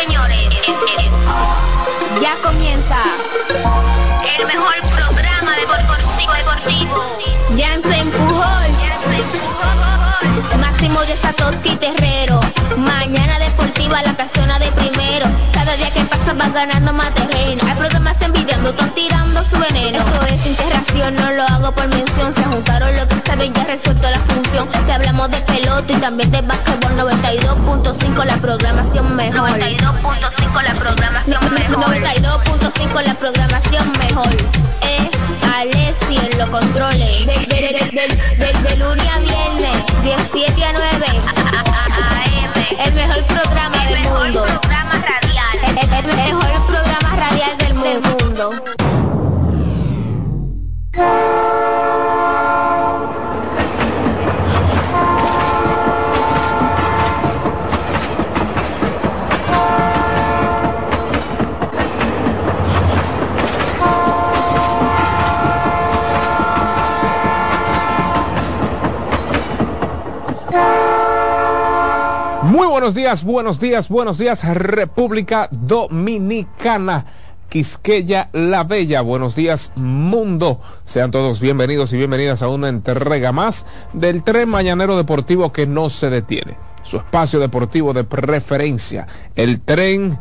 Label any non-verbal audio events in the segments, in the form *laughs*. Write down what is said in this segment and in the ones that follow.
señores, ya comienza el mejor programa deportivo deportivo. Jansen Pujol, Máximo de Satoshi Terrero. Mañana deportiva la casona de primero. Cada día que pasa vas ganando más terreno. Hay programas envidiando, están tirando su veneno. Esto es interacción, no lo hago por mención. Se juntaron lo que saben, ya resuelto la Te hablamos de pelota y también de básquetbol 92.5 la programación mejor. 92.5 la programación mejor. 92.5 la programación mejor. Eh, Alessi en los controles. De, de, de, de, de- lunes a viernes, 17 a 9. El mejor programa del mundo. El, el- el mejor programa radial del mundo. Muy buenos días, buenos días, buenos días, República Dominicana. Quisqueya la Bella, buenos días mundo. Sean todos bienvenidos y bienvenidas a una entrega más del tren mañanero deportivo que no se detiene. Su espacio deportivo de preferencia, el tren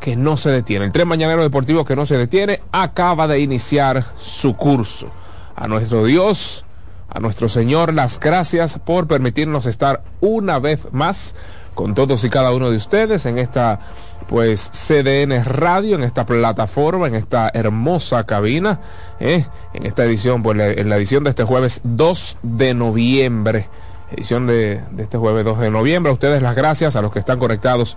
que no se detiene. El tren mañanero deportivo que no se detiene acaba de iniciar su curso. A nuestro Dios, a nuestro Señor, las gracias por permitirnos estar una vez más con todos y cada uno de ustedes en esta pues CDN Radio, en esta plataforma, en esta hermosa cabina, ¿eh? en esta edición, pues en la edición de este jueves 2 de noviembre edición de, de este jueves 2 de noviembre. A ustedes las gracias, a los que están conectados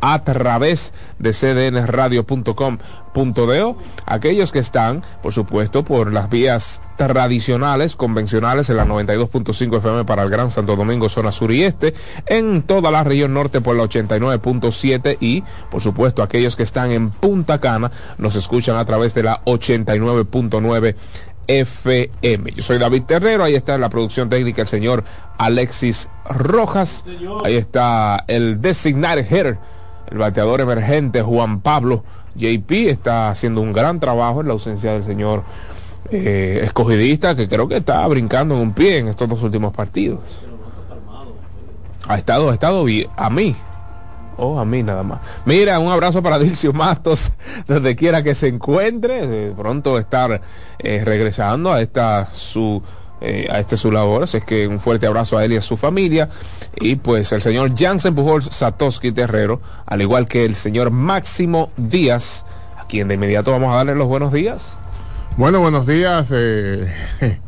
a través de cdnradio.com.do, aquellos que están, por supuesto, por las vías tradicionales, convencionales en la 92.5 FM para el Gran Santo Domingo, zona sur y este, en toda la región norte por la 89.7 y, por supuesto, aquellos que están en Punta Cana nos escuchan a través de la 89.9 FM. Yo soy David Terrero, ahí está en la producción técnica el señor Alexis Rojas, ahí está el designated hitter, el bateador emergente Juan Pablo JP, está haciendo un gran trabajo en la ausencia del señor eh, escogidista que creo que está brincando en un pie en estos dos últimos partidos. Ha estado, ha estado bien, a mí, Oh, a mí nada más. Mira, un abrazo para Dilcio Mastos, *laughs* donde quiera que se encuentre, de pronto estar eh, regresando a esta su eh, a este su labor, así es que un fuerte abrazo a él y a su familia y pues el señor Jansen Pujol Satoshi Terrero, al igual que el señor Máximo Díaz, a quien de inmediato vamos a darle los buenos días. Bueno, buenos días. eh, *laughs*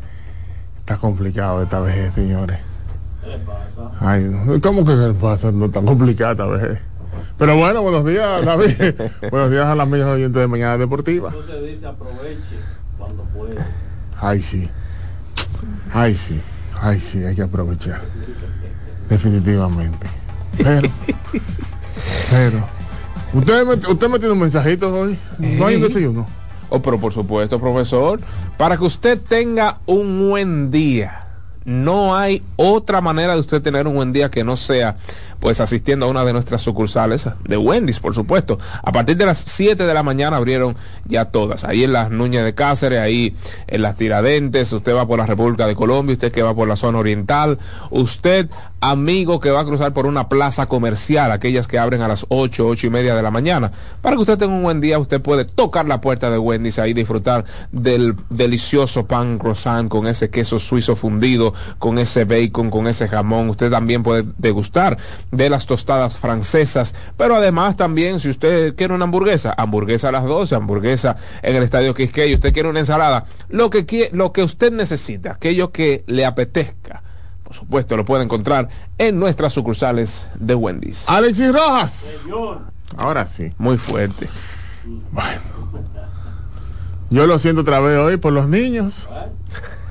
Está complicado esta vez, señores. Ay, no, ¿cómo que le pasa? No tan complicada esta vez. Pero bueno, buenos días, David. *laughs* buenos días a las mismas oyentes de Mañana Deportiva. Entonces dice aproveche cuando pueda. Ay, sí. Ay, sí. Ay, sí, hay que aprovechar. Definitivamente. Pero, pero, ¿usted me, usted me tiene un mensajito hoy? ¿No hay un desayuno? Oh, pero por supuesto, profesor, para que usted tenga un buen día. No hay otra manera de usted tener un buen día que no sea pues asistiendo a una de nuestras sucursales de Wendy's, por supuesto. A partir de las 7 de la mañana abrieron ya todas. Ahí en las Nuñas de Cáceres, ahí en las Tiradentes, usted va por la República de Colombia, usted que va por la zona oriental, usted amigo que va a cruzar por una plaza comercial, aquellas que abren a las 8, 8 y media de la mañana. Para que usted tenga un buen día, usted puede tocar la puerta de Wendy's ahí disfrutar del delicioso pan croissant con ese queso suizo fundido, con ese bacon, con ese jamón. Usted también puede degustar de las tostadas francesas, pero además también si usted quiere una hamburguesa, hamburguesa a las 12, hamburguesa en el Estadio Quisqueya, usted quiere una ensalada, lo que, quiere, lo que usted necesita, aquello que le apetezca. Por supuesto, lo puede encontrar en nuestras sucursales de Wendy's. Alexis Rojas. Ahora sí. Muy fuerte. Bueno. Yo lo siento otra vez hoy por los niños.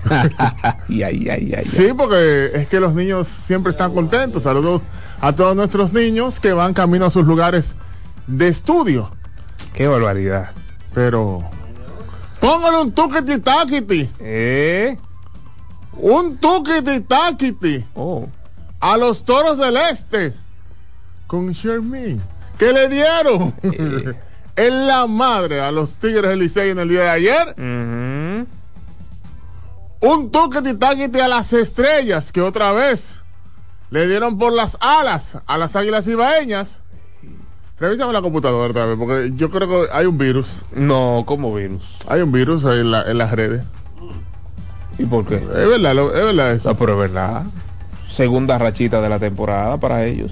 Ay, ay, ay, sí, porque es que los niños siempre están contentos. Saludos a todos nuestros niños que van camino a sus lugares de estudio. Qué barbaridad. Pero póngale un tuquiti taquiti. ¿Eh? Un tuquiti taquiti. Oh. A los toros del este. Con Shermin. ¿Qué le dieron? *laughs* Eh. en la madre a los Tigres del Licey en el día de ayer. Uh -huh. Un tuquiti taquiti a las estrellas que otra vez le dieron por las alas a las águilas ibaeñas. Revísame la computadora otra vez, porque yo creo que hay un virus. No, ¿cómo virus? Hay un virus ahí en, la, en las redes. ¿Y por qué? Es verdad, lo, es verdad eso. No, pero es verdad. Segunda rachita de la temporada para ellos.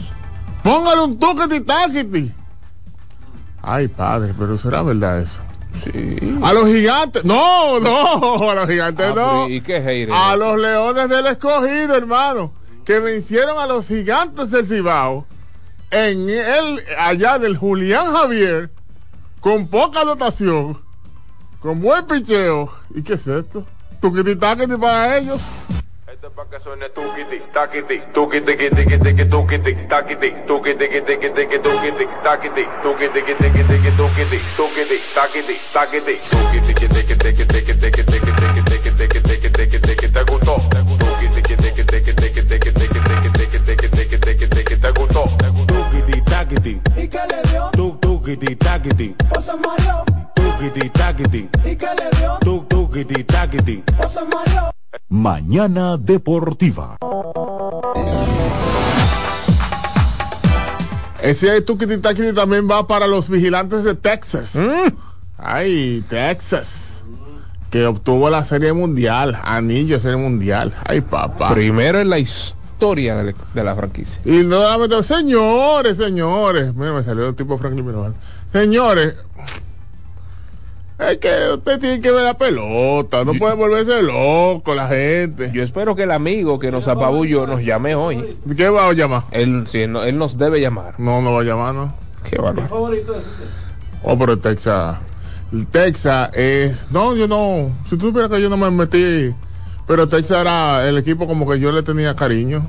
Póngale un tuquiti taquiti. Ay, padre, pero será verdad eso. Sí. A los gigantes. No, no, a los gigantes Ah, no. ¿Y qué es A los leones del escogido, hermano. Que vencieron a los gigantes del Cibao. En el, allá del Julián Javier. Con poca dotación. Con buen picheo. ¿Y qué es esto? Tuquiti taquiti para ellos. Esto es para que suene tuquiti, taquiti, tuquiti, tuquiti, tuquiti, tuquiti, taquiti, tuquiti, tuquiti, tuquiti, tuquiti, taquiti, tuquiti, tuquiti, tuquiti, tuquiti, tuquiti, taquiti, taquiti, tuquiti, tuquiti, tuquiti, tuquiti, tuquiti, tuquiti, te gustó, tuquiti, tuquiti, tuquiti, tuquiti, tuquiti, tuquiti, tuquiti, te gustó, tuquiti, taquiti, y que le dio, tu tuquiti, taquiti, pues se. Mañana Deportiva. Ese tuquiti taquiti también va para los vigilantes de Texas. Mm. Ay, Texas. Que obtuvo la serie mundial. Anillo serie mundial. Ay, papá. Primero en la historia de la, de la franquicia. Y nuevamente, señores, señores. Mira, me salió el tipo Franklin Mirabal. Señores, es que usted tiene que ver la pelota. No Yo- puede volverse loco la gente. Yo espero que el amigo que nos apabulló nos llame hoy. ¿Qué va a llamar? Él, sí, no- él nos debe llamar. No, no va a llamar, ¿no? Qué bárbaro. Favorito de ese. Oh, pero el Texas. El Texas es. No, yo no. Si tú supieras que yo no me metí. Pero Texas era el equipo como que yo le tenía cariño.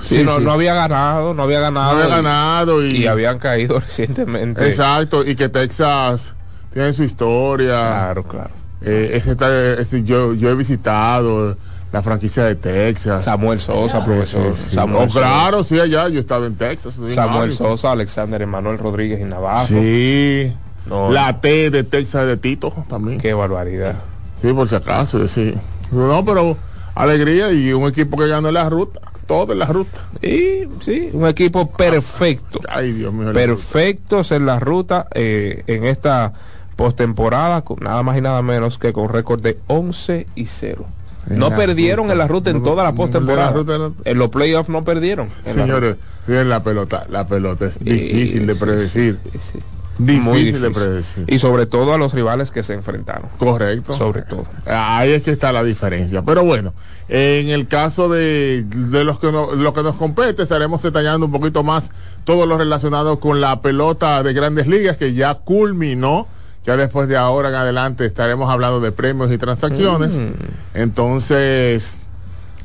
Sí, Sí, no, sí. no había ganado, no había No ganado. había y- ganado y. Y habían caído *laughs* recientemente. Exacto, y que Texas tiene su historia. Claro, claro. Eh, ese está- ese- yo, yo he visitado la franquicia de Texas. Samuel Sosa, profesor. Sí, sí. Samuel Oh, claro, sí, allá yo he estado en Texas. Samuel. Sosa, Alexander Emanuel Rodríguez y Navarro. Sí. No. La T de Texas de Tito también. Qué barbaridad. Sí, por si acaso, sí. No, pero alegría y un equipo que ganó la ruta. Todo en la ruta. Y sí, un equipo perfecto. Ay, Dios mío. Perfectos en la ruta eh, en esta postemporada, nada más y nada menos que con récord de 11 y 0. En No perdieron ruta. en la ruta en No, toda la postemporada. en no- los playoffs no perdieron. en Señores, miren la pelota. La pelota es difícil de Sí, predecir. sí, sí. Difícil de predecir. Y sobre todo a los rivales que se enfrentaron. Correcto. Sobre todo. Ahí es que está la diferencia. Pero bueno, en el caso de, de los que no- lo que nos compete, estaremos detallando un poquito más todo lo relacionado con la pelota de grandes ligas que ya culminó. Ya después de ahora en adelante estaremos hablando de premios y transacciones. Mm. Entonces,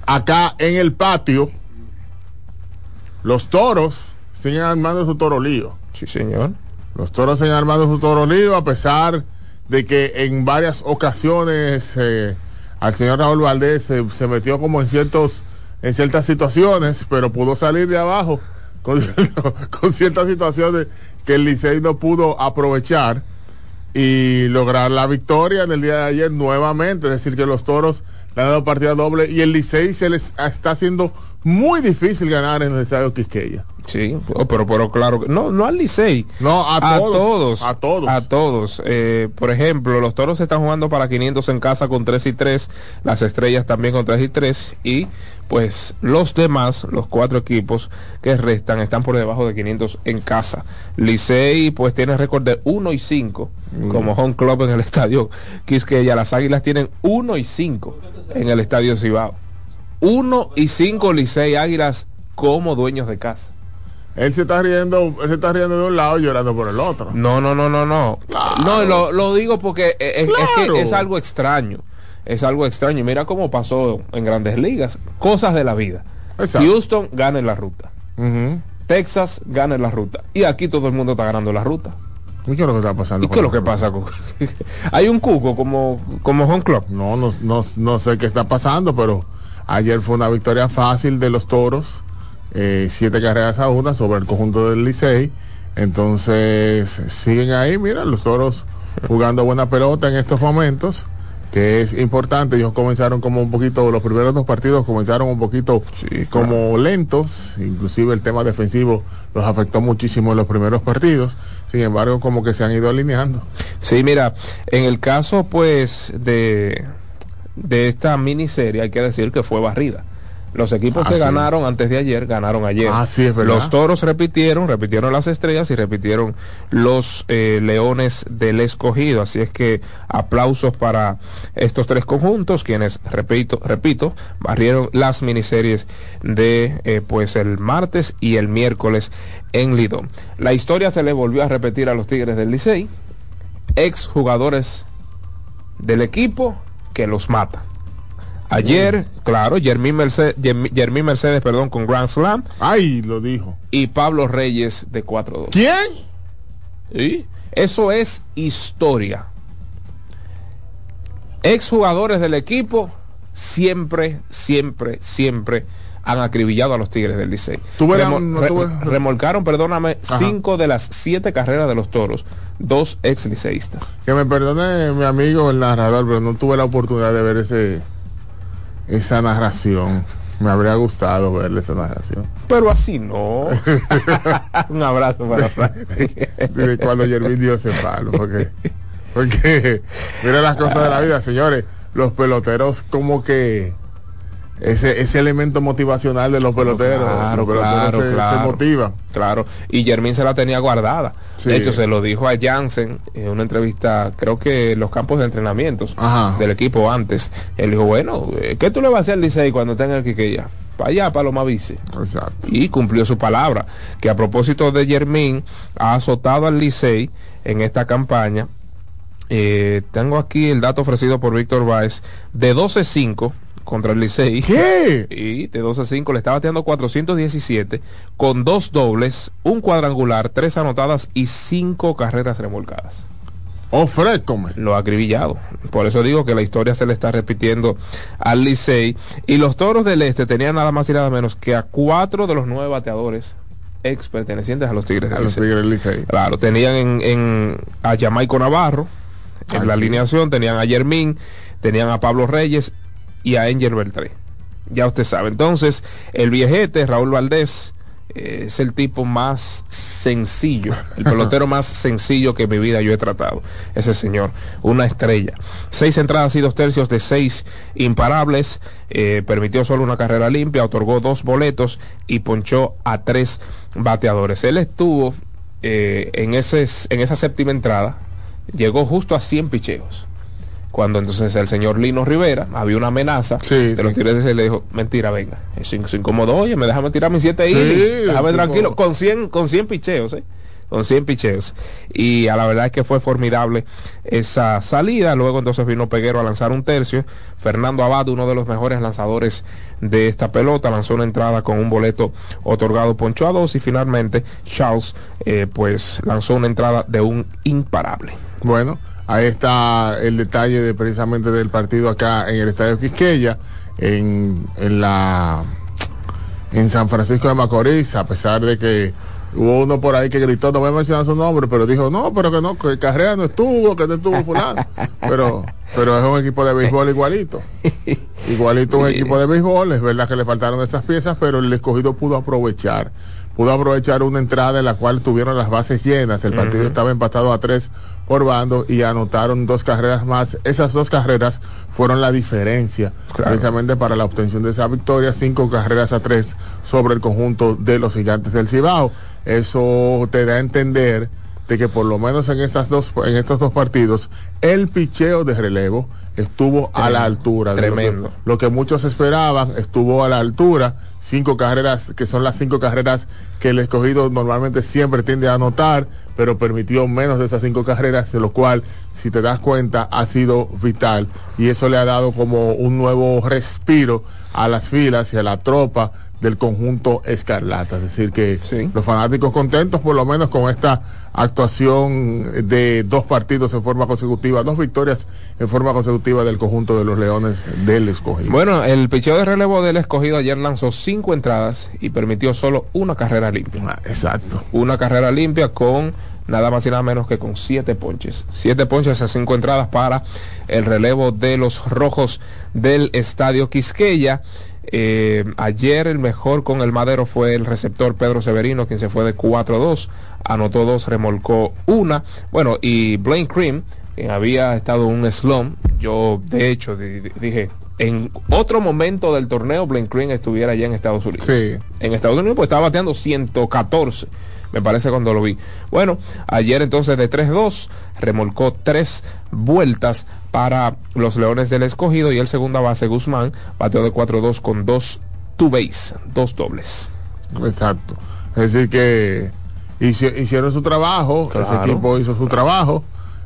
acá en el patio, los toros siguen armando su toro lío. Sí, señor. Los toros siguen armando su toro lío a pesar de que en varias ocasiones eh, al señor Raúl Valdés se, se metió como en ciertos en ciertas situaciones, pero pudo salir de abajo con, *laughs* con ciertas situaciones que el Licey no pudo aprovechar y lograr la victoria en el día de ayer nuevamente. Es decir, que los toros le han dado partida doble y el Licey se les está haciendo muy difícil ganar en el estadio Quisqueya. Sí, oh, pero, pero claro, que- no, no al Licey. No, a, todos, todos. A todos. A todos. Eh, por ejemplo, los toros están jugando para 500 en casa con 3 y 3. Las estrellas también con 3 y 3. Y pues los demás, los cuatro equipos que restan, están por debajo de 500 en casa. Licey pues tiene récord de 1 y 5 Mm. como home club en el *laughs* estadio Quisqueya. Las águilas tienen 1 y 5 en el estadio Cibao. 1 y 5 Licey Águilas como dueños de casa. Él se está riendo, él se está riendo de un lado y llorando por el otro. No, no, no, no, no. No, lo, lo digo porque es, es Claro. que es algo extraño. Es algo extraño. Mira cómo pasó en grandes ligas. Cosas de la vida. Exacto. Houston gana en la ruta. Texas gana en la ruta. Y aquí todo el mundo está ganando la ruta. ¿Y qué es lo que está pasando? ¿Y qué es lo que pasa con.? *laughs* Hay un cuco como, como home club. No, no, no, no sé qué está pasando, pero ayer fue una victoria fácil de los toros. eh, siete carreras a una sobre el conjunto del Licey. Entonces siguen ahí, mira, los toros jugando buena pelota en estos momentos, que es importante. Ellos comenzaron como un poquito, los primeros dos partidos comenzaron un poquito como lentos, inclusive el tema defensivo los afectó muchísimo en los primeros partidos. Sin embargo, como que se han ido alineando. Sí, mira, en el caso pues de, de esta miniserie hay que decir que fue barrida. Los equipos Ah, que sí. ganaron antes de ayer ganaron ayer. Ah, sí, es verdad. Los toros repitieron, repitieron las estrellas y repitieron los eh, leones del escogido. Así es que aplausos para estos tres conjuntos, quienes, repito, repito, barrieron las miniseries de eh, pues el martes y el miércoles en Lidón. La historia se le volvió a repetir a los Tigres del Licey, ex jugadores del equipo que los mata. Ayer, claro, Jermín Mercedes, Jermín Mercedes, perdón, con Grand Slam Ay, lo dijo. y Pablo Reyes de 4-2. ¿Quién? ¿Sí? Eso es historia. Exjugadores del equipo siempre, siempre, siempre han acribillado a los Tigres del Licey. Tú verás, Remo- no re- remolcaron, perdóname, Ajá. cinco de las siete carreras de los toros, dos ex liceístas. Que me perdone mi amigo el narrador, pero no tuve la oportunidad de ver ese esa narración. Me habría gustado verle esa narración. Pero así no. *laughs* Un abrazo para Frank. Cuando Yervin dio ese palo. Porque, porque mira las cosas de la vida, señores. Los peloteros como que ese, ese elemento motivacional de los peloteros. Claro, los peloteros claro, se, claro. se motivan. Claro, y Jermín se la tenía guardada. Sí. De hecho, se lo dijo a Jansen en una entrevista, creo que en los campos de entrenamientos Ajá. del equipo antes. Él dijo, bueno, eh, ¿qué tú le vas a hacer al Licey cuando tenga el Quiqueya? Para allá, para Loma Vice. Exacto. Y cumplió su palabra, que a propósito de Jermín, ha azotado al Licey en esta campaña. Eh, tengo aquí el dato ofrecido por Víctor Báez, de 12-5 contra el Licey. ¿Qué? *laughs* Y de 12 a 5 le está bateando 417 con dos dobles, un cuadrangular, tres anotadas y cinco carreras remolcadas. Ofrécome. Lo ha acribillado. Por eso digo que la historia se le está repitiendo al Licey. Y los toros del este tenían nada más y nada menos que a cuatro de los nueve bateadores ex pertenecientes a los Tigres A del los Licey. Tigres del Licey. Claro, tenían en, en a Jamaico Navarro en la sí. alineación, tenían a Germín, tenían a Pablo Reyes y a Angel Beltré. Ya usted sabe. Entonces, el viejete, Raúl Valdés, eh, es el tipo más sencillo, el *laughs* pelotero más sencillo que en mi vida yo he tratado. Ese señor, una estrella. Seis entradas y dos tercios de seis imparables, eh, permitió solo una carrera limpia, otorgó dos boletos y ponchó a tres bateadores. Él estuvo eh, en, ese, en esa séptima entrada llegó justo a 100 picheos. Cuando entonces el señor Lino Rivera había una amenaza de los tigres y le dijo, mentira, venga, se, se incomodó, oye, me déjame tirar mis 7 innings, déjame tranquilo, con 100, con 100 picheos, ¿eh? con 100 picheos. Y a la verdad es que fue formidable esa salida. Luego entonces vino Peguero a lanzar un tercio. Fernando Abad, uno de los mejores lanzadores de esta pelota, lanzó una entrada con un boleto otorgado poncho a dos. Y finalmente Charles eh, pues lanzó una entrada de un imparable. Bueno, ahí está el detalle de precisamente del partido acá en el Estadio Quisqueya, en, en la en San Francisco de Macorís, a pesar de que hubo uno por ahí que gritó, no voy a mencionar su nombre, pero dijo, no, pero que no, que Carrera no estuvo, que no estuvo fulano. pero, pero es un equipo de béisbol igualito. Igualito un equipo de béisbol, es verdad que le faltaron esas piezas, pero el escogido pudo aprovechar pudo aprovechar una entrada en la cual tuvieron las bases llenas. El partido estaba empatado a tres por bando y anotaron dos carreras más. Esas dos carreras fueron la diferencia precisamente para la obtención de esa victoria. Cinco carreras a tres sobre el conjunto de los gigantes del Cibao. Eso te da a entender de que por lo menos en estas dos en estos dos partidos el picheo de relevo estuvo a la altura de tremendo. lo que muchos esperaban estuvo a la altura cinco carreras, que son las cinco carreras que el escogido normalmente siempre tiende a anotar, pero permitió menos de esas cinco carreras, de lo cual, si te das cuenta, ha sido vital. Y eso le ha dado como un nuevo respiro a las filas y a la tropa del conjunto escarlata. Es decir, que los fanáticos contentos por lo menos con esta actuación de dos partidos en forma consecutiva, dos victorias en forma consecutiva del conjunto de los Leones del escogido. Bueno, el picheo de relevo del escogido ayer lanzó cinco entradas y permitió solo una carrera limpia. Ah, exacto. Una carrera limpia con nada más y nada menos que con siete ponches. Siete ponches en cinco entradas para el relevo de los rojos del estadio Quisqueya. Eh, ayer el mejor con el madero fue el receptor Pedro Severino, quien se fue de 4-2, anotó dos, remolcó una. Bueno, y Blaine Cream, quien había estado en un slump, yo de hecho dije, en otro momento del torneo, Blaine Cream estuviera allá en Estados Unidos. Sí. En Estados Unidos pues estaba bateando 114 me parece cuando lo vi. Bueno, ayer entonces de 3-2 remolcó tres vueltas para los Leones del Escogido y el segunda base Guzmán bateó de 4-2 con dos two base, dos dobles. Exacto. Es decir que hicieron su trabajo, ese equipo hizo su trabajo,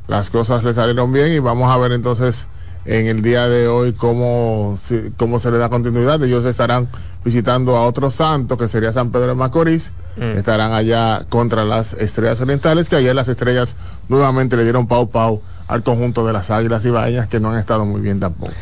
las cosas le salieron bien y vamos a ver entonces en el día de hoy cómo, cómo se le da continuidad. Ellos estarán visitando a otro santo, que sería San Pedro de Macorís. Mm. Estarán allá contra las estrellas orientales, que ayer las estrellas nuevamente le dieron pau pau al conjunto de las águilas y bahías que no han estado muy bien tampoco.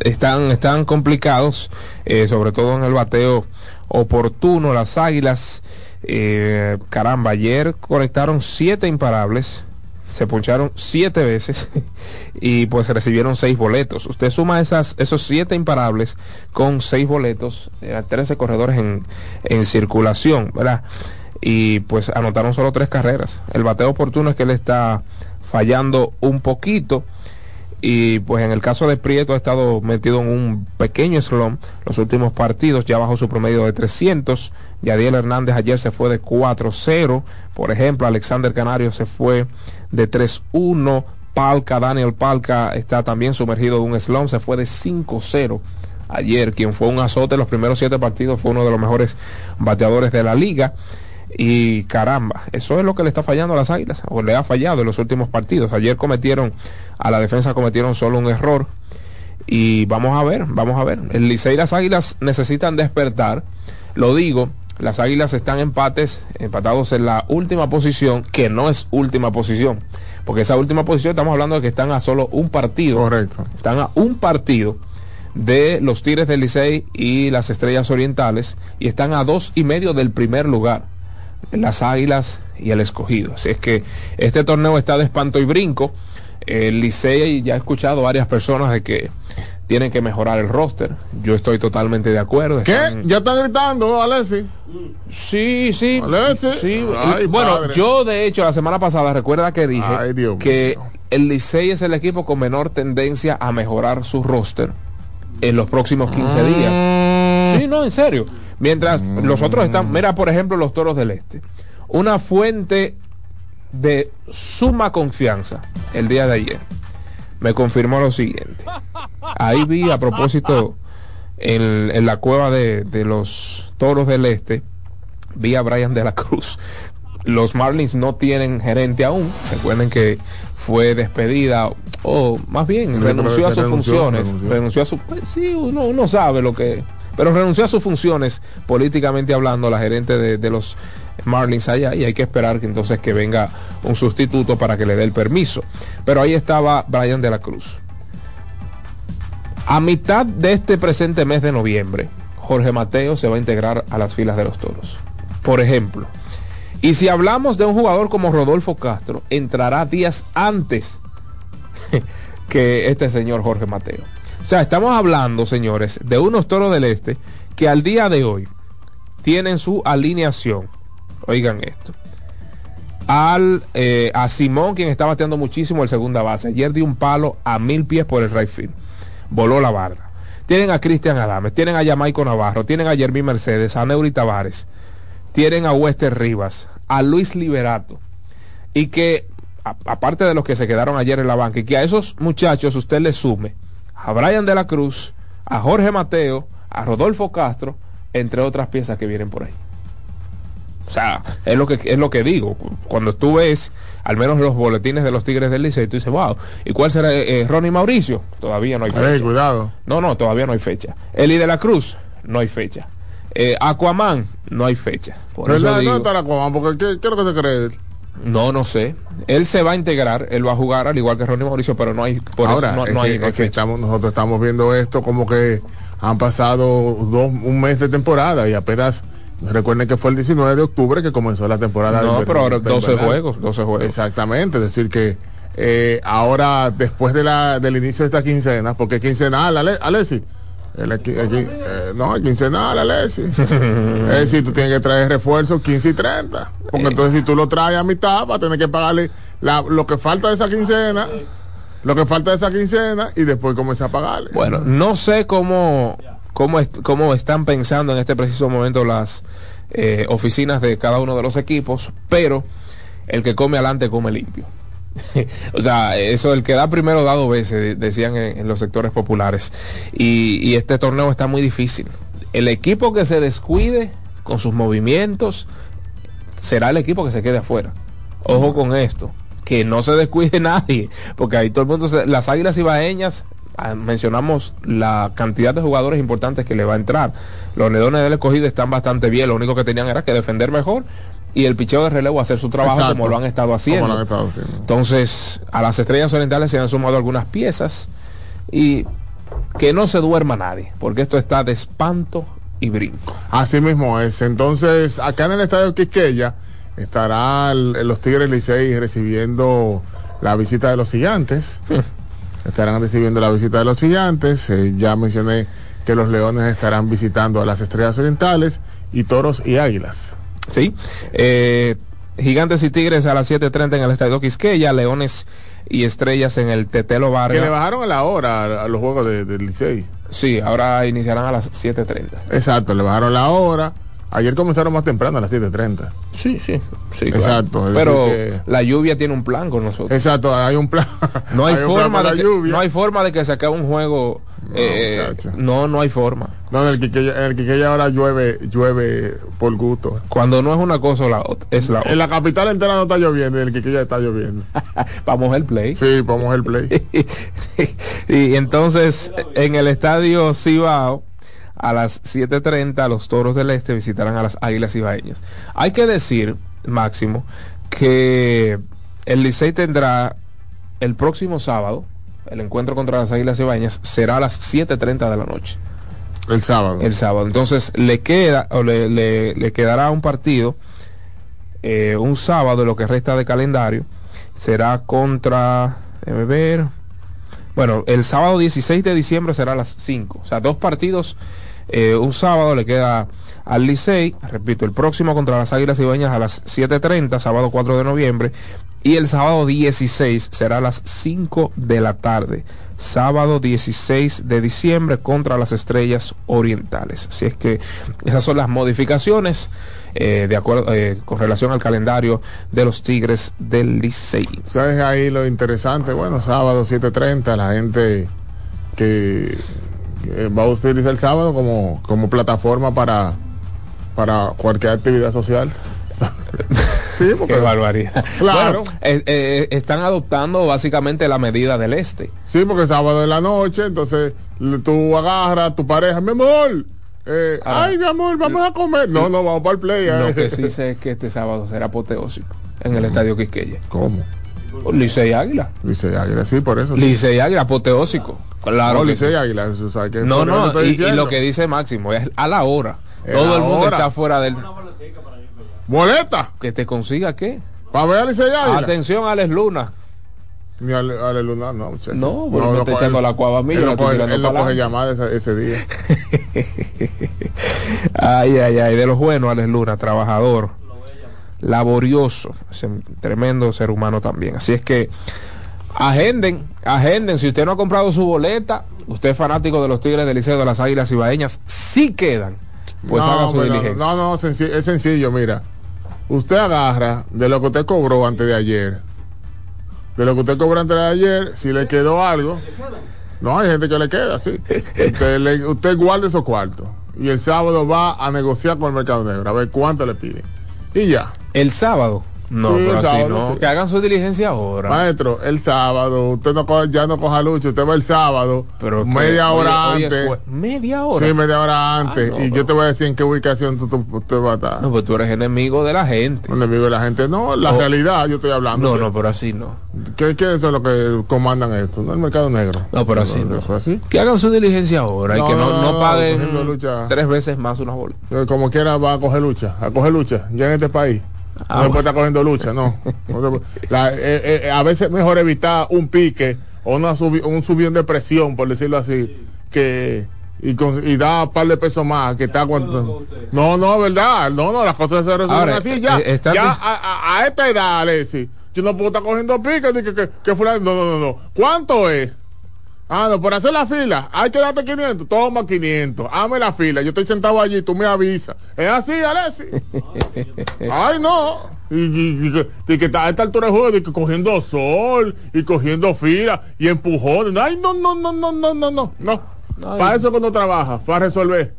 están, están complicados, eh, sobre todo en el bateo oportuno. Las águilas, eh, caramba, ayer conectaron siete imparables se puncharon siete veces *laughs* y pues recibieron seis boletos. Usted suma esas, esos siete imparables con seis boletos, eran 13 corredores en, en circulación, ¿verdad? Y pues anotaron solo tres carreras. El bateo oportuno es que él está fallando un poquito. Y pues en el caso de Prieto ha estado metido en un pequeño slump los últimos partidos, ya bajo su promedio de 300. Yadiel Hernández ayer se fue de 4-0. Por ejemplo, Alexander Canario se fue de 3-1. Palca, Daniel Palca está también sumergido en un slump, se fue de 5-0 ayer, quien fue un azote los primeros siete partidos, fue uno de los mejores bateadores de la liga. Y caramba, eso es lo que le está fallando a las águilas, o le ha fallado en los últimos partidos. Ayer cometieron, a la defensa cometieron solo un error. Y vamos a ver, vamos a ver. El Licey y las águilas necesitan despertar. Lo digo, las Águilas están empates, empatados en la última posición, que no es última posición. Porque esa última posición estamos hablando de que están a solo un partido. Correcto. Están a un partido de los Tigres del Licey y las Estrellas Orientales y están a dos y medio del primer lugar. Las Águilas y el Escogido. Así es que este torneo está de espanto y brinco. El Licey ya he escuchado varias personas de que tienen que mejorar el roster. Yo estoy totalmente de acuerdo. ¿Qué? ¿Ya están gritando, Alessi? Sí, sí. Alessi. Sí. bueno, yo de hecho la semana pasada recuerda que dije que el Licey es el equipo con menor tendencia a mejorar su roster en los próximos 15 mm. días. Sí, no, en serio. Mientras los otros están, mira por ejemplo los Toros del Este una fuente de suma confianza el día de ayer me confirmó lo siguiente. Ahí vi a propósito en, en la cueva de, de los toros del este, vi a Brian de la Cruz. Los Marlins no tienen gerente aún. Recuerden que fue despedida o más bien Sí, renunció a sus renunció, funciones. renunció. Renunció a su pues, sí, uno, uno sabe lo que pero renunció a sus funciones políticamente hablando la gerente de, de los Marlins allá y hay que esperar que entonces que venga un sustituto para que le dé el permiso. Pero ahí estaba Brian de la Cruz. A mitad de este presente mes de noviembre, Jorge Mateo se va a integrar a las filas de los toros. Por ejemplo, y si hablamos de un jugador como Rodolfo Castro, entrará días antes *laughs* que este señor Jorge Mateo. O sea, estamos hablando, señores, de unos toros del este que al día de hoy tienen su alineación. Oigan esto. Al, eh, a Simón, quien está bateando muchísimo el segunda base. Ayer dio un palo a mil pies por el right field. Voló la barda. Tienen a Cristian Adames, tienen a Jamaico Navarro, tienen a Jermín Mercedes, a Neuri Tavares, tienen a Wester Rivas, a Luis Liberato. Y que, a- aparte de los que se quedaron ayer en la banca, y que a esos muchachos usted le sume a Brian de la Cruz, a Jorge Mateo, a Rodolfo Castro, entre otras piezas que vienen por ahí. O sea, es lo que es lo que digo. Cuando tú ves al menos los boletines de los Tigres del Liceo, tú dices, wow, ¿y cuál será eh, Ronnie Mauricio? Todavía no hay fecha. Cuidado. No, no, todavía no hay fecha. Eli de la Cruz, no hay fecha. Eh, Aquaman, no hay fecha. Por eso ¿Verdad? digo- ¿Dónde está la Cuama? Porque ¿qué, qué es lo que se cree? no, no sé. Él se va a integrar, él va a jugar al igual que Ronnie Mauricio, pero no hay, por Ahora, eso no, es no hay, no es que estamos, nosotros estamos viendo esto como que han pasado dos, un mes de temporada y apenas recuerden que fue el 19 de octubre que comenzó la temporada. No, de pero ahora invernal. 12 juegos, 12 juegos. Exactamente, es decir que eh, ahora después de la, del inicio de esta quincena, porque quincenal, Ale, Alessi, el, eh, no, quincenal, Alessi. es decir, tú tienes que traer refuerzos 15 y 30, porque entonces si tú lo traes a mitad, vas a tener que pagarle la- lo que falta de esa quincena. Lo que falta de esa quincena y después comenzar a pagarle. Bueno, no sé cómo, cómo, est- cómo están pensando en este preciso momento las eh, oficinas de cada uno de los equipos, pero el que come adelante come limpio. *laughs* o sea, eso, el que da primero dado veces, de- decían en, los sectores populares. Y, este torneo está muy difícil. El equipo que se descuide con sus movimientos será el equipo que se quede afuera. Ojo con esto, que no se descuide *laughs* nadie, porque ahí todo el mundo, se- las águilas ibaeñas, mencionamos la cantidad de jugadores importantes que le va a entrar. Los leones del escogido están bastante bien, lo único que tenían era que defender mejor y el picheo de relevo hacer su trabajo Exacto. como lo han estado Como haciendo. lo han estado haciendo. Entonces, a las estrellas orientales se han sumado algunas piezas y que no se duerma nadie, porque esto está de espanto y brinco. Así mismo es. Entonces, acá en el estadio Quisqueya estará el- los Tigres Licey recibiendo la visita de los gigantes. Estarán recibiendo la visita de los gigantes. Eh, ya mencioné que los leones estarán visitando a las estrellas orientales y toros y águilas. Sí. Eh, Gigantes y Tigres a las 7.30 en el Estadio Quisqueya, Leones y Estrellas en el Tetelo Que le Vargas. bajaron a la hora a, los juegos de- del Licey. Sí, ahora iniciarán a las 7.30. Exacto, le bajaron la hora. Ayer comenzaron más temprano a las 7.30. Sí, sí, sí. Exacto, Pero la lluvia tiene un plan con nosotros. Exacto, hay un plan. *laughs* No hay, *laughs* forma de la que, lluvia. no hay forma de que se acabe un juego. eh, muchacho. no, no hay forma. No, en el Quiqueya, en el Quiqueya ahora llueve, llueve por gusto. Cuando no es una cosa o la otra, es la otra. En la capital entera no está lloviendo, en el Quiqueya está lloviendo. *laughs* Vamos el play. Sí, vamos el play. y entonces en el estadio Cibao a las 7.30 los Toros del Este visitarán a las Águilas Ibaeñas. Hay que decir, Máximo, que el Licey tendrá el próximo sábado, el encuentro contra las Águilas Ibaeñas será a las 7.30 de la noche. El sábado. El sábado. Entonces le queda o le, le- le quedará un partido eh, un sábado, lo que resta de calendario, será contra, déjeme ver, bueno, el sábado 16 de diciembre será a las 5, o sea, dos partidos, eh, un sábado le queda al Licey, repito, el próximo contra las Águilas Ibañas a las 7.30, sábado 4 de noviembre, y el sábado 16 será a las 5 de la tarde, sábado 16 de diciembre contra las Estrellas Orientales. Así es que esas son las modificaciones eh, de acuerdo eh, con relación al calendario de los Tigres del Licey. ¿Sabes ahí lo interesante? Bueno, sábado 7.30, la gente que, va a utilizar el sábado como, como plataforma para, para cualquier actividad social. *laughs* sí, porque, Qué barbaridad. *laughs* Claro. Bueno, eh, eh, están adoptando básicamente la medida del este. Sí, porque sábado de la noche, entonces tú agarras a tu pareja, mi amor. eh, Ah. ay, mi amor, vamos a comer. No, no, vamos para el play. eh. Lo que sí sé es que este sábado será apoteósico en el estadio Quisqueya. ¿Cómo? Licey Águila. Licey Águila, sí, por eso. Licey Águila apoteósico. Claro. no, sí. Águila. No, no, y, lo que dice Máximo es a la hora. Es Todo la el mundo hora. está fuera del. ¿Boleta? Que te consiga qué. ¿Para ver a Licey Águila? Atención, Alex Luna. Ni Ale, Ale Luna, no, muchacho. No, porque me está coge- echando la cuava a mí, Él no coge, él no coge ese, ese día. *laughs* Ay, ay, ay, de los buenos, Alex Luna, trabajador, laborioso, ese tremendo ser humano también. Así es que agenden, agenden. Si usted no ha comprado su boleta, usted es fanático de los Tigres del Liceo de las Águilas Ibaeñas, sí quedan. Pues no, haga su pero- diligencia. No, no, es sencillo, mira. Usted agarra de lo que usted cobró antes de ayer. De lo que usted cobró antes de ayer, si le quedó algo. No, hay gente que le queda, sí. Usted, le- usted guarda esos cuartos. Y el sábado va a negociar con el mercado negro, a ver cuánto le piden. Y ya. El sábado. No, Sí, pero el así sábado, no. sí. Que hagan su diligencia ahora. Maestro, el sábado, usted no coja- ya no coja lucha, usted va el sábado, Pero que- media hora antes. media hora. Sí, media hora antes. Ah, no, y yo te voy a decir en qué ubicación tú, tú- usted va a estar. No, pues tú eres enemigo de la gente. Enemigo de la gente. No, la realidad, yo estoy hablando. No, no, pero así no. ¿Qué, qué es lo que comandan esto? No, el mercado negro. No, pero así no. ¿Eso así? Que hagan su diligencia ahora y que no, paguen tres veces más una bola. Eh, Como quiera va a coger lucha, a coger lucha, ya en este país. Ah, no se bueno. puede estar cogiendo lucha, no. La- eh, eh, a veces es mejor evitar un pique o una subi- un subión de presión, por decirlo así, que y, con, y da un par de pesos más que está aguantando. No, no, verdad, no, no, las cosas se resuelven Ahora, así ya. eh, ya a, a- a esta edad, Alexi, yo no puedo estar cogiendo pique ni que, que, que fulano- no, no, no, no. ¿Cuánto es? Ah, no, por hacer la fila, hay que darte 500, toma 500, hazme la fila, yo estoy sentado allí, tú me avisas. Es así, Alexi. *laughs* Ay, no. Y, y- y que- y que está a esta altura del juego, de que cogiendo sol y cogiendo fila y empujones. Ay, no, no, no, no, no, no, no. no. Para eso cuando trabaja, para resolver.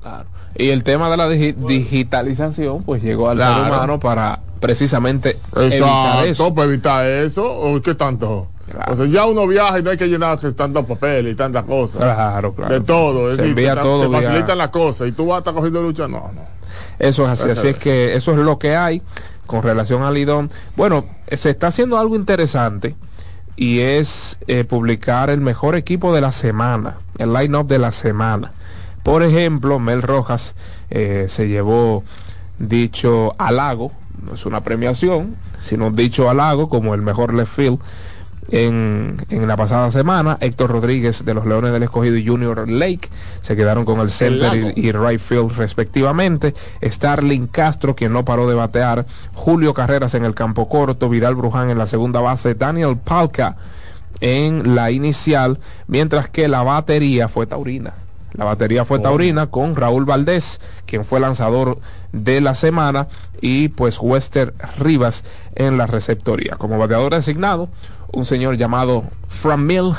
Claro. Y el tema de la digi- digitalización, pues llegó al ser Claro. humano para precisamente evitar Exacto, eso. para evitar eso. ¿O qué tanto? Claro. O sea, ya uno viaja y no hay que llenarse tantos papeles y tantas cosas. Claro, claro. De todo. es Se decir, envía te, todo te vía- facilitan las cosas y tú vas a estar cogiendo lucha. No, no. Eso es así, Gracias así es que eso es lo que hay con relación al Lidón. Bueno, se está haciendo algo interesante y es eh, publicar el mejor equipo de la semana, el line-up de la semana. Por ejemplo, Mel Rojas eh, se llevó dicho halago, no es una premiación, sino dicho halago como el mejor left field en, en la pasada semana. Héctor Rodríguez de los Leones del Escogido y Junior Lake se quedaron con el center y, y right field respectivamente. Starling Castro, quien no paró de batear. Julio Carreras en el campo corto. Vidal Bruján en la segunda base. Daniel Palca en la inicial. Mientras que la batería fue taurina. La batería fue taurina con Raúl Valdés, quien fue lanzador de la semana, y pues Wester Rivas en la receptoría. Como bateador designado, un señor llamado Framil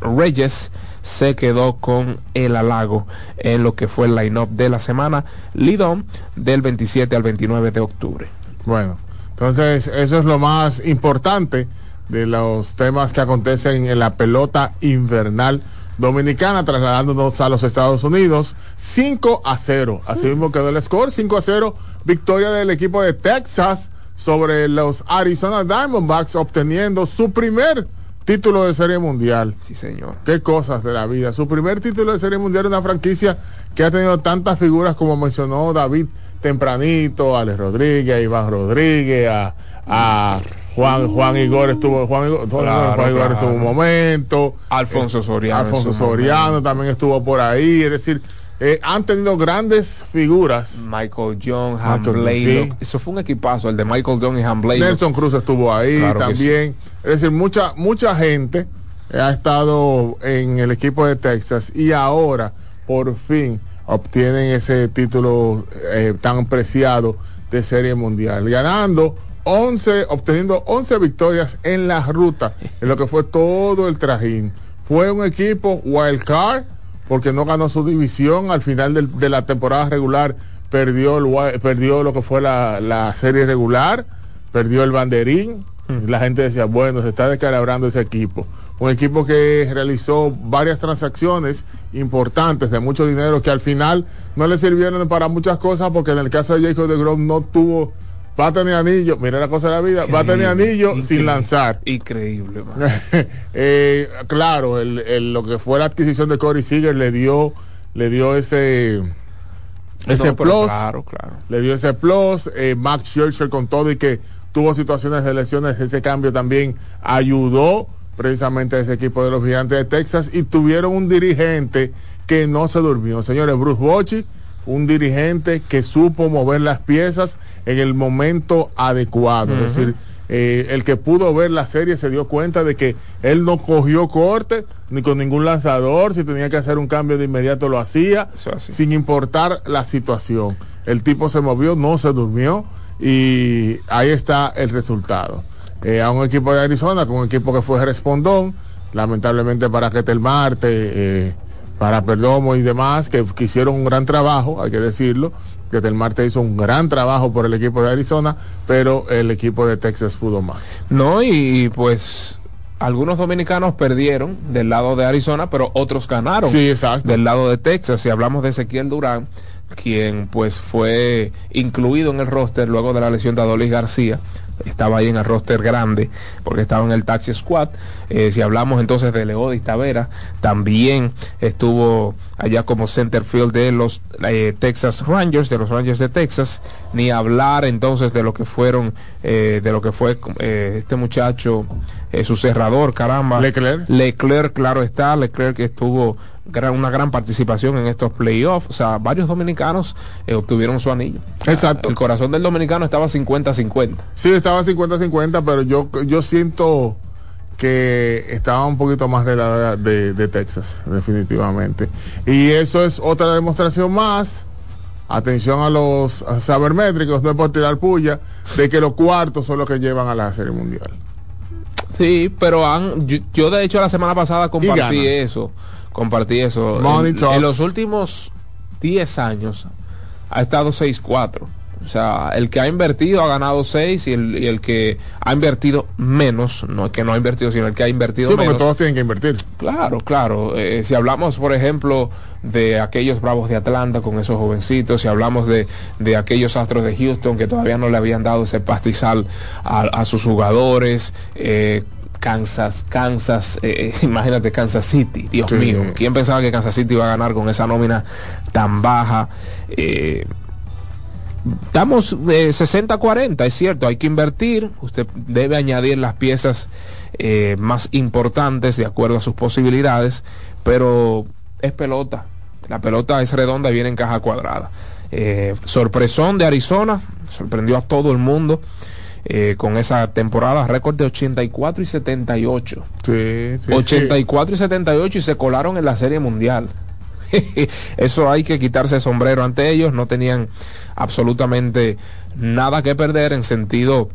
Reyes se quedó con el halago en lo que fue el line-up de la semana Lidón del 27 al 29 de octubre. Bueno, entonces eso es lo más importante de los temas que acontecen en la pelota invernal dominicana, trasladándonos a los Estados Unidos 5 a 0. Así mismo quedó el score, 5 a 0, victoria del equipo de Texas sobre los Arizona Diamondbacks, obteniendo su primer título de serie mundial. Sí, señor. Qué cosas de la vida. Su primer título de serie mundial una franquicia que ha tenido tantas figuras como mencionó David tempranito, Alex Rodríguez, a Iván Rodríguez, a, a Juan Juan Igor estuvo Juan Igor, Claro, Juan Igor claro. estuvo un momento. Alfonso Eh, Soriano Alfonso Soriano momento. también estuvo por ahí. Es decir, eh, han tenido grandes figuras. Michael John, Han Blaylock. sí. Eso fue un equipazo, el de Michael John y Han Blaylock. Nelson Cruz estuvo ahí Claro también. Es decir, mucha, mucha gente ha estado en el equipo de Texas y ahora por fin obtienen ese título eh, tan preciado de Serie Mundial, ganando 11, obteniendo 11 victorias en la ruta, en lo que fue todo el trajín. Fue un equipo wild card porque no ganó su división al final del- de la temporada regular, perdió, el perdió lo que fue la, la serie regular, perdió el banderín. La gente decía, bueno, se está descalabrando ese equipo. Un equipo que realizó varias transacciones importantes de mucho dinero que al final no le sirvieron para muchas cosas porque en el caso de Jacob de Grom no tuvo, va a tener anillo, mira la cosa de la vida, va a tener anillo sin lanzar. Increíble. *laughs* Eh, claro, el, el- lo que fue la adquisición de Corey Seager le dio, le dio ese, ese No, plus, Claro, claro. le dio ese plus. eh, Max Scherzer con todo y que tuvo situaciones de lesiones, ese cambio también ayudó precisamente a ese equipo de los gigantes de Texas y tuvieron un dirigente que no se durmió. Señores, Bruce Bochy, un dirigente que supo mover las piezas en el momento adecuado. Es decir, eh, el que pudo ver la serie se dio cuenta de que él no cogió corte ni con ningún lanzador, si tenía que hacer un cambio de inmediato lo hacía, sin importar la situación. El tipo se movió, no se durmió y ahí está el resultado. Eh, a un equipo de Arizona, con un equipo que fue respondón, lamentablemente para Ketel Marte, eh, para Perdomo y demás, que, que hicieron un gran trabajo, hay que decirlo. Ketel Marte hizo un gran trabajo por el equipo de Arizona, pero el equipo de Texas pudo más. No, y, y, pues algunos dominicanos perdieron del lado de Arizona, pero otros ganaron Sí, exacto. del lado de Texas. Si hablamos de Ezequiel Durán, quien pues fue incluido en el roster luego de la lesión de Adolis García. Estaba ahí en el roster grande porque estaba en el Taxi Squad. Eh, si hablamos entonces de Leodis Tavera, también estuvo allá como center field de los eh, Texas Rangers, de los Rangers de Texas. Ni hablar entonces de lo que fueron, eh, de lo que fue eh, este muchacho, eh, su cerrador, caramba. Leclerc. Leclerc, claro está, Leclerc que estuvo gran- una gran participación en estos playoffs, o sea, varios dominicanos obtuvieron su anillo. Exacto. El corazón del dominicano estaba 50-50. Sí, estaba 50-50, pero yo, yo siento que estaba un poquito más de la de, de Texas, definitivamente. Y eso es otra demostración más. Atención a los sabermétricos, no es por tirar puya, de que los cuartos son los que llevan a la Serie Mundial. Sí, pero han, yo, yo de hecho la semana pasada compartí eso, compartí eso. En los últimos 10 años ha estado 6-4. O sea, el que ha invertido ha ganado 6 y el, y el que ha invertido menos, no el que no ha invertido, sino el que ha invertido Sí, porque menos. todos tienen que invertir. Claro, claro. Eh, si hablamos, por ejemplo, de aquellos Bravos de Atlanta con esos jovencitos, si hablamos de, de aquellos Astros de Houston que todavía no le habían dado ese pastizal a, a sus jugadores, eh, Kansas, Kansas, eh, eh, *laughs* imagínate Kansas City, Dios Sí. mío, ¿quién pensaba que Kansas City iba a ganar con esa nómina tan baja? Eh, Estamos eh, 60-40, es cierto, hay que invertir, usted debe añadir las piezas eh, más importantes de acuerdo a sus posibilidades, pero es pelota, la pelota es redonda y viene en caja cuadrada. Eh, sorpresón de Arizona, sorprendió a todo el mundo eh, con esa temporada, récord de 84 y 78. Sí, sí, 84 y 78 y se colaron en la Serie Mundial. *laughs* Eso hay que quitarse el sombrero ante ellos. No tenían absolutamente nada que perder en sentido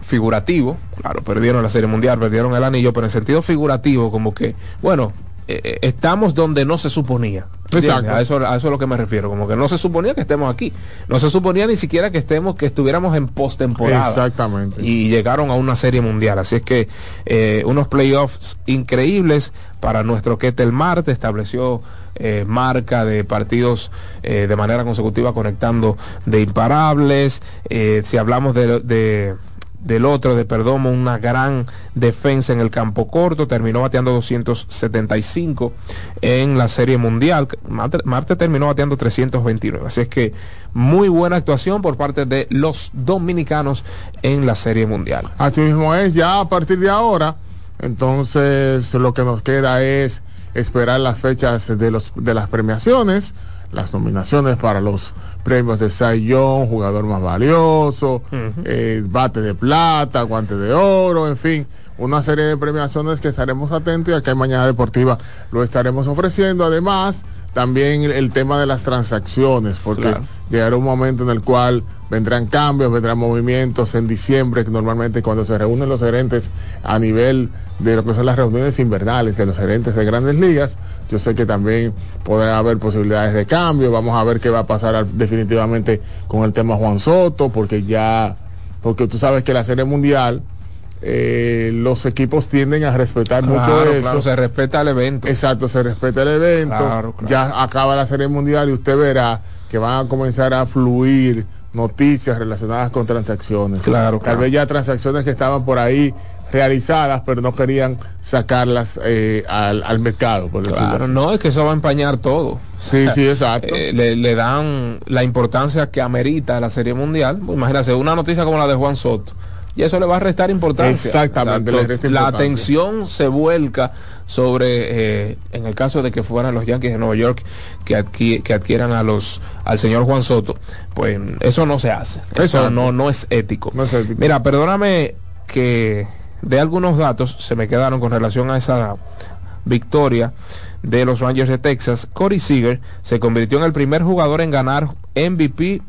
figurativo. Claro, perdieron la Serie Mundial, perdieron el anillo, pero en sentido figurativo, como que, bueno, eh, eh, estamos donde no se suponía. Exacto. A eso, a eso es lo que me refiero. Como que no se suponía que estemos aquí. No se suponía ni siquiera que estemos, que estuviéramos en postemporada Exactamente. y llegaron a una serie mundial. Así es que eh, unos playoffs increíbles para nuestro Ketel Marte, estableció eh, marca de partidos de manera consecutiva conectando de imparables. Si hablamos de, de- del otro, de Perdomo, una gran defensa en el campo corto, terminó bateando 275 en la serie mundial. Marte, Marte terminó bateando 329. Así es que muy buena actuación por parte de los dominicanos en la serie mundial. Así mismo es, ya a partir de ahora, entonces lo que nos queda es esperar las fechas de, los, de las premiaciones, las nominaciones para los premios de Young, jugador más valioso, eh, bate de plata, guante de oro, en fin, una serie de premiaciones que estaremos atentos y acá en Mañana Deportiva lo estaremos ofreciendo. Además, también el, el tema de las transacciones, porque Claro. llegará un momento en el cual vendrán cambios, vendrán movimientos en diciembre, que normalmente cuando se reúnen los gerentes a nivel de lo que son las reuniones invernales de los gerentes de grandes ligas, yo sé que también podrá haber posibilidades de cambio, vamos a ver qué va a pasar definitivamente con el tema Juan Soto, porque ya, porque tú sabes que la serie mundial, eh, los equipos tienden a respetar mucho Claro, eso. claro, se respeta el evento. Exacto, se respeta el evento. Claro. Ya acaba la serie mundial y usted verá que van a comenzar a fluir noticias relacionadas con transacciones. Claro, Tal claro. vez ya transacciones que estaban por ahí realizadas, pero no querían sacarlas eh, al, al mercado, por Claro, así. no, es que eso va a empañar todo. Sí, sí, *laughs* exacto. Eh, le, le dan la importancia que amerita la Serie Mundial. Pues imagínate, una noticia como la de Juan Soto. Y eso le va a restar importancia. Exactamente, resta La importancia. atención se vuelca sobre, eh, en el caso de que fueran los Yankees de Nueva York que, adqui- que adquieran a los al señor Juan Soto, pues eso no se hace. Eso no, no es ético. No es ético. Mira, perdóname que de algunos datos se me quedaron con relación a esa victoria de los Rangers de Texas. Corey Seager se convirtió en el primer jugador en ganar MVP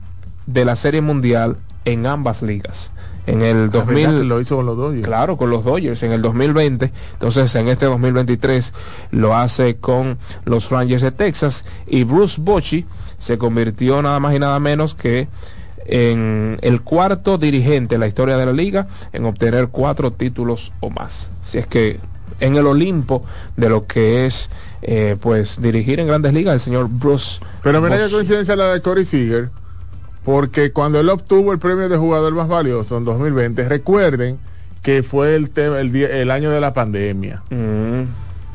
de la Serie Mundial en ambas ligas. En el La verdad que 2000, lo hizo con los Dodgers. Claro, con los Dodgers en el 2020. Entonces, en este 2023 lo hace con los Rangers de Texas. Y Bruce Bochy se convirtió nada más y nada menos que en el cuarto dirigente en la historia de la liga en obtener cuatro títulos o más. Si es que en el Olimpo de lo que es eh, pues dirigir en grandes ligas el señor Bruce. Pero mira qué coincidencia la de Corey Seager, porque cuando él obtuvo el premio de jugador más valioso en 2020, recuerden que fue el, tema, el, día- el año de la pandemia. Mm,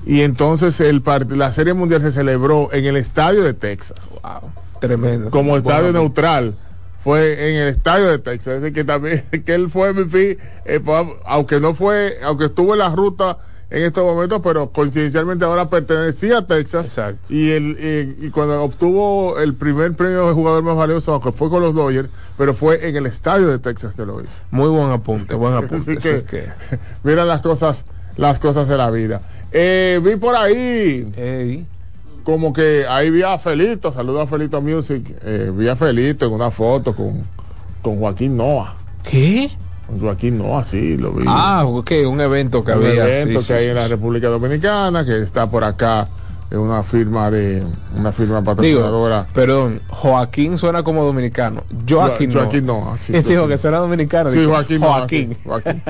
Y entonces el la Serie Mundial se celebró en el estadio de Texas, wow, tremendo. como estadio Bueno, neutral. Fue en el estadio de Texas, es decir, que también *laughs* que él fue MVP, eh, aunque no fue, aunque estuvo en la ruta en estos momentos, pero coincidencialmente ahora pertenecía a Texas. Exacto. Y, el, y, y cuando obtuvo el primer premio de jugador más valioso, aunque fue con los Dodgers, pero fue en el estadio de Texas que lo hizo. Muy buen apunte, buen *laughs* apunte. Así Así que, *laughs* mira las cosas, las cosas de la vida. Eh, vi por ahí como que ahí vi a Felito, saludo a Felito Music, eh, vi a Felito en una foto con, con Joaquín Noah. ¿Qué? Joaquín Noah, sí, lo vi. Ah, ok, un evento que un había. evento sí, que sí, hay sí, en la. República Dominicana, que está por acá una firma de una firma Digo, patrocinadora. perdón, Joaquín suena como dominicano. Joaquín, Jo- no. Joaquín Noah, sí, Sí, Joaquín. que suena dominicano. Sí, digo, Joaquín Noah. Joaquín. sí, Joaquín.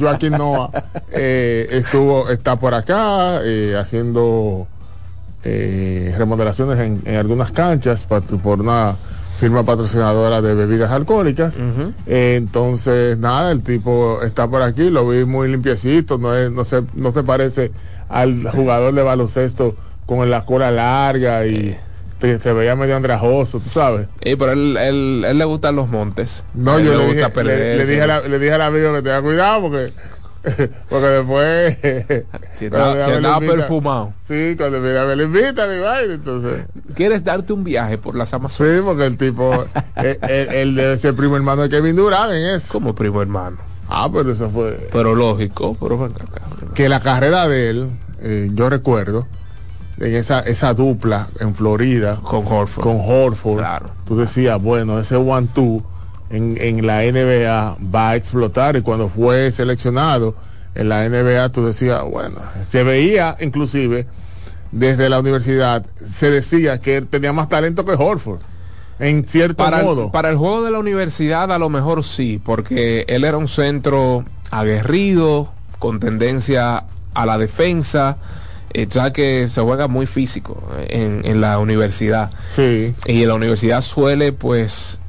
Joaquín Noah eh, estuvo, está por acá eh, haciendo eh, remodelaciones en, en algunas canchas pa- por una firma patrocinadora de bebidas alcohólicas. Eh, entonces, nada, el tipo está por aquí, lo vi muy limpiecito, no, es, no, se, no se parece al jugador de baloncesto con la cola larga y te- se veía medio andrajoso, tú sabes. Eh, pero él, él, él le gustan los montes. No, él yo le gusta dije, perderse. le dije la- le dije al amigo que tenga cuidado porque, *laughs* porque después. Si andaba, si andaba perfumado. Sí, cuando me, me lo invita, mi vaina, entonces. ¿Quieres darte un viaje por las Sí, Amazonas? porque el tipo, él- él debe ser primo hermano de Kevin Durant en eso. Como primo hermano. Ah, pero eso fue. Pero lógico, pero acá. Que la carrera de él, eh, yo recuerdo, en esa, esa dupla en Florida, Con Horford. con Horford, Claro. tú decías, bueno, ese one-two en, en la NBA va a explotar y cuando fue seleccionado en la NBA tú decías, bueno, se veía inclusive desde la universidad, se decía que él tenía más talento que Horford, en cierto para modo. el, para el juego de la universidad a lo mejor sí, porque él era un centro aguerrido, con tendencia a la defensa, eh, ya que se juega muy físico en, en la universidad. Sí, Y en la universidad suele pues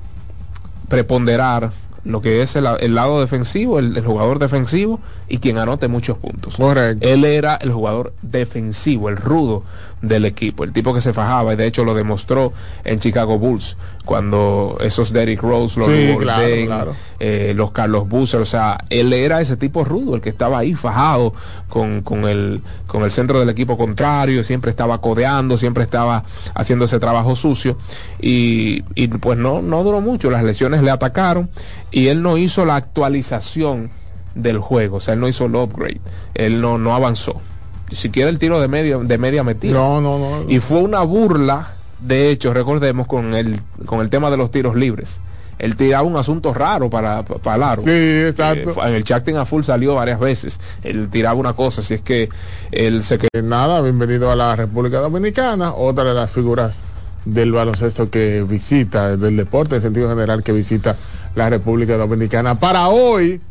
preponderar lo que es el, el lado defensivo, el, el jugador defensivo y quien anote muchos puntos. correcto. Él era el jugador defensivo, el rudo del equipo, el tipo que se fajaba y de hecho lo demostró en Chicago Bulls cuando esos Derrick Rose, los Sí, Lou claro, Gordon, claro. eh, los Carlos Boozer, o sea, él era ese tipo rudo, el que estaba ahí fajado con, con, el, con el centro del equipo contrario, siempre estaba codeando, siempre estaba haciendo ese trabajo sucio y, y pues no, no duró mucho, las lesiones le atacaron y él no hizo la actualización del juego. O sea, él no hizo el upgrade. Él no, no avanzó. Ni siquiera el tiro de media, de media metida. No, no, no. Y fue una burla, de hecho, recordemos, con el, con el tema de los tiros libres. Él tiraba un asunto raro para, para el aro. Sí, exacto. Eh, en el Chacting a full salió varias veces. Él tiraba una cosa, si es que él se quedó. Eh, Nada, bienvenido a la República Dominicana, otra de las figuras del baloncesto que visita, del deporte en sentido general que visita la República Dominicana. Para hoy,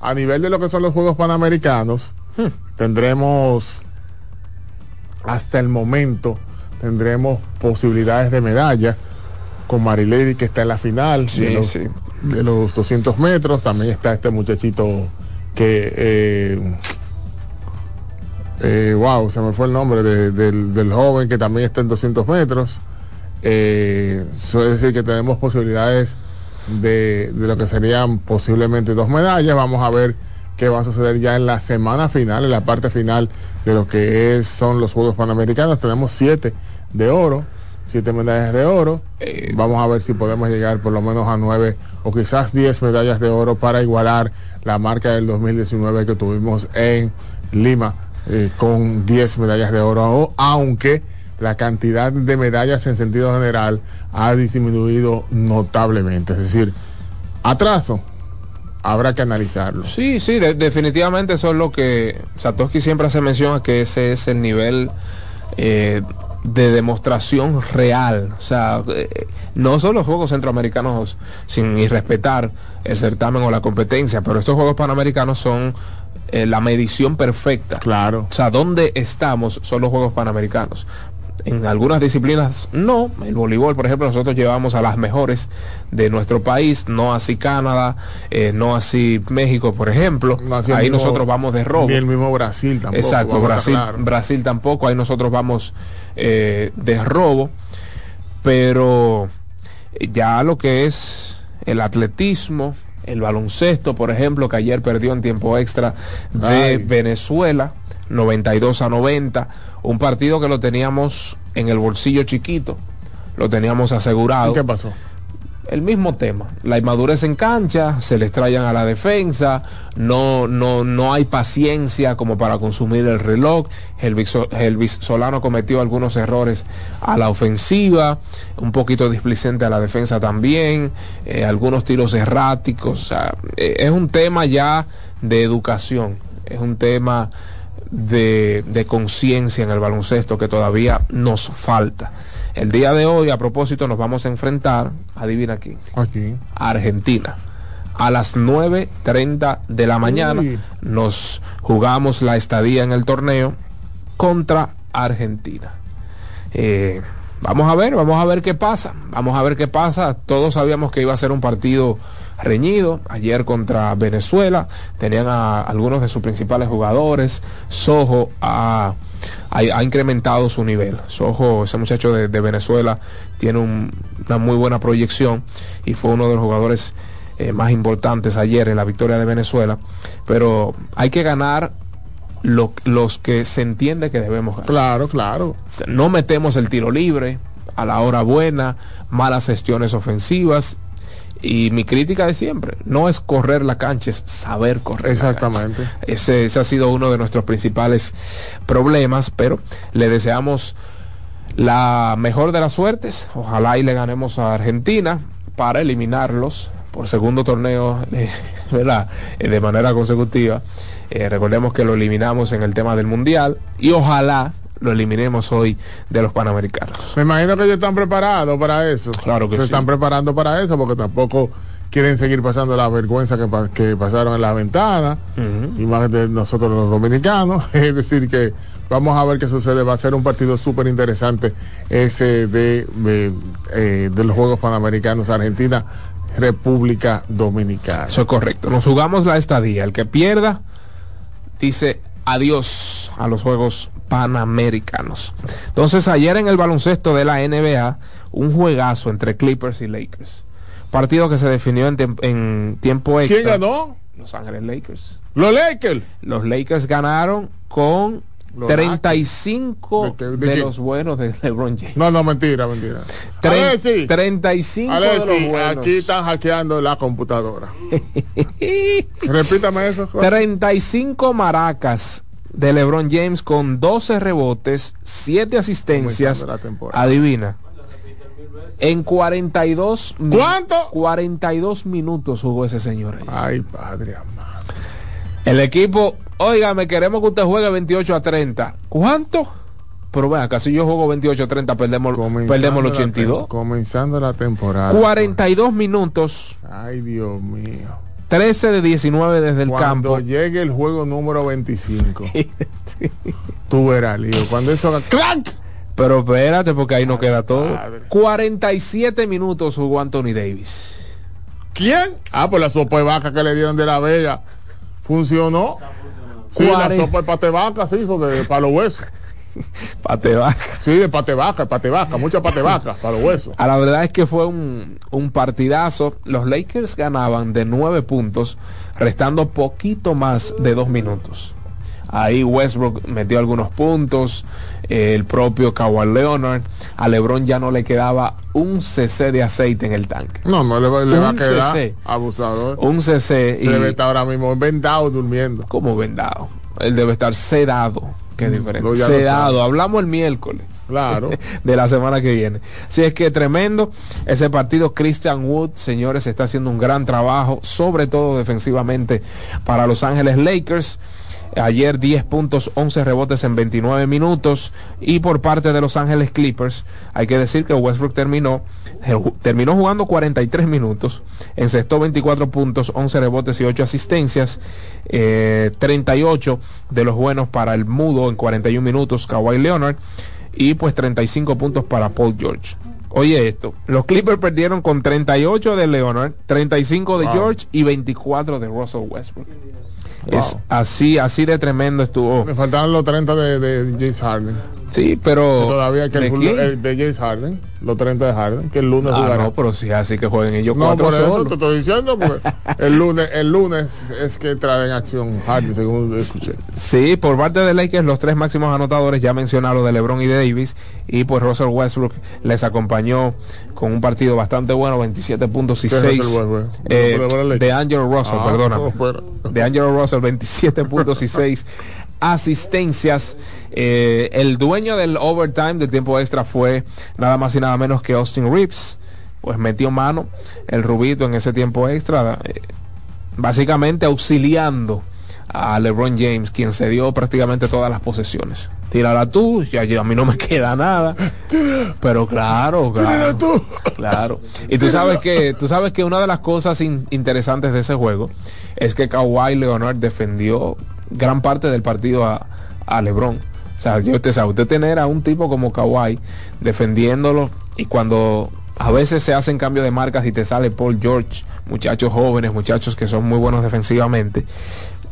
a nivel de lo que son los Juegos Panamericanos, tendremos hasta el momento tendremos posibilidades de medalla. Con Marilady que está en la final Sí, de, los, sí. de los 200 metros. También está este muchachito que eh, eh, wow se me fue el nombre de- del, del joven que también está en 200 metros. Eh, eso es decir que tenemos posibilidades de, de lo que serían posiblemente dos medallas. Vamos a ver qué va a suceder ya en la semana final en la parte final de lo que es, son los Juegos Panamericanos. Tenemos siete de oro siete medallas de oro. Eh, vamos a ver si podemos llegar por lo menos a nueve o quizás diez medallas de oro para igualar la marca del 2019 que tuvimos en Lima eh, con 10 medallas de oro, aunque la cantidad de medallas en sentido general ha disminuido notablemente. Es decir, atraso, habrá que analizarlo. Sí, sí, de- definitivamente eso es lo que Satoshi siempre hace mención a que ese es el nivel eh, de demostración real. O sea, eh, no son los Juegos Centroamericanos sin irrespetar el certamen o la competencia, pero estos Juegos Panamericanos son eh, la medición perfecta. Claro. O sea, ¿dónde estamos? Son los Juegos Panamericanos. En algunas disciplinas no. El voleibol, por ejemplo, nosotros llevamos a las mejores de nuestro país, no así Canadá, eh, no así México, por ejemplo. No así el ahí mismo- nosotros vamos de robo. Ni el mismo Brasil tampoco. Exacto, Brasil. Brasil tampoco, ahí nosotros vamos eh, de robo, pero ya lo que es el atletismo, el baloncesto, por ejemplo, que ayer perdió en tiempo extra de Ay. Venezuela, 92 a 90, un partido que lo teníamos en el bolsillo chiquito, lo teníamos asegurado ¿Y qué pasó? el mismo tema, la inmadurez en cancha, se les trayan a la defensa, no, no, no hay paciencia como para consumir el reloj, Elvis, Elvis Solano cometió algunos errores a la ofensiva, un poquito displicente a la defensa también, eh, algunos tiros erráticos, o sea, eh, es un tema ya de educación, es un tema de, de conciencia en el baloncesto que todavía nos falta. El día de hoy, a propósito, nos vamos a enfrentar, adivina Aquí. a Argentina. A las 9.30 de la mañana Uy. nos jugamos la estadía en el torneo contra Argentina. Eh, vamos a ver, vamos a ver qué pasa. Vamos a ver qué pasa. Todos sabíamos que iba a ser un partido reñido. Ayer contra Venezuela tenían a algunos de sus principales jugadores. Sojo ha, ha- ha incrementado su nivel. Sojo, ese muchacho de, de Venezuela, tiene un- una muy buena proyección y fue uno de los jugadores eh, más importantes ayer en la victoria de Venezuela. Pero hay que ganar lo- los que se entiende que debemos ganar. Claro, claro. No metemos el tiro libre a la hora buena, malas gestiones ofensivas. Y mi crítica de siempre, no es correr la cancha, es saber correr. la Exactamente. cancha. Ese, ese ha sido uno de nuestros principales problemas, pero le deseamos la mejor de las suertes. Ojalá y le ganemos a Argentina para eliminarlos por segundo torneo, eh, *laughs* ¿verdad? Eh, de manera consecutiva. Eh, recordemos que lo eliminamos en el tema del Mundial y ojalá lo eliminemos hoy de los Panamericanos. Me imagino que ellos están preparados para eso. Claro que Se sí. están preparando para eso porque tampoco quieren seguir pasando la vergüenza que, que pasaron en la ventana. Y más de nosotros los dominicanos. *laughs* Es decir, que vamos a ver qué sucede. Va a ser un partido súper interesante ese de, de, eh, de los Juegos Panamericanos Argentina. República Dominicana. Eso es correcto. Nos jugamos la estadía. El que pierda dice adiós a los Juegos Panamericanos. Entonces, ayer en el baloncesto de la NBA, un juegazo entre Clippers y Lakers. Partido que se definió en, tiemp- en tiempo extra. ¿Quién ganó? Los Ángeles Lakers. Los Lakers. Los Lakers ganaron con Los 35 ¿De de de, quién? los buenos de LeBron James. No, no, mentira, mentira. Tre- Alexi, 35 de Alexi, los buenos. aquí están hackeando la computadora. *laughs* Repítame eso. Jorge. 35 maracas de LeBron James con 12 rebotes, 7 asistencias. Adivina. En 42 mi- ¿Cuánto? 42 minutos jugó ese señor. ahí. Ay, padre amado. El equipo, óigame, queremos que usted juegue 28 a 30. ¿Cuánto? Pero vean, casi yo juego 28 a 30, perdemos, Comenzando perdemos el la 82. tem- Comenzando la temporada. 42 minutos, Ay, Dios mío. 13 de 19 desde el Cuando campo. llegue el juego número 25, *laughs* tú verás, lío. Cuando eso haga ¡clac! Pero espérate, porque ahí no queda todo. padre. 47 minutos jugó Anthony Davis. ¿Quién? Ah, pues la sopa de vaca que le dieron de la Vega funcionó. Sí, la sopa de pate vaca, sí, porque para los huesos. *laughs* Pate vaca. Sí, de pate vaca, pate vaca, mucha pate vaca para los huesos. A la verdad es que fue un, un partidazo. Los Lakers ganaban de 9 puntos, restando poquito más de 2 minutos. Ahí Westbrook metió algunos puntos, el propio Kawhi Leonard. A LeBron ya no le quedaba un cc de aceite en el tanque. No, no le va, le va a Un quedar CC. abusador. Un cc Se y debe estar ahora mismo vendado durmiendo. como vendado. Él debe estar sedado. Qué diferente. ya lo sedado. Hablamos el miércoles. Claro. *laughs* de la semana que viene. Si es que tremendo ese partido. Christian Wood, señores, está haciendo un gran trabajo, sobre todo defensivamente para Los Ángeles Lakers. Ayer 10 puntos, 11 rebotes en 29 minutos. Y por parte de Los Ángeles Clippers, hay que decir que Westbrook terminó, terminó jugando 43 minutos, encestó 24 puntos, 11 rebotes y 8 asistencias. eh, 38 de los buenos para el mudo en 41 minutos, Kawhi Leonard. Y pues 35 puntos para Paul George. Oye esto, los Clippers perdieron con 38 de Leonard, 35 de Wow. George y 24 de Russell Westbrook. Wow. Es así, así de tremendo estuvo. Me faltaban los 30 de, de James Harden. Sí, pero Todavía que ¿de el, quién? el de James Harden, los 30 de Harden, que el lunes Ah, jugará. no, pero sí, así que jueguen ellos No, cuatro por eso te estoy diciendo, porque *laughs* el lunes, el lunes es que traen acción Harden, según escuché. Sí, por parte de Lakers, los tres máximos anotadores, ya mencionaron de LeBron y de Davis, y pues Russell Westbrook les acompañó con un partido bastante bueno, 27 puntos y ¿Qué es 6 Russell Westbrook? eh, de Angelo Russell, Ah, perdóname. no, De Angelo Russell, 27 puntos y *laughs* 6 asistencias. Eh, el dueño del overtime del tiempo extra fue nada más y nada menos que Austin Reeves. Pues metió mano el rubito en ese tiempo extra. eh, básicamente auxiliando a LeBron James, quien se dio prácticamente todas las posesiones. Tírala tú, ya, ya a mí no me *laughs* queda nada. Pero claro, claro. Claro. Y tú sabes que tú sabes que una de las cosas in- interesantes de ese juego es que Kawhi Leonard defendió gran parte del partido a, a LeBron. O sea, yo te sabe, usted tener a un tipo como Kawhi defendiéndolo y cuando a veces se hacen cambios de marcas y te sale Paul George, muchachos jóvenes, muchachos que son muy buenos defensivamente,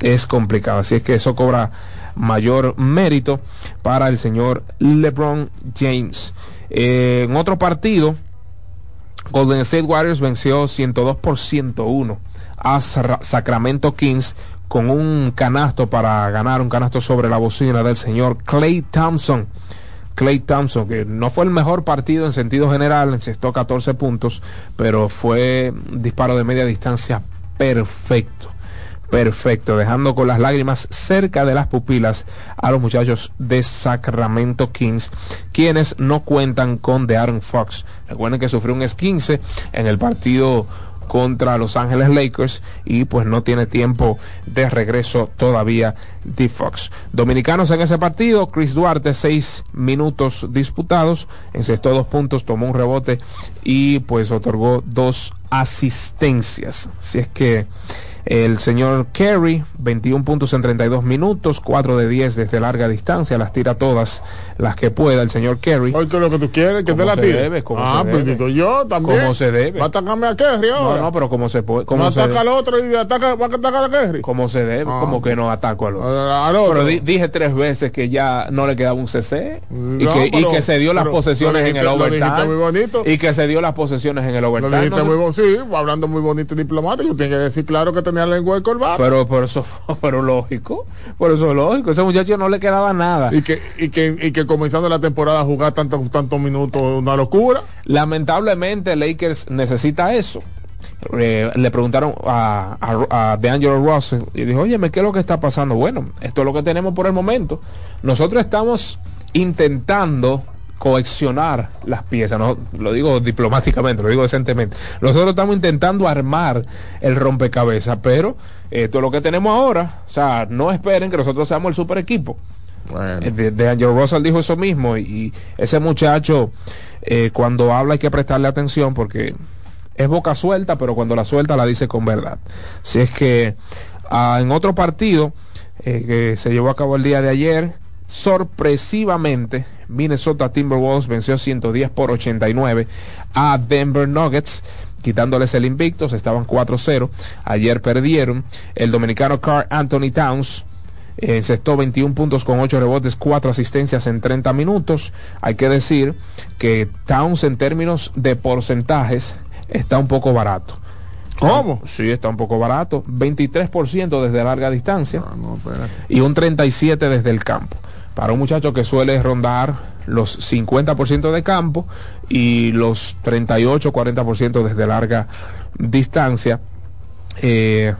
es complicado. Así es que eso cobra mayor mérito para el señor LeBron James. Eh, en otro partido, Golden State Warriors venció 102 por 101 a Sacramento Kings con un canasto para ganar, un canasto sobre la bocina del señor Clay Thompson. Clay Thompson, que no fue el mejor partido en sentido general, encestó 14 puntos, pero fue disparo de media distancia perfecto. Perfecto, dejando con las lágrimas cerca de las pupilas a los muchachos de Sacramento Kings, quienes no cuentan con De'Aaron Fox. Recuerden que sufrió un esquince en el partido contra Los Ángeles Lakers y pues no tiene tiempo de regreso todavía de Fox. Dominicanos en ese partido, Chris Duarte, seis minutos disputados, encestó dos puntos, tomó un rebote y pues otorgó dos asistencias. Si es que el señor Kerry, 21 puntos en 32 minutos, 4 de 10 desde larga distancia, las tira todas las que pueda el señor Kerry. Oye, que lo que tú quieres, que ¿Cómo te la tire. debe? ¿Cómo ah, se pues debe? yo también. ¿Cómo se debe? Va a atacarme a Kerry No, ahora. no, pero como se puede, no como se ataca al otro y ataca, va a atacar a Kerry. como se debe, Ah. como que no ataco al otro. Al- al otro. Pero di- dije tres veces que ya no le quedaba un CC y, No, que, y pero- que se dio las pero posesiones lo en el dijiste- lo dijiste overtime. bonito. Y que se dio las posesiones en el Lo overtime. dijiste ¿no? muy bon- sí, hablando muy bonito y diplomático, tiene que decir claro que tenemos tenía lengua de corbata. Pero por eso, *laughs* pero lógico, por eso es lógico. Ese muchacho no le quedaba nada. Y que, y que, y que comenzando la temporada a jugar tantos, tantos minutos, una locura. Lamentablemente, Lakers necesita eso. Eh, le preguntaron a, a, a DeAngelo Russell y dijo, oye, ¿qué es lo que está pasando? Bueno, esto es lo que tenemos por el momento. Nosotros estamos intentando coleccionar las piezas, no lo digo diplomáticamente, lo digo decentemente. Nosotros estamos intentando armar el rompecabezas, pero esto es lo que tenemos ahora. O sea, no esperen que nosotros seamos el super equipo. Bueno. Eh, De, de Angelo Russell dijo eso mismo y, y ese muchacho eh, cuando habla hay que prestarle atención porque es boca suelta, pero cuando la suelta la dice con verdad. Si es que ah, en otro partido eh, que se llevó a cabo el día de ayer, sorpresivamente Minnesota Timberwolves venció 110 por 89 a Denver Nuggets quitándoles el invicto, se estaban 4-0, ayer perdieron, el dominicano Carl Anthony Towns eh, encestó 21 puntos con 8 rebotes, 4 asistencias en 30 minutos. Hay que decir que Towns en términos de porcentajes está un poco barato. ¿Cómo? Sí, está un poco barato. 23% desde larga distancia Ah, no, y un 37% desde el campo. Para un muchacho que suele rondar los 50% de campo y los 38-40% desde larga distancia. Eh,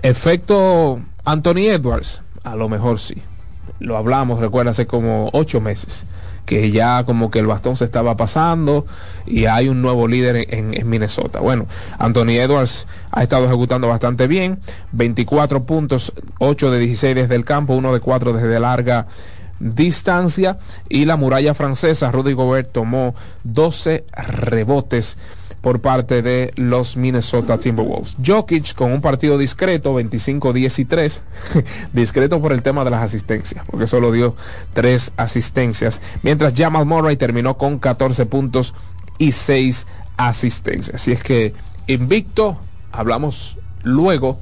efecto Anthony Edwards, a lo mejor sí. Lo hablamos, recuerda, hace como ocho meses, que ya como que el bastón se estaba pasando y hay un nuevo líder en, en- Minnesota. Bueno, Anthony Edwards ha estado ejecutando bastante bien, 24 puntos, 8 de 16 desde el campo, 1 de 4 desde larga distancia y la muralla francesa, Rudy Gobert tomó 12 rebotes por parte de los Minnesota Timberwolves. Jokic con un partido discreto, 25-10 y 3, *laughs* discreto por el tema de las asistencias, porque solo dio tres asistencias, mientras Jamal Murray terminó con 14 puntos y 6 asistencias. Así es que invicto, hablamos luego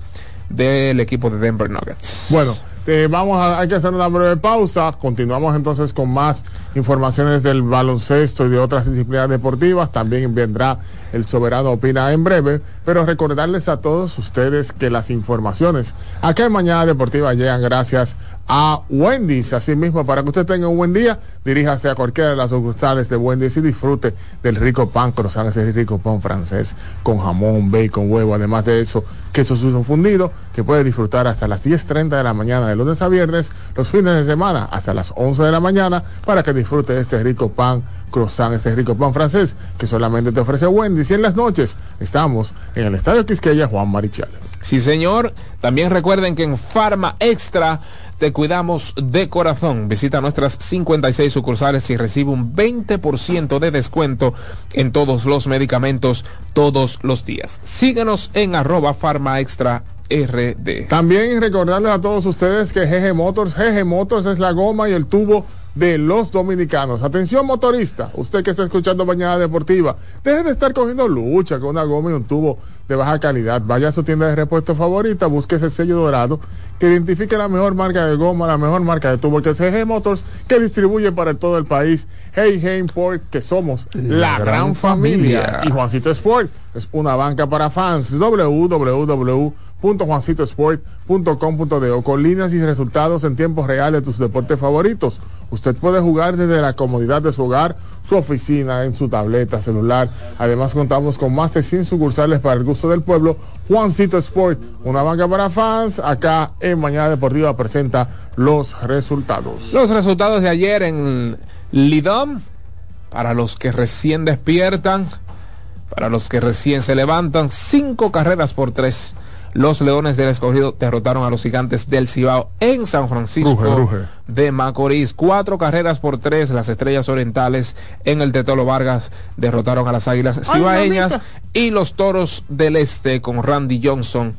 del equipo de Denver Nuggets. Bueno, eh, vamos a, hay que hacer una breve pausa. Continuamos entonces con más informaciones del baloncesto y de otras disciplinas deportivas. También vendrá el soberano opina en breve. Pero recordarles a todos ustedes que las informaciones acá en Mañana Deportiva llegan gracias a Wendy's. Asimismo, para que usted tenga un buen día, diríjase a cualquiera de las sucursales de Wendy's y disfrute del rico pan croissant, ese rico pan francés con jamón, bacon, huevo. Además de eso, queso suso fundido que puede disfrutar hasta las 10.30 de la mañana de lunes a viernes, los fines de semana hasta las 11 de la mañana para que disfrute este rico pan croissant, este rico pan francés que solamente te ofrece Wendy's. Y en las noches estamos en el Estadio Quisqueya Juan Marichal. Sí, señor. También recuerden que en Farma Extra te cuidamos de corazón. Visita nuestras 56 sucursales y recibe un 20% de descuento en todos los medicamentos todos los días. Síguenos en arroba Farma Extra RD. También recordarles a todos ustedes que GG Motors, GG Motors es la goma y el tubo de los dominicanos. Atención motorista, usted que está escuchando Mañana Deportiva, deje de estar cogiendo lucha con una goma y un tubo de baja calidad. Vaya a su tienda de repuesto favorita, busque ese sello dorado que identifique la mejor marca de goma, la mejor marca de tubo, que es GG Motors, que distribuye para todo el país. Hey, hey, Import, que somos la, gran, gran familia. familia. Y Juancito Sport es una banca para fans. www.juancitosport.com.de con líneas y resultados en tiempo real de tus deportes favoritos. Usted puede jugar desde la comodidad de su hogar, su oficina, en su tableta, celular. Además contamos con más de 100 sucursales para el gusto del pueblo. Juancito Sport, una banca para fans. Acá en Mañana Deportiva presenta los resultados. Los resultados de ayer en Lidom, para los que recién despiertan, para los que recién se levantan, cinco carreras por tres. Los Leones del Escogido derrotaron a los Gigantes del Cibao en San Francisco Ruge, ruge. de Macorís. Cuatro carreras por tres. Las Estrellas Orientales en el Tetolo Vargas derrotaron a las Águilas Cibaeñas y los Toros del Este con Randy Johnson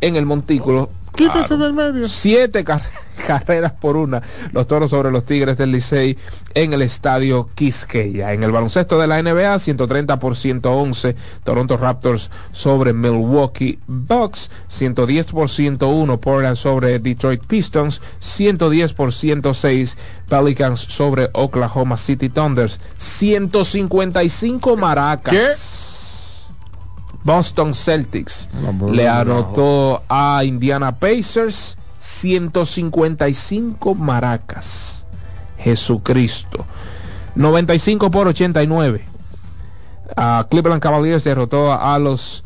en el Montículo. Quítese del medio. Siete car- *laughs* carreras por una. Los toros sobre los Tigres del Licey en el estadio Quisqueya. En el baloncesto de la NBA, 130 por 111. Toronto Raptors sobre Milwaukee Bucks. 110 por 101. Portland sobre Detroit Pistons. 110 por 106. Pelicans sobre Oklahoma City Thunders. 155 Maracas. ¿Qué? Boston Celtics le anotó a Indiana Pacers 155 maracas. Jesucristo. 95 por 89. A Cleveland Cavaliers derrotó a los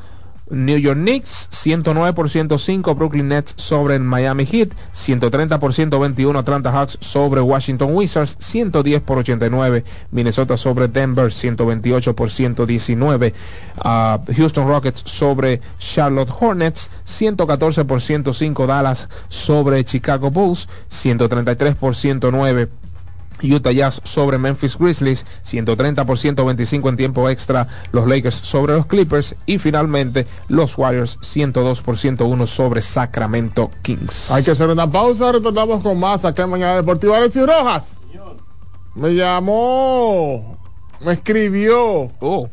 New York Knicks 109 por 105 Brooklyn Nets sobre Miami Heat 130 por 121 Atlanta Hawks sobre Washington Wizards 110 por 89 Minnesota sobre Denver 128 por 119 a Houston Rockets sobre Charlotte Hornets 114 por 105 Dallas sobre Chicago Bulls 133 por 109 Utah Jazz sobre Memphis Grizzlies, 130 por 125 en tiempo extra, los Lakers sobre los Clippers y finalmente los Warriors 102 por 101 sobre Sacramento Kings. Hay que hacer una pausa, retornamos con más acá en Mañana Deportiva. Alexis Rojas me llamó, me escribió Oh,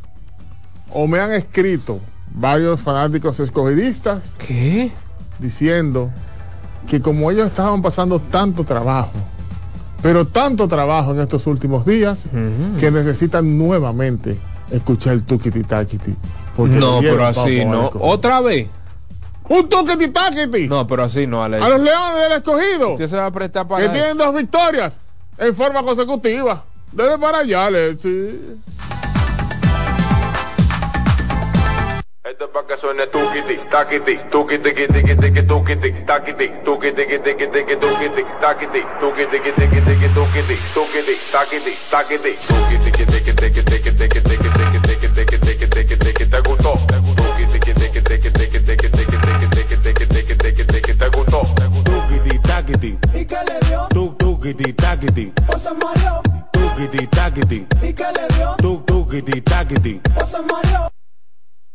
o me han escrito varios fanáticos escogidistas ¿qué? diciendo que como ellos estaban pasando tanto trabajo, pero tanto trabajo en estos últimos días, que necesitan nuevamente escuchar el tukiti takiti. porque No, pero así no. ¿Otra vez? Un tukiti takiti No, pero así no, Alex. a los leones del escogido. Usted se va a prestar para que eso. tienen dos victorias en forma consecutiva. Debe para allá, Alexis. Esto es pa' que suene tukiti, takiti, tukiti, tiki, tiki, tiki, tukiti, takiti, tukiti, tiki, tiki, tiki, tukiti, takiti, tukiti, tiki, tiki, tiki, tukiti, tukiti, takiti, takiti, tukiti, tiki, tiki, tiki, tiki, tiki, tiki, tiki, tiki, tiki, tiki, tiki, tiki, ¿te gustó? Tiki, tiki, tiki, tiki, tiki, ¿te gustó? ¿Y qué le dio? Tuk. O se mareó. Takiti. ¿Y qué le dio? Tuk tukiti takiti. O se mareó.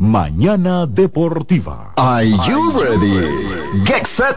Mañana Deportiva. Are you ready? Get set.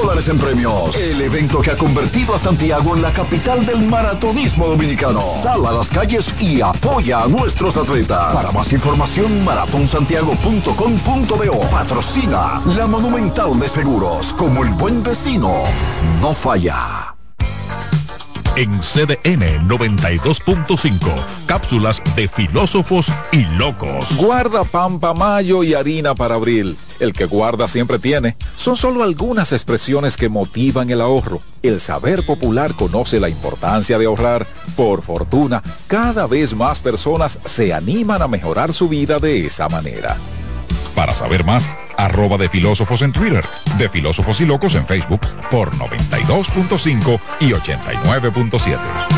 dólares en premios. El evento que ha convertido a Santiago en la capital del maratonismo dominicano. Sal a las calles y apoya a nuestros atletas. Para más información, maratonsantiago.com.do. Patrocina la Monumental de Seguros. Como el buen vecino, no falla. En CDN 92.5, cápsulas de filósofos y locos. Guarda pampa mayo y harina para abril. El que guarda siempre tiene. Son solo algunas expresiones que motivan el ahorro. El saber popular conoce la importancia de ahorrar Por fortuna, cada vez más personas se animan a mejorar su vida de esa manera. Para saber más, arroba de filósofos en Twitter, de filósofos y locos en Facebook por 92.5 y 89.7.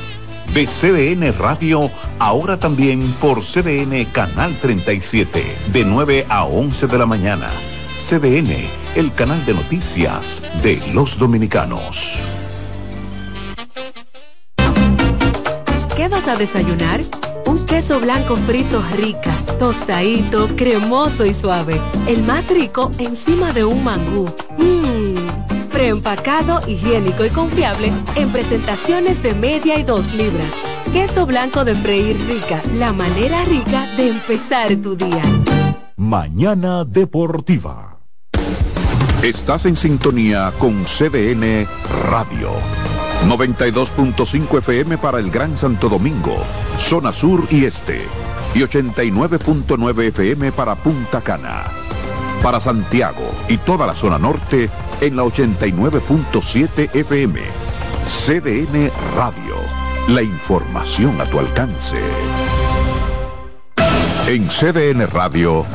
de CDN Radio, ahora también por CDN Canal 37, de 9 a 11 de la mañana. CDN, el canal de noticias de los dominicanos. ¿Qué vas a desayunar? Un queso blanco frito rica, tostadito, cremoso y suave. El más rico encima de un mangú. Mmm, preempacado, higiénico y confiable en presentaciones de media y dos libras. Queso blanco de freír rica, la manera rica de empezar tu día. Mañana Deportiva. Estás en sintonía con CDN Radio. 92.5 FM para el Gran Santo Domingo, zona sur y este. Y 89.9 FM para Punta Cana. Para Santiago y toda la zona norte en la 89.7 FM. CDN Radio. La información a tu alcance. En CDN Radio,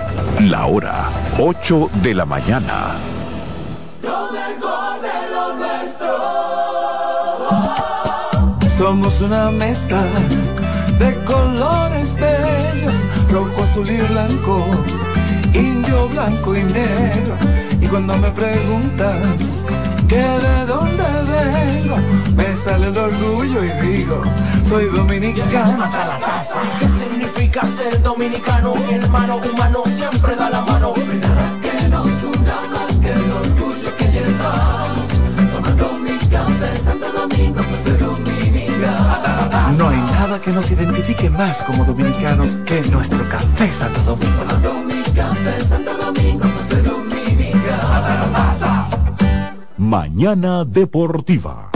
la hora 8 de la mañana. Lo mejor de lo nuestro. Somos una mezcla de colores bellos, rojo, azul y blanco, indio, blanco y negro. Y cuando me preguntan que de dónde vengo, me sale el orgullo y digo, soy dominicano hasta la casa. ¿Qué significa ser dominicano? Mi hermano humano siempre da la mano. Nada que nos una más que el orgullo que llevamos. Tomando mi café Santo Domingo, pues soy dominicano. No hay nada que nos identifique más como dominicanos que nuestro café Santo Domingo. Tomando mi café Santo Domingo, pues soy dominicano. Mañana Deportiva.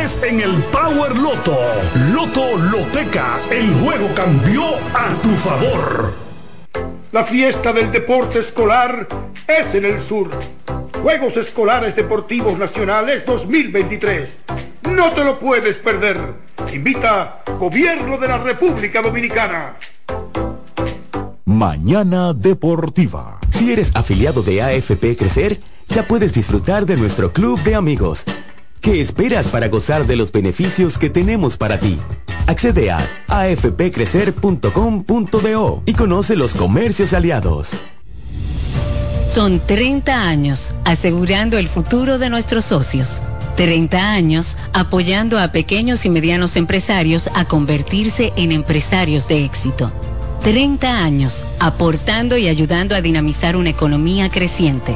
en el Power Loto. Loto Loteca, el juego cambió a tu favor. La fiesta del deporte escolar es en el sur. Juegos Escolares Deportivos Nacionales 2023. No te lo puedes perder. Invita Gobierno de la República Dominicana. Mañana Deportiva. Si eres afiliado de AFP Crecer, ya puedes disfrutar de nuestro club de amigos. ¿Qué esperas para gozar de los beneficios que tenemos para ti? Accede a afpcrecer.com.do y conoce los comercios aliados. Son 30 años asegurando el futuro de nuestros socios. 30 años apoyando a pequeños y medianos empresarios a convertirse en empresarios de éxito. 30 años aportando y ayudando a dinamizar una economía creciente,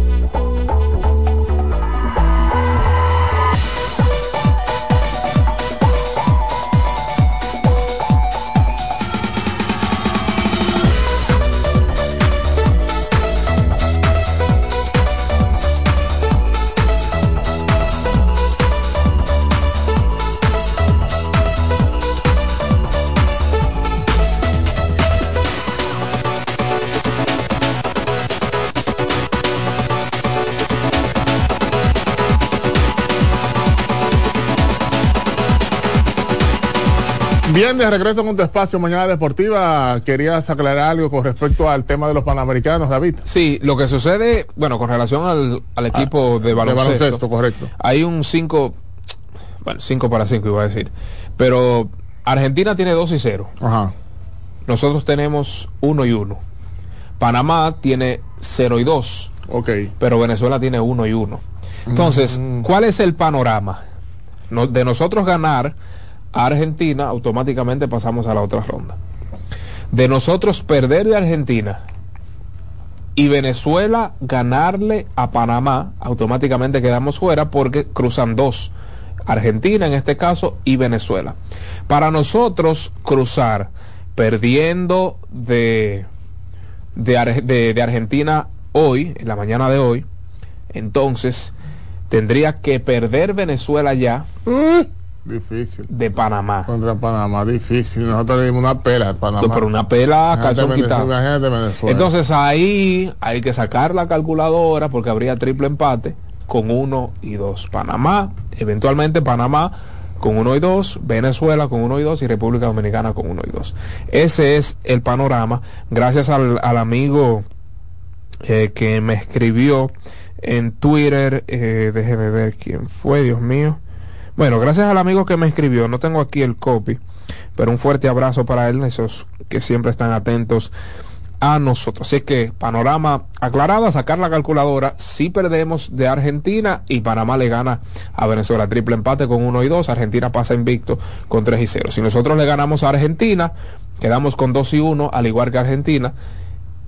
Bien, de regreso con tu espacio Mañana Deportiva. Querías aclarar algo con respecto al tema de los panamericanos, David. Sí, lo que sucede, bueno, con relación al, al equipo de baloncesto. Ah, baloncesto, correcto. Hay un 5, bueno, 5 para 5 iba a decir. Pero Argentina tiene 2 y 0. Ajá. Nosotros tenemos 1 y 1. Panamá tiene 0 y 2. Ok. Pero Venezuela tiene 1 y 1. Entonces, Mm. ¿cuál es el panorama? No- de nosotros ganar a Argentina, automáticamente pasamos a la otra ronda. De nosotros perder de Argentina y Venezuela ganarle a Panamá, automáticamente quedamos fuera porque cruzan dos. Argentina en este caso y Venezuela. Para nosotros cruzar perdiendo de, de, Ar- de- de Argentina hoy, en la mañana de hoy, entonces tendría que perder Venezuela ya Difícil. de Panamá. Contra Panamá, difícil. Nosotros le dimos una pela a Panamá. No, pero una pela calzón quitado. Entonces ahí hay que sacar la calculadora porque habría triple empate con uno y dos. Panamá, eventualmente Panamá con uno y dos, Venezuela con uno y dos y República Dominicana con uno y dos. Ese es el panorama. Gracias al, al amigo eh, que me escribió en Twitter, eh, déjeme ver quién fue, Dios mío. Bueno, gracias al amigo que me escribió, no tengo aquí el copy, pero un fuerte abrazo para él, esos que siempre están atentos a nosotros. Así que panorama aclarado, a sacar la calculadora, si perdemos de Argentina y Panamá le gana a Venezuela, triple empate con 1 y 2, Argentina pasa invicto con 3 y 0. Si nosotros le ganamos a Argentina, quedamos con 2 y 1, al igual que Argentina,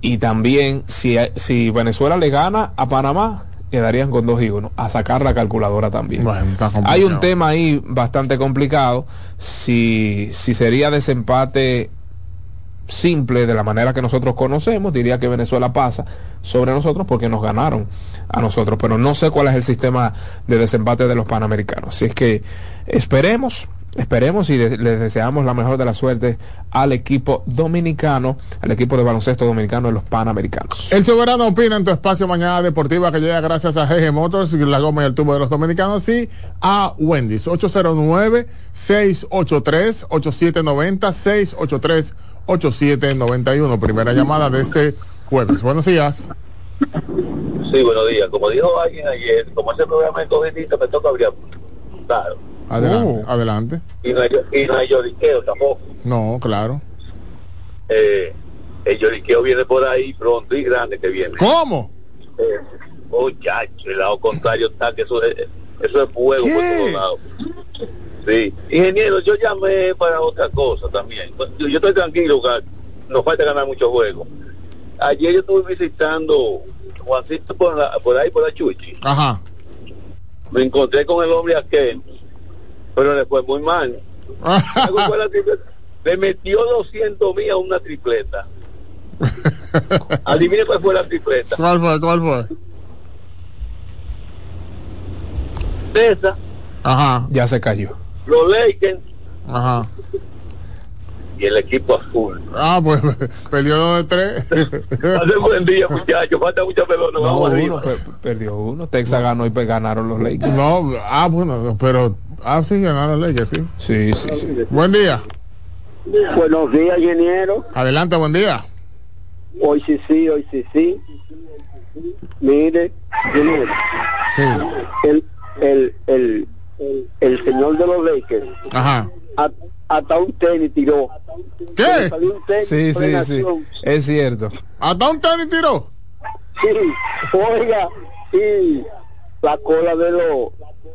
y también si, si Venezuela le gana a Panamá, quedarían con 2 y 1, a sacar la calculadora también. Hay un tema ahí bastante complicado. Si, si sería desempate simple de la manera que nosotros conocemos, diría que Venezuela pasa sobre nosotros porque nos ganaron a nosotros, pero no sé cuál es el sistema de desempate de los panamericanos. Así es que esperemos, esperemos y de- les deseamos la mejor de la suerte al equipo dominicano, al equipo de baloncesto dominicano de los panamericanos. El soberano opina en tu espacio Mañana Deportiva que llega gracias a GG Motors, la goma y el tubo de los dominicanos y a Wendy's. 809-683-8790, 683-8791. Primera llamada de este jueves. Buenos días. Sí, buenos días. Como dijo alguien ayer, como ese programa es cogidito, me toca abrir. Claro. Adelante. Adelante. Y no hay, y no hay lloriqueo tampoco. No, claro. Eh, el lloriqueo viene por ahí pronto y grande que viene. ¿Cómo? Eh, muchacho, el lado contrario está que eso es, eso es fuego por todos lados. Sí. Ingeniero, yo llamé para otra cosa también. Yo, yo estoy tranquilo, nos falta ganar muchos juegos. Ayer yo estuve visitando Juancito por, la- por ahí, por la Chuchi. Ajá. me encontré con el hombre aquel, pero le fue muy mal. *laughs* Le metió 200 mil a una tripleta. Adivine cuál fue la tripleta. ¿Cuál fue? ¿Cuál fue? Esa, Ajá. Ya se cayó. los Lakers Ajá. y el equipo azul. Ah, pues *laughs* perdió dos de tres. Hace buen día, muchachos. Falta mucha pelota. No, Vamos uno per- perdió uno. Texas ganó y pues ganaron los Lakers. No, ah, bueno, pero. Ah, sí, ganaron Lakers, sí. Sí, sí, sí. Buen día. Buenos días, ingeniero. Adelante, buen día. Hoy sí, sí, hoy sí, sí. Mire, ingeniero, Sí. el, el, el, el, el señor de los Lakers, Ajá. a- hasta un tenis tiró. ¿Qué? Un tenis Sí, sí, la sí. nación. Es cierto. ¿Hasta un tenis tiró? Sí, oiga, y la cola de los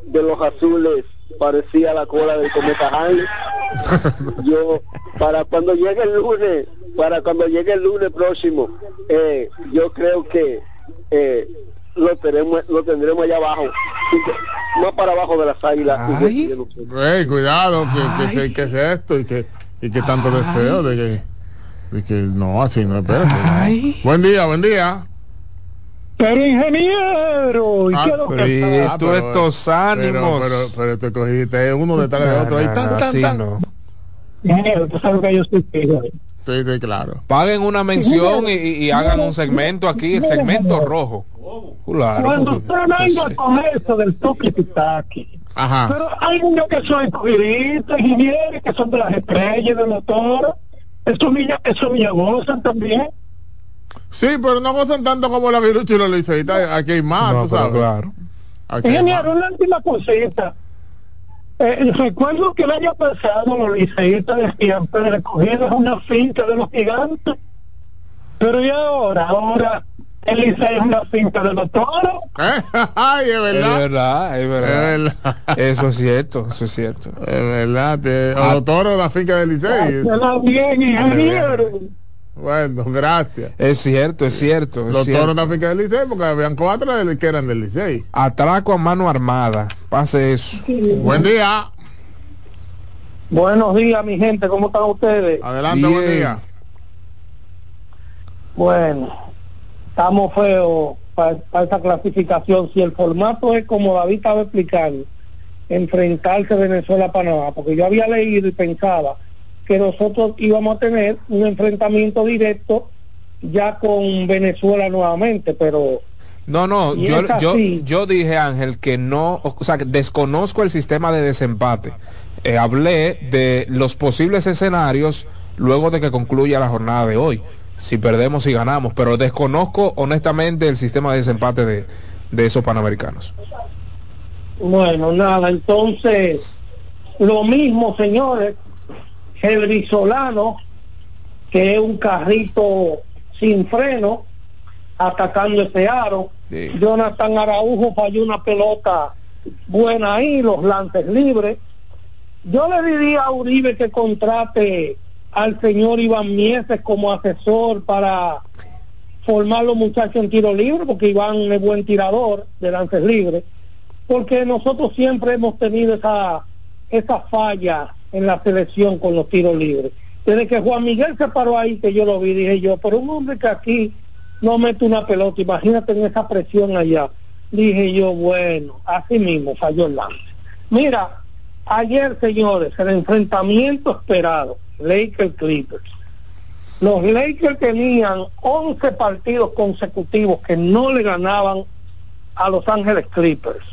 de los azules parecía la cola del cometa Halley. Yo, para cuando llegue el lunes, para cuando llegue el lunes próximo, eh, yo creo que eh, lo tenemos, lo tendremos allá abajo, más para abajo de las águilas. Ey, cuidado, que, que, que, que es esto y que, y que tanto deseo de que, de que no, así no, espérate. Buen día, buen día. Pero ingeniero, ¿y Ah, qué es lo pero- que ah, está? pero- estos ánimos. Pero, pero, pero te cogiste uno detrás de otro. Ahí tan, tan. no. Ingeniero, tú sabes que yo soy fijo. Sí, sí, claro. Paguen una mención y, y- y hagan un segmento aquí, el segmento rojo. Claro. Cuando usted venga con eso del toque que está aquí, Ajá. Pero hay niños que son escogidistas, ingenieros, que son de las estrellas, de los toros. Esos niños, esos niños gozan también. Sí, pero no gozan tanto como la Virucha y los liceístas. Aquí hay más, No, tú sabes. claro. Ingeniero, una última cosita. Eh, recuerdo que el año pasado los liceístas decían, pero el escogido es una finca de los gigantes. Pero y ahora, ahora el liceo es una finca de los toros. *laughs* Ay, es Es verdad. es verdad. Es verdad. Eso es cierto, eso es cierto. Es verdad. te- Ah. o los toros de la finca del bien, ingeniero. Bueno, gracias. Es cierto, es cierto. es Los cierto. toros de finca del Licey, porque habían cuatro del- que eran del Licey. Atraco a mano armada. Pase eso. Buen día. Buenos días, mi gente, ¿cómo están ustedes? Adelante, buen día. Bueno, estamos feos para esa clasificación. Si el formato es como David estaba explicando, enfrentarse Venezuela-Panamá, porque yo había leído y pensaba que nosotros íbamos a tener un enfrentamiento directo ya con Venezuela nuevamente, pero No, no, yo, yo, yo dije, Ángel, que no, o sea, que desconozco el sistema de desempate. Eh, hablé de los posibles escenarios luego de que concluya la jornada de hoy. Si perdemos y ganamos, pero desconozco honestamente el sistema de desempate de, de esos panamericanos. Bueno, nada, entonces, lo mismo, señores, el Brisolano, que es un carrito sin freno, atacando ese aro. Jonathan Araujo falló una pelota buena ahí, los lances libres. Yo le diría a Uribe que contrate al señor Iván Mieses como asesor para formar los muchachos en tiro libre, porque Iván es buen tirador de lances libres porque nosotros siempre hemos tenido esa esa falla en la selección con los tiros libres. Desde que Juan Miguel se paró ahí, que yo lo vi, dije yo, pero un hombre que aquí no mete una pelota, imagínate en esa presión allá. Dije yo, bueno, así mismo falló el lance. Mira, ayer, señores, el enfrentamiento esperado, Lakers Clippers. Los Lakers tenían 11 partidos consecutivos que no le ganaban a Los Ángeles Clippers.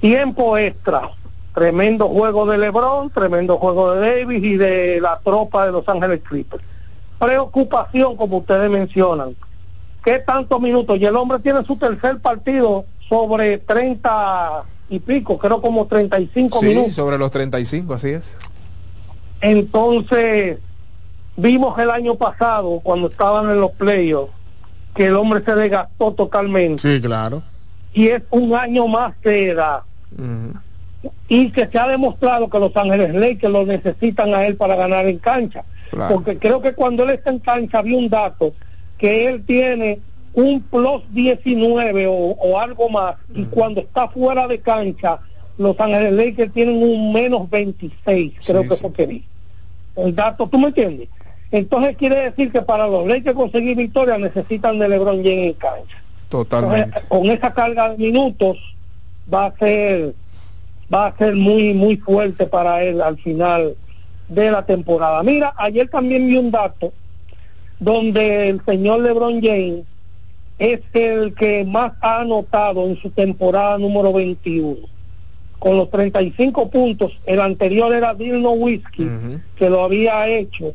Tiempo extra. Tremendo juego de LeBron, tremendo juego de Davis y de la tropa de Los Ángeles Clippers. Preocupación, como ustedes mencionan. ¿Qué tantos minutos? Y el hombre tiene su tercer partido sobre 30 y pico, creo como 35 Sí, minutos. sobre los 35, así es. Entonces, vimos el año pasado, cuando estaban en los playoffs, que el hombre se desgastó totalmente. Sí, claro. Y es un año más de edad. Y que se ha demostrado que Los Ángeles Lakers lo necesitan a él para ganar en cancha. Claro. Porque creo que cuando él está en cancha había un dato que él tiene un plus 19 o, o algo más. Y cuando está fuera de cancha, Los Ángeles Lakers tienen un menos 26, creo que fue que vi. El dato, ¿tú me entiendes? Entonces quiere decir que para los Lakers conseguir victoria necesitan de LeBron James en cancha. Totalmente. Entonces, con esa carga de minutos va a ser va a ser muy muy fuerte para él al final de la temporada. Mira, ayer también vi un dato donde el señor LeBron James es el que más ha anotado en su temporada número 21 con los 35 puntos. El anterior era Bill Nowitzki que lo había hecho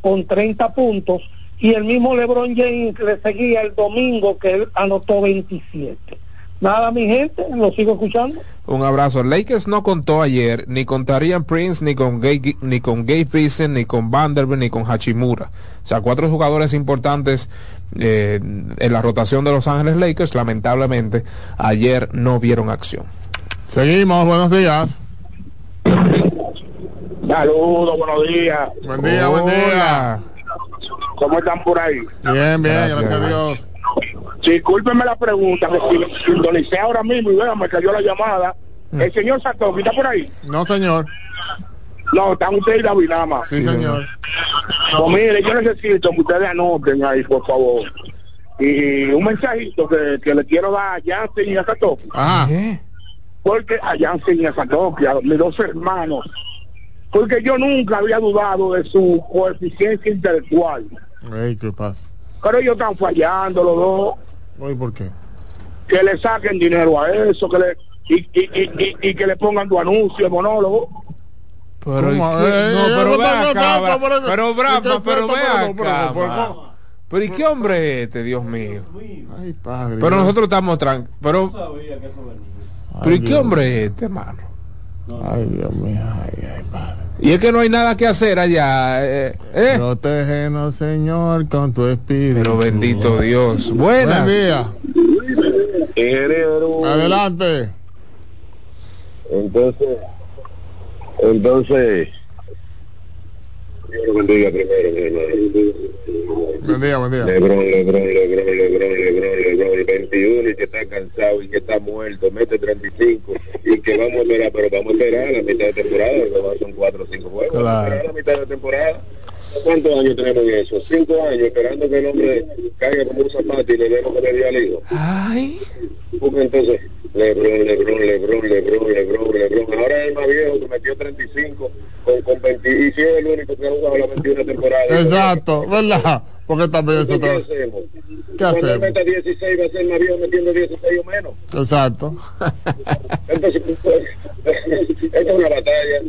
con 30 puntos y el mismo LeBron James le seguía el domingo que él anotó 27. Nada, mi gente, lo sigo escuchando. Un abrazo. Lakers no contó ayer ni con Tarian Prince, ni con Gay, ni con Gabe Vincent, ni con Vanderbilt, ni con Hachimura. O sea, cuatro jugadores importantes eh, en la rotación de Los Ángeles Lakers, lamentablemente, ayer no vieron acción. Seguimos, buenos días. Saludos, buenos días. Buen día, buen día. ¿Cómo están por ahí? Bien, bien, gracias, a Dios. Discúlpenme la pregunta, que si sintonicé ahora mismo y vean, me cayó la llamada. ¿El señor Satoki está por ahí? No, señor. No, están ustedes y David nada más. Sí, señor. Pues mire, yo necesito que ustedes anoten ahí, por favor. Y un mensajito que, que le quiero dar a Jansen y a Satoki. Ajá. Porque a Jansen y a Satoki, a mis dos hermanos. Porque yo nunca había dudado de su coeficiencia intelectual. Ey, ¿qué pasa? Pero ellos están fallando los dos. Oye, ¿por qué? Que le saquen dinero a eso, que le y, y, y, y- y que le pongan tu anuncio, monólogo. Pero, ¿y ¿Cómo? qué? Eh, no, eh, pero ve acá, Bra- pero- pero Brahma, pero- pero ve pero- pero- acá, pero- ¿y qué hombre es este, Dios mío? Ay, padre. Pero nosotros estamos tranquilos. Pero, pero ¿y qué hombre es este, mano? Ay, Dios mío. Ay, ay, padre. Y es que no hay nada que hacer allá. Eh, eh. Protégenos, Señor, con tu espíritu. Pero bendito Dios. Buenas. Buen día. Ingeniero. Adelante. Entonces, entonces, Dios bendiga primero, mi hermano. Buen día, buen día. Lebron, Lebron, Lebron, Lebron, Lebron, Lebron, el 21 y que está cansado y que está muerto, mete 35 y que vamos a esperar, pero vamos a esperar la mitad de temporada, que son 4 o 5 juegos, vamos a Claro. esperar la mitad de temporada. ¿Cuántos años tenemos en eso? Cinco años esperando que el hombre caiga como un zapato y le demos que le al hijo. Ay. Porque entonces, Lebron, Lebron, Lebron, Lebron, Lebron, Lebron. Ahora es el más viejo que metió 35 con, con 20 y si es el único que ha jugado la 21 temporada. Exacto, ¿verdad? Porque también eso ¿Qué hacemos? ¿Qué hacemos? meta 16 va a ser el más viejo metiendo 16 o menos. Exacto. Entonces, *laughs* pues, esta es una batalla.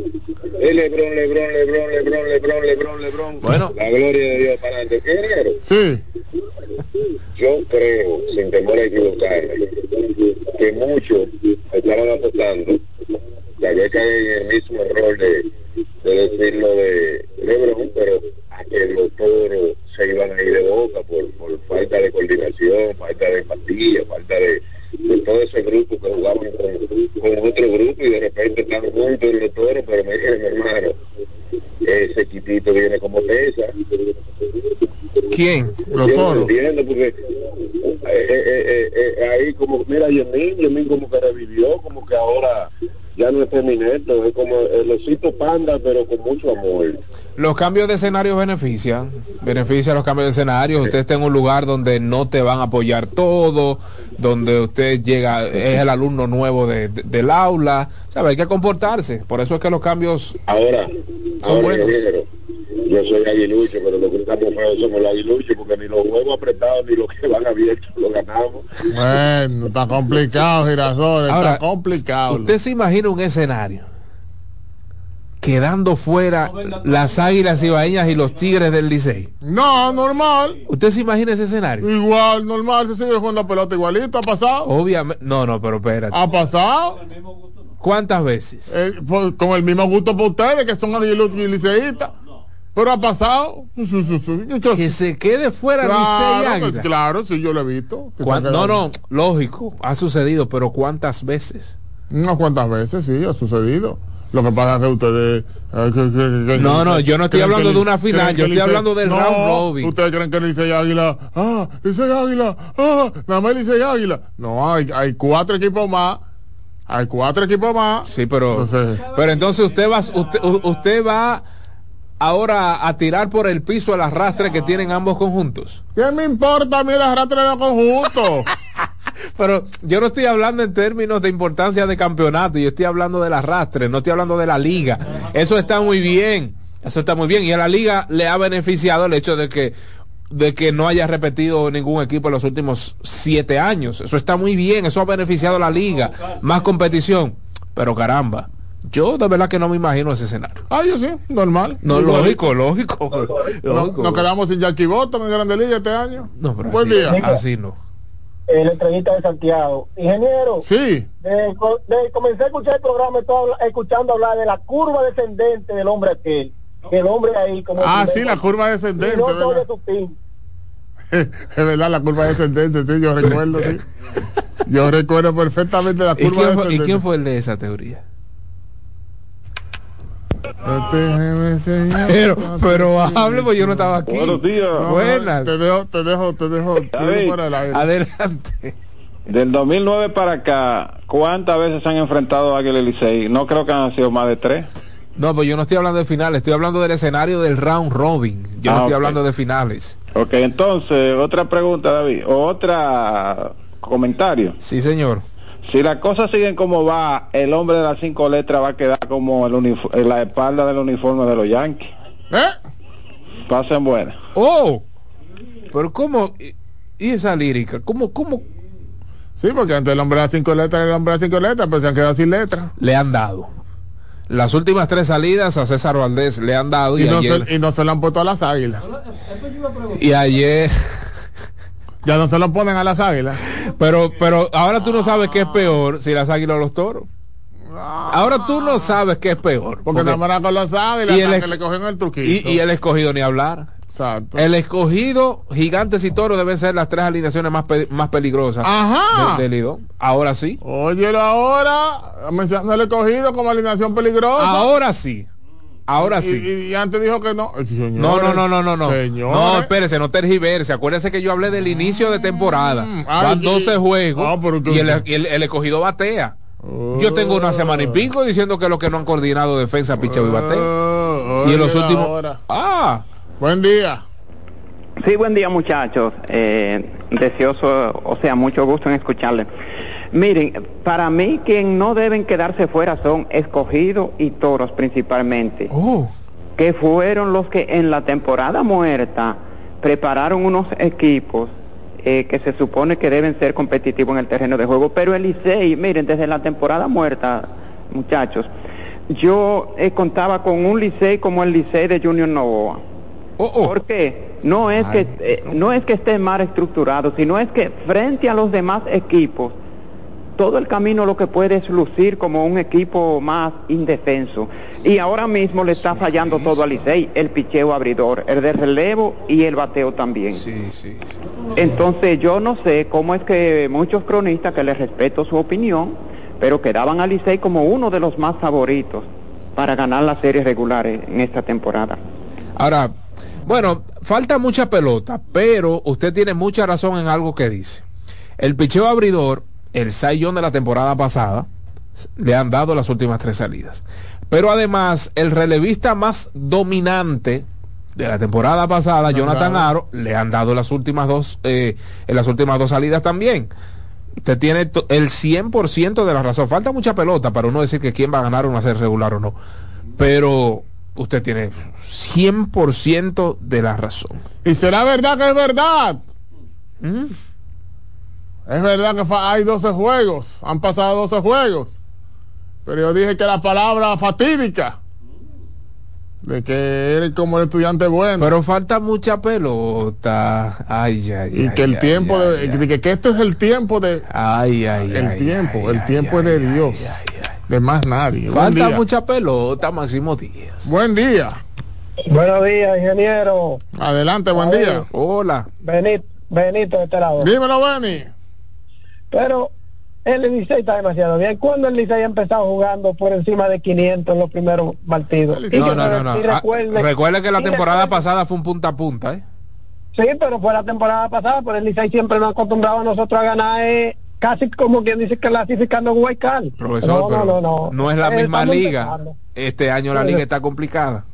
Es Lebron, Lebron, Lebron, Lebron, Lebron, Lebron, Lebron. Bueno. La gloria de Dios para adelante. Ingeniero, Sí. yo creo, sin temor a equivocarme, que muchos estaban apostando, vez caen en el mismo error de, de decirlo de Lebron, pero a que los toros se iban a ir de boca por, por falta de coordinación, falta de empatía, falta de, de todo ese grupo que jugaban con, con otro grupo y de repente están juntos los toros, pero me dije, mi hermano, ese quitito viene como pesa. ¿Quién? Los toros. entiendo porque eh, eh, eh, ahí como, mira, Yemin, Yemin como que revivió, como que ahora ya no es feminito, es como el osito panda, pero con mucho amor. Los cambios de escenario benefician, benefician los cambios de escenario. Usted está en un lugar donde no te van a apoyar todo, donde usted llega, es el alumno nuevo de- de- del aula, sabe, hay que comportarse. Por eso es que los cambios Ahora, Son ahora buenos. Yo soy aguilucho, pero los que estamos feos somos los aguiluchos, porque ni los huevos apretados ni los que van abiertos los ganamos. Bueno, está complicado, Girasol. Ahora, Está complicado. usted se imagina un escenario quedando fuera las águilas ibaeñas y los tigres del Licey. No, normal. ¿Usted se imagina ese escenario? Igual, normal. Se sigue jugando la pelota igualito. ¿Ha pasado? Obviamente, no, no, pero espérate. ¿Ha pasado? ¿Cuántas veces? Eh, por- con el mismo gusto para ustedes, que son aguiluchos y liceístas. Pero ha pasado. Que se quede fuera Licey Claro, Águila. pues, claro, sí, yo lo he visto. que se ¿Cuán- ha No, no, lógico, ha sucedido, pero ¿cuántas veces? Unas cuantas veces, sí, ha sucedido. Lo que pasa es que ustedes... eh, que- que- que- No, no, yo no estoy hablando de una Licey- final, yo estoy Licey- hablando del No, round robin. Ustedes creen que Licey Águila... Ah, Licey Águila. Ah, nada más Licey Águila. No, hay, hay cuatro equipos más. Hay cuatro equipos más. Sí, pero Entonces- pero entonces usted va usted, usted va ahora a tirar por el piso el arrastre que tienen ambos conjuntos. ¿Qué me importa a mí el arrastre de los conjuntos? *laughs* Pero yo no estoy hablando en términos de importancia de campeonato, yo estoy hablando del arrastre, no estoy hablando de la liga. Eso está muy bien, eso está muy bien y a la liga le ha beneficiado el hecho de que de que no haya repetido ningún equipo en los últimos siete años. Eso está muy bien, eso ha beneficiado a la liga, más competición. Pero caramba, yo de verdad que no me imagino ese escenario. Ah, yo sí, normal. No, lógico, lógico. No- lógico. nos quedamos sin Jackie Bottom en Grande Liga este año. No, pero Buen así, día. así no. el entrevista de Santiago. Ingeniero, Sí. de, co- de- comencé a escuchar el programa, estoy habla- escuchando hablar de la curva descendente del hombre aquel. Que el hombre ahí como... Ah, sí, la curva descendente, Y no soy ¿verdad? de su team. *laughs* es verdad, la curva descendente, sí, yo recuerdo, sí. Yo recuerdo perfectamente la ¿Y curva quién, fue, descendente. y quién fue el de esa teoría? Pero, pero hable, pues yo no estaba aquí. Buenos días. No, Buenas. Te dejo, te dejo, te dejo, David. Adelante. Del 2009 para acá, ¿cuántas veces han enfrentado Águila y Licey? No creo que han sido más de tres. No, pues yo no estoy hablando de finales, estoy hablando del escenario del round robin. Yo no Ah, estoy hablando de finales. Ok, entonces, otra pregunta, David, o otra comentario. Sí, señor. Si las cosas siguen como va, el hombre de las cinco letras va a quedar como el la espalda del uniforme de los Yankees. ¿Eh? Pasen buenas. Oh, pero cómo y, esa lírica, cómo, cómo, Sí, porque antes el hombre de las cinco letras era el hombre de las cinco letras, pero se han quedado sin letras. Le han dado. Las últimas tres salidas a César Valdés le han dado y, Y, no ayer, se, y no se lo han puesto a las águilas. y ayer Ya no se lo ponen a las águilas. pero pero ahora tú no sabes qué es peor si las águilas o los toros. Ahora tú no sabes qué es peor. Porque era con las águilas y el que le cogen el truquito. y, y el escogido ni hablar. Exacto. El escogido, gigantes y toros deben ser las tres alineaciones más, pe- más peligrosas Ajá. de- del. Ahora sí. Óyelo ahora, mencionando el escogido como alineación peligrosa. Ahora sí. Ahora sí. Y, y antes dijo que no. Señores, No, no, no, no, no, no. Señores. No, espérese, no tergiverse. Acuérdese que yo hablé del inicio de temporada. ay, Van que- 12 juegos Ah, y el, el- el escogido batea. Yo tengo una semana y pico diciendo que los que no han coordinado defensa, picheo y bateo. y en los últimos. Ah, Buen día. Sí, buen día muchachos. Eh, deseoso, o sea, mucho gusto en escucharle. Miren, para mí quien no deben quedarse fuera son escogidos y toros principalmente, oh, que fueron los que en la temporada muerta prepararon unos equipos eh, que se supone que deben ser competitivos en el terreno de juego, pero el Licey, miren, desde la temporada muerta, muchachos, yo eh, contaba con un Licey como el Licey de Junior Novoa. ¿Por qué? No es que eh, no es que esté mal estructurado, sino es que frente a los demás equipos todo el camino lo que puede es lucir como un equipo más indefenso. Y ahora mismo le está fallando todo al Licey, el picheo abridor, el de relevo y el bateo también. Entonces yo no sé cómo es que muchos cronistas, que les respeto su opinión, pero que daban al Licey como uno de los más favoritos para ganar las series regulares en esta temporada. ahora, bueno, falta mucha pelota, pero usted tiene mucha razón en algo que dice. El picheo abridor, el Sayón de la temporada pasada, le han dado las últimas tres salidas. Pero además, el relevista más dominante de la temporada pasada, Jonathan Aro, le han dado las últimas dos, eh, en las últimas dos salidas también. Usted tiene el 100% de la razón. Falta mucha pelota para uno decir que quién va a ganar una serie regular o no. Pero usted tiene 100% de la razón. Y será verdad que es verdad. ¿Mm? Es verdad que hay 12 juegos. Han pasado 12 juegos. Pero yo dije que la palabra fatídica. De que eres como el estudiante bueno. Pero falta mucha pelota. Ay, ay, y ay, que el ay, tiempo ay, de, que, que esto es el tiempo de Ay, ay, el tiempo, el tiempo es de ay, Dios. De más nadie. Buen Falta día. mucha pelota, Máximo Díaz. Buen día. Buenos días, ingeniero. Adelante, buen día. Hola. Benito, Benito de este lado. Dímelo, Benny. Pero el Licey está demasiado bien. ¿Cuándo el Licey ha empezado jugando por encima de 500 en los primeros partidos? No, no, no, no. Ah, recuerde- recuerde que la temporada recuerde- pasada fue un punta a punta, ¿eh? Sí, pero fue la temporada pasada, pero el Licey siempre nos ha acostumbrado a nosotros a ganar eh, casi como quien dice que clasificando en Guaycal. Profesor, no, pero no, no, no. es la Eh, misma liga. empezando. Este año la liga está complicada.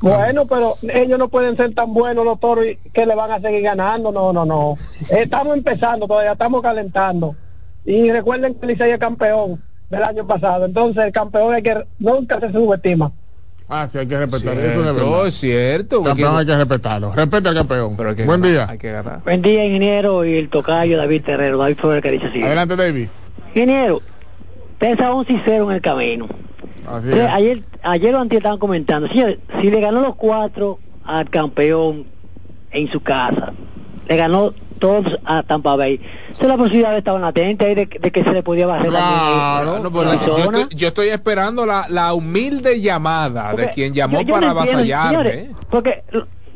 Bueno, pero ellos no pueden ser tan buenos los toros que le van a seguir ganando. No, no, no. Estamos empezando todavía, estamos calentando. Y recuerden que el Licey es campeón del año pasado. Entonces, el campeón hay que nunca se subestima. Ah, sí, hay que respetar. Eso es Cierto, verdad. es cierto. Campeón hay que respetarlo. Respeta al campeón. Pero que Buen ganar, día. Hay que ganar. Buen día, ingeniero, y el tocayo David Terrero, David Flores Caricia Silva. Adelante, David. Ingeniero, pesa 11 y 0 en el camino. Así Entonces, es. ayer, ayer o antes estaban comentando, señores, si le ganó los cuatro al campeón en su casa, le ganó todos a Tampa Bay, entonces la posibilidad estaba latente ahí de, de que se le podía barrer Claro, no, pero también. yo, estoy, yo estoy esperando la, la humilde llamada de quien llamó yo- yo para no avasallarme. Porque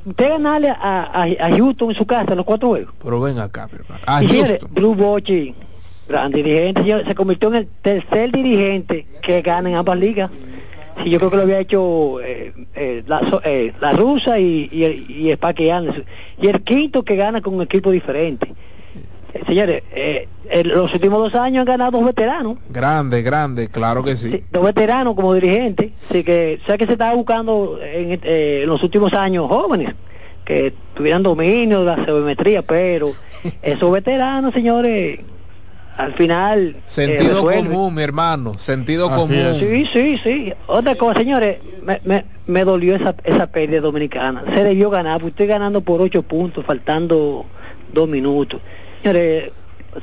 usted ganarle a, a, a Houston en su casa los cuatro juegos. Pero ven acá. A y señores, Houston. Drew Bochy, gran dirigente, señor, se convirtió en el tercer dirigente que gana en ambas ligas. Sí, yo creo que lo había hecho eh, eh, la, eh, la rusa y, y, el- y Sparky Anderson. Y el quinto que gana con un equipo diferente. Eh, señores, eh, en los últimos dos años han ganado dos veteranos. Grande, grande, claro que sí. Dos veteranos como dirigentes. Así que sé que se estaba buscando en, eh, en los últimos años jóvenes que tuvieran dominio de la geometría, pero *laughs* esos veteranos, señores, al final... eh, Sentido común, mi hermano. Sentido común. Sí, sí, sí. Otra cosa, señores, me, me, me dolió esa, esa pérdida dominicana. Se debió ganar, porque estoy ganando por ocho puntos, faltando dos minutos. Señores,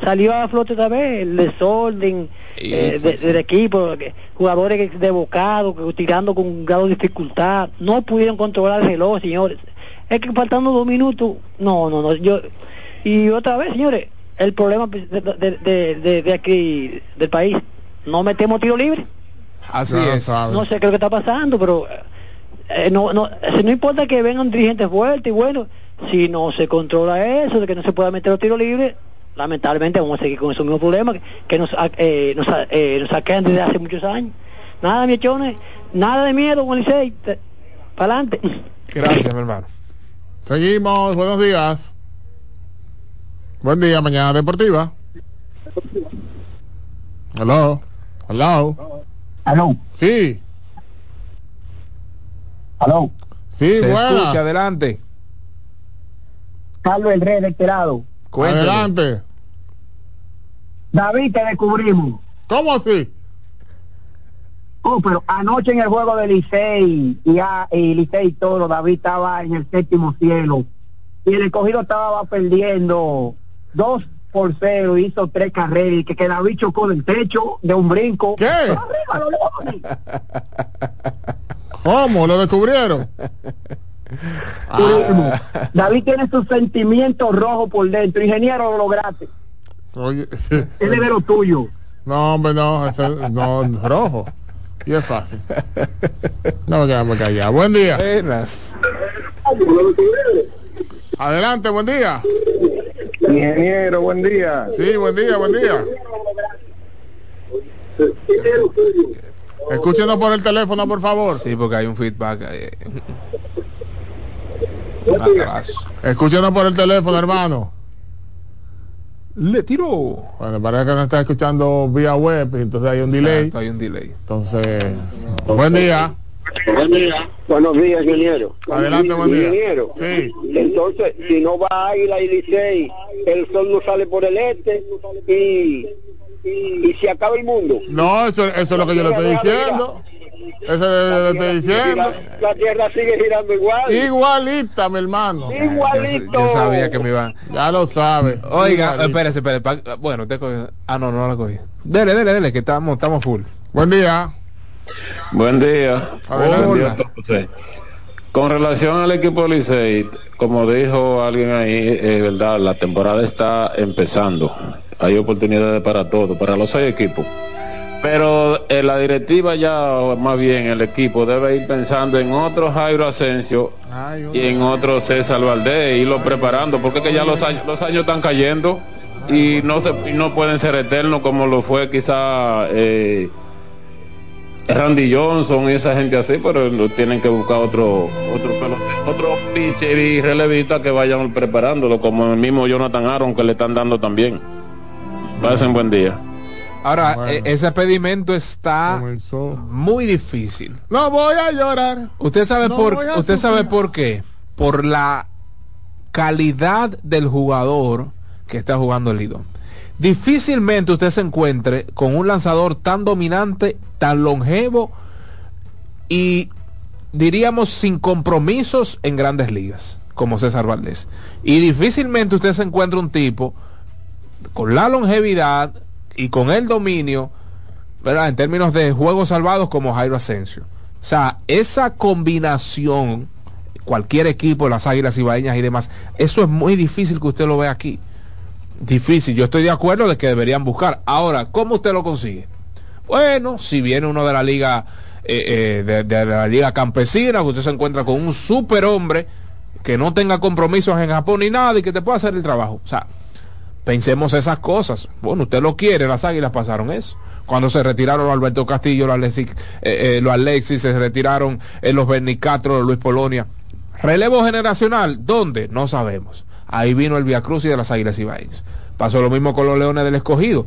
salió a flote otra vez el desorden eh, sí, de- sí. del equipo, jugadores que- desbocados, tirando con un grado de dificultad, no pudieron controlar el reloj, señores. Es que faltando dos minutos, no, no, no, yo... Y otra vez, señores, el problema de, de, de- de- de aquí, del país, no metemos tiro libre. Así es. No sé qué es lo que está pasando, pero eh, no, no, si no importa que vengan dirigentes fuertes y bueno, si no se controla eso, de que no se pueda meter los tiros libres, lamentablemente vamos a seguir con esos mismos problemas que, que nos, eh, nos, eh, nos aquejan desde hace muchos años. Nada, miechones, nada de miedo, Licey, para adelante. Gracias, mi hermano. Seguimos, buenos días. Buen día, mañana deportiva. Hello. Hello. Aló. Sí. Aló. Sí, Se buena. escucha, adelante. Carlos el Rey de este lado. Adelante. David, te descubrimos. ¿Cómo así? Oh, pero anoche en el juego de Licey y, a- y Licey y todo, David estaba en el séptimo cielo. Y el escogido estaba perdiendo dos por cero, hizo tres carreras, y que, que David chocó del techo de un brinco. ¿Qué? Arriba, los *laughs* leones. ¿Cómo? ¿Lo descubrieron? Descubrimos. David tiene sus sentimientos rojos por dentro. Ingeniero, lo lograste. Oye, *laughs* Él es de lo tuyo. No, hombre, no, ese, no, rojo. Y es fácil. No me quedamos callados. Buen día. Buenas. Adelante, buen día. Ingeniero, buen día. Sí, buen día, buen día. Escúchenos por el teléfono, por favor. Sí, porque hay un feedback. un atraso. Escúchenos por el teléfono, hermano. Le tiró. Bueno, parece que nos está escuchando vía web, entonces hay un delay. Hay un delay. Entonces, buen día. Buenos días, ingeniero. Adelante, buen día. Ingeniero. Sí. Entonces, si no va Águila y Licey, el sol no sale por el este y, y, y se acaba el mundo. No, eso, eso es lo que yo le estoy diciendo. Eso es lo que le estoy diciendo. La, tierra sigue girando igual. Igualita, mi hermano. Igualito. Yo sabía que me iban. Ya lo sabe. Oiga, Igualito. espérese, espérese. pa- Bueno, usted cogió. Ah, no, no la cogí. Dele, dele, dele, que estamos, estamos full. Buen día. Buen día. Buen día a todos ustedes. Con relación al equipo Licey, como dijo alguien ahí, es verdad, la temporada está empezando. Hay oportunidades para todos, para los seis equipos. Pero eh, la directiva ya, más bien el equipo, debe ir pensando en otro Jairo Asensio y en otro César Valdés, irlo preparando, porque que ya los años, los años están cayendo y no se, y no pueden ser eternos como lo fue quizá eh, Randy Johnson y esa gente así, pero no tienen que buscar otro otro pelotero, otro pitcher y relevista que vayan preparándolo, como el mismo Jonathan Aaron que le están dando también. Pasen buen día. Ahora, Bueno. e- ese pedimento está Comenzó. muy difícil. No voy a llorar. Usted sabe No por usted sabe por qué? Por la calidad del jugador que está jugando el Lidón. Difícilmente usted se encuentre con un lanzador tan dominante, tan longevo y diríamos sin compromisos en grandes ligas como César Valdés. Y difícilmente usted se encuentra un tipo con la longevidad y con el dominio, ¿verdad? En términos de juegos salvados como Jairo Asensio. O sea, esa combinación, cualquier equipo, las Águilas Ibaeñas y demás, eso es muy difícil que usted lo vea aquí. Difícil, yo estoy de acuerdo de que deberían buscar. Ahora, ¿cómo usted lo consigue? Bueno, si viene uno de la liga eh, eh, de, la liga campesina, usted se encuentra con un superhombre que no tenga compromisos en Japón ni nada y que te pueda hacer el trabajo. O sea, pensemos esas cosas. Bueno, usted lo quiere, las águilas pasaron eso. Cuando se retiraron Alberto Castillo, los Alexis, eh, eh, se retiraron los Bernicastro, Luis Polonia. Relevo generacional, ¿dónde? No sabemos. Ahí vino el Via Cruz y de las Águilas Ibaeñas. Pasó lo mismo con los Leones del Escogido.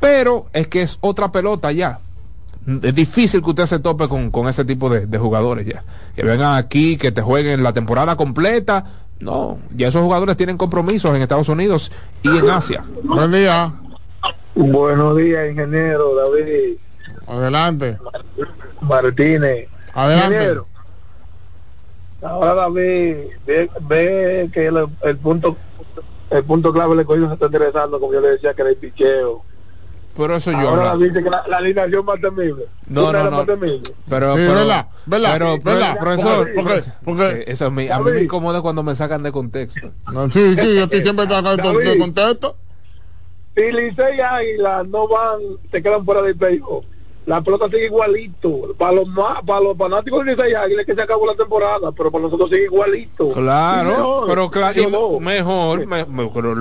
Pero es que es otra pelota ya. Es difícil que usted se tope con, con ese tipo de, de jugadores ya. Que vengan aquí, que te jueguen la temporada completa. No, ya esos jugadores tienen compromisos en Estados Unidos y en Asia. Buen día. Buenos días, ingeniero David Adelante. Martínez. Adelante. Ingeniero, ahora David ve, ve que el, el punto el punto clave le cogido se está interesando, como yo le decía, que era el picheo. Pero eso yo Ahora dice que la, la alineación más temible. No, no, no. Pero, Sí, pero, ¿verdad? ¿verdad? pero, pero, profesor, Porque- porque- eh, eso es mi- a mí me incomoda cuando me sacan de contexto. No, sí, sí, yo estoy siempre tratando de, David. de contexto. Si Licey y Águila no van, se quedan fuera del playoff. La pelota sigue igualito. Para los más, para los fanáticos de Licey y Águila es que se acabó la temporada, pero para nosotros sigue igualito. Claro, mejor, pero claro, mejor, me- me- pero Ah,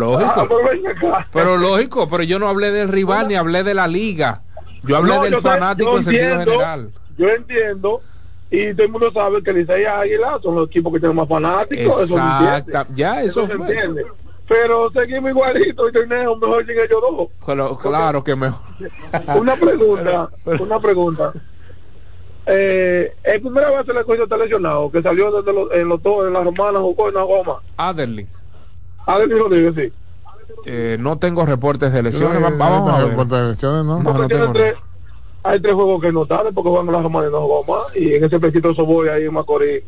lógico. pero lógico, pero yo no hablé del rival ni hablé de la liga. Yo hablé No, del yo fanático en sentido general. Yo entiendo. Y todo el mundo sabe que Licey y Águila son los equipos que tienen más fanáticos. entiende. ya eso se entiende. Pero seguimos igualito y tenemos mejor sin ellos dos. Claro, claro que mejor. *laughs* Una pregunta, *laughs* una pregunta. Eh, el primera vez el escogido está lesionado, que salió desde los, en los dos, en las romanas, jugó en la goma. Aderlin, Rodríguez, sí. eh, no tengo reportes de lesiones. Eh, Vamos a no, ver. reportes de lesiones, ¿no? No, Porque no tiene tengo tres, hay tres juegos que no salen porque juegan en las romanas y no jugó más. Y en ese pesito voy ahí en Macorís.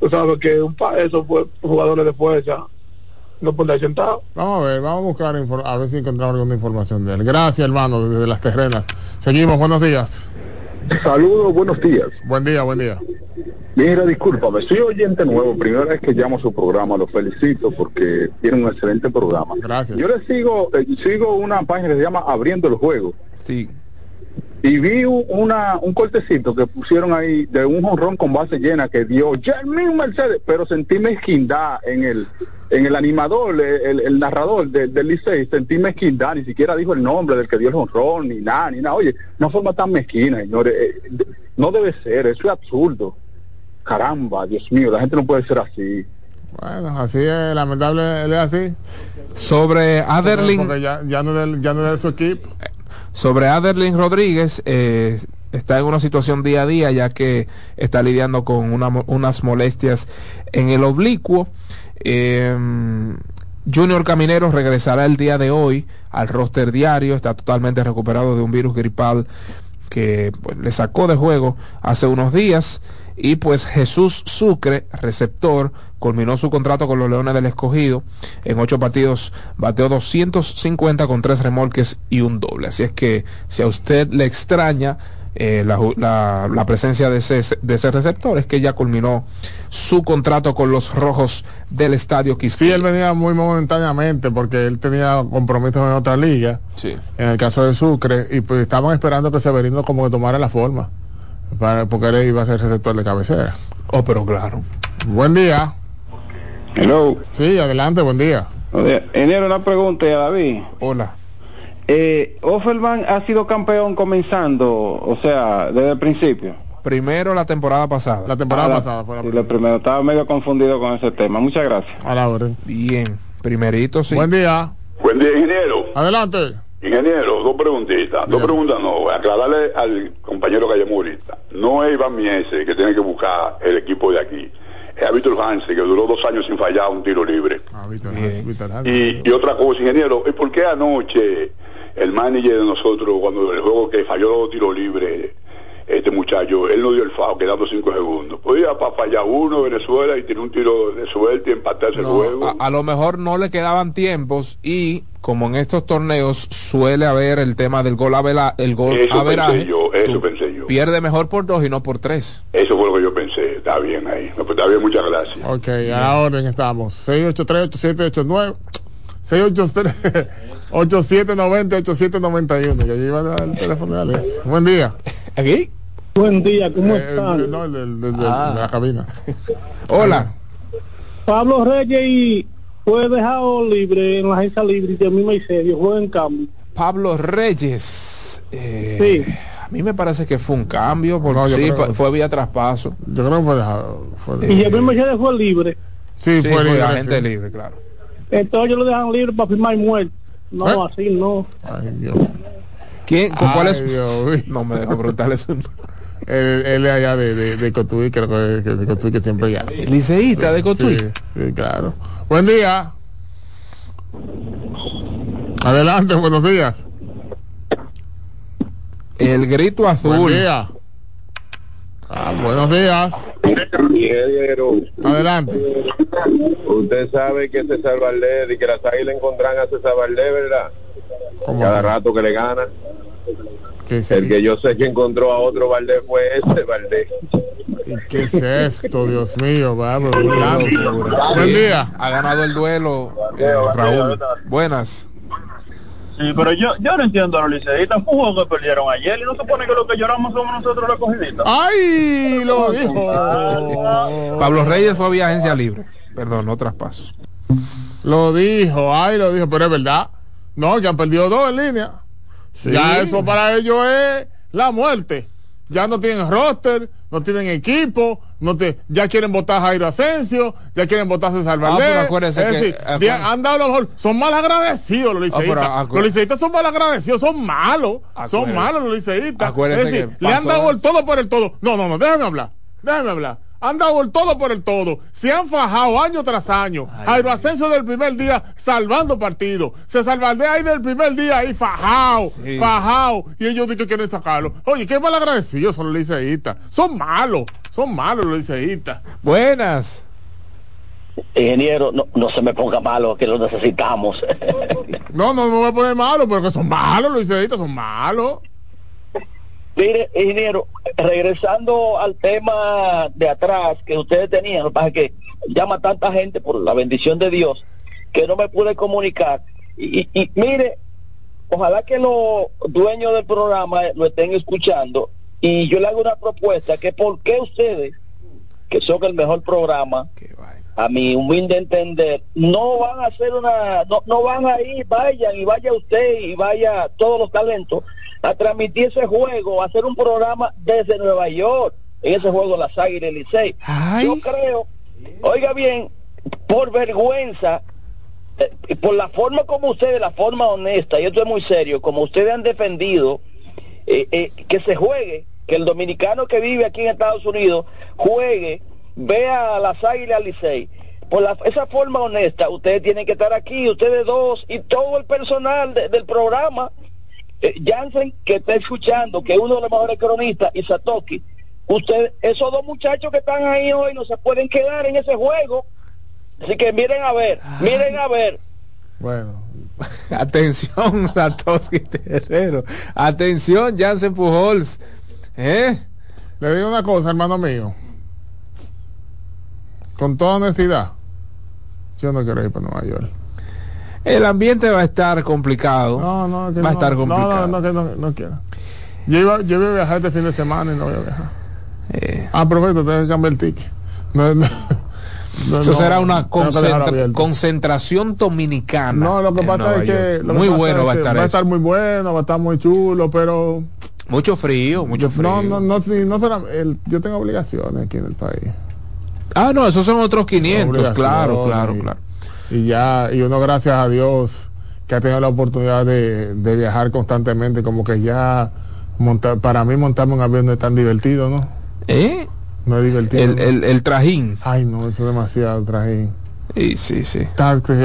Tú sabes que un pa esos fue jugadores de fuerza no pueden estar sentados. Vamos a ver, vamos a buscar a ver si encontramos alguna información de él. Gracias, hermano, desde las terrenas. Seguimos, buenos días. Saludos, buenos días. Buen día, buen día. Mira, discúlpame, soy oyente nuevo, primera vez que llamo a su programa, lo felicito porque tiene un excelente programa. Gracias. Yo le sigo, eh, sigo una página que se llama Abriendo el Juego. Sí. Y vi un- una, un cortecito que pusieron ahí de un jonrón con base llena que dio Jermín Mercedes, pero sentí mezquindad en el en el animador, el, el narrador de- del Licey, sentí mezquindad, ni siquiera dijo el nombre del que dio el jonrón, ni nada, ni nada. Oye, no forma tan mezquina, señores. eh, de- no debe ser, eso es absurdo. Caramba, Dios mío, la gente no puede ser así. Bueno, así es, lamentable, él es así. Sobre Aderlin, Porque ya, ya, no es ya no es de su equipo. Sobre Aderlin Rodríguez, eh, está en una situación día a día ya que está lidiando con unas molestias en el oblicuo. Eh, Junior Caminero regresará el día de hoy al roster diario, está totalmente recuperado de un virus gripal que pues, le sacó de juego hace unos días. Y pues Jesús Sucre, receptor, culminó su contrato con los Leones del Escogido. En ocho partidos bateó 250 con tres remolques y un doble. Así es que si a usted le extraña eh, la, la- la presencia de ese, de ese receptor, es que ya culminó su contrato con los Rojos del Estadio Sí, Quisqueya. él venía muy momentáneamente porque él tenía compromisos en otra liga. Sí. En el caso de Sucre, y pues estaban esperando que Severino como que tomara la forma. Para, porque él iba a ser receptor de cabecera. Oh, pero claro. Buen día. Hello. Sí, adelante, buen día. Enero, una pregunta a David. Hola. Eh, Offerman ha sido campeón comenzando, o sea, desde el principio. Primero la temporada pasada. La temporada Ah, la- pasada fue la sí, lo primero, estaba medio confundido con ese tema. Muchas gracias. A la orden. Bien. Primerito, sí. Buen día. Buen día, ingeniero. Adelante. Ingeniero, dos preguntitas. Dos preguntas no. Aclararle al compañero que llamó ahorita. No es Iván Miese que tiene que buscar el equipo de aquí. Es a Víctor Hansen, que duró dos años sin fallar un tiro libre. Ah. Víctor Hansen. Y, y otra cosa, ingeniero, ¿y por qué anoche el manager de nosotros, cuando el juego que falló los tiros libres, este muchacho, él no dio el FAO quedando cinco segundos? Podía fallar uno Venezuela y tiene un tiro de suerte y empatarse el juego. a, a lo mejor no le quedaban tiempos y como en estos torneos suele haber el tema del gol avela- el gol Eso averaje, pensé yo, eso pensé yo. pierde mejor por dos y no por tres. Eso fue lo que yo pensé. Está bien ahí. No, pues está bien, muchas gracias. Ok, a orden estamos. 683-8789. 683-8790-8791. *laughs* Ya iba a dar el teléfono de Alex. Buen día. ¿Aquí? Buen día, ¿cómo Eh, están? no, el, el- el- el- Ah. de la cabina. Hola. Pablo Reyes y fue dejado libre en la agencia libre de misma y serio, juega en cambio. Pablo Reyes. eh, Sí. A mí me parece que fue un cambio, porque No, yo sí, creo fue vía traspaso. Yo creo que fue dejado. Fue Y el mismo Mercedes fue libre. Sí, Sí, fue fue libre, agente sí. libre, claro. Entonces ellos lo dejan libre para firmar muerto. No, ¿Eh? así no. Ay, Dios. ¿Quién? ¿Con cuál Ay, es? Dios mío. No me dejo preguntarle su Él, es allá de, de, de Cotuí, creo que, que de Cotuí que siempre ya. Liceísta de Cotuí. Sí, sí, claro. Buen día. Adelante, buenos días. El grito azul. Buen día. Ah, buenos días. Ingeniero, Adelante. usted sabe que César Valdés y que las águilas encontrarán a César Valdés, ¿verdad? Cada rato que le gana. El que yo sé que encontró a otro Valdés fue ese Valdés. ¿Y qué es esto, Dios mío? Vamos, Sí, Buen día. Ha ganado el duelo eh, Raúl. Buenas. Sí, pero yo, yo no entiendo a los liceístas. Fue un juego que perdieron ayer y no se supone que lo que lloramos somos nosotros los cogiditos. ¡Ay! Lo dijo. Pablo Reyes fue vía agencia libre. Perdón, no traspaso. Lo dijo, ay, lo dijo, pero es verdad. No, que han perdido dos en línea. Ya eso para ellos es la muerte. Ya no tienen roster, no tienen equipo, no te, ya quieren votar a Jairo Asensio, ya quieren votar a César Ah, Valdés. acuérdese Es que- decir, de- han dado lo mejor. Son mal agradecidos los Ah, liceístas. acu- los liceístas son mal agradecidos, son malos. Son malos los liceístas. acuérdese Es decir, que le han dado el todo por el todo. No, no, no, déjame hablar. Déjame hablar. Han dado el todo por el todo. Se han fajado año tras año. Jairo Asensio del primer día salvando partidos. César Valdés ahí del primer día ahí fajado, Sí. fajado. Y ellos dicen que quieren sacarlo. Oye, qué mal agradecidos son los liceístas. Son malos, son malos los liceístas. Buenas. Ingeniero, no, no se me ponga malo, que lo necesitamos. *laughs* No, no me voy a poner malo, porque son malos los liceístas, son malos. Mire, ingeniero, regresando al tema de atrás que ustedes tenían, lo que pasa es que llama tanta gente por la bendición de Dios que no me pude comunicar. Y, y- y mire, ojalá que los dueños del programa lo estén escuchando y yo le hago una propuesta que por qué ustedes, que son el mejor programa, a mi humilde entender, no van a hacer una, no, no van a ir, vayan y vaya usted y vaya todos los talentos a transmitir ese juego, a hacer un programa desde Nueva York, en ese juego Las Águilas y Licey. Yo creo, oiga bien, por vergüenza, eh, y por la forma como ustedes, la forma honesta, y esto es muy serio, como ustedes han defendido eh, eh, que se juegue, que el dominicano que vive aquí en Estados Unidos juegue, vea a las águilas Licey. Por la- esa forma honesta, ustedes tienen que estar aquí, ustedes dos y todo el personal de- del programa. Eh, Jansen, que está escuchando, que es uno de los mejores cronistas, y Satoki, usted, esos dos muchachos que están ahí hoy no se pueden quedar en ese juego. Así que miren a ver, miren a ver. Bueno. *laughs* Atención, *laughs* Satoshi Terrero. Atención, Jansen Pujols. ¿Eh? Le digo una cosa, hermano mío. Con toda honestidad, yo no quiero ir para Nueva York. El ambiente va a estar complicado. No, no, que va a no, estar no, complicado. No, no, que no, no quiero. Yo iba, yo iba a viajar este fin de semana y no voy a viajar. Eh. Ah, perfecto, tengo que cambiar el ticket. No, no, no, Eso no, será una concentra- concentración dominicana. No, lo que pasa es que. Lo Muy bueno va a estar Va a estar muy bueno, va a estar muy chulo, pero. Mucho frío, mucho frío. No, no, no, no será- el- yo tengo obligaciones aquí en el país. Ah, no, esos son otros 500, claro, claro, claro. Y ya, y uno gracias a Dios que ha tenido la oportunidad de, de viajar constantemente, como que ya montar, para mí montarme un avión no es tan divertido, ¿no? ¿Eh? No es divertido. El, ¿no? el, el trajín. Ay, no, eso es demasiado trajín. Sí, sí, sí.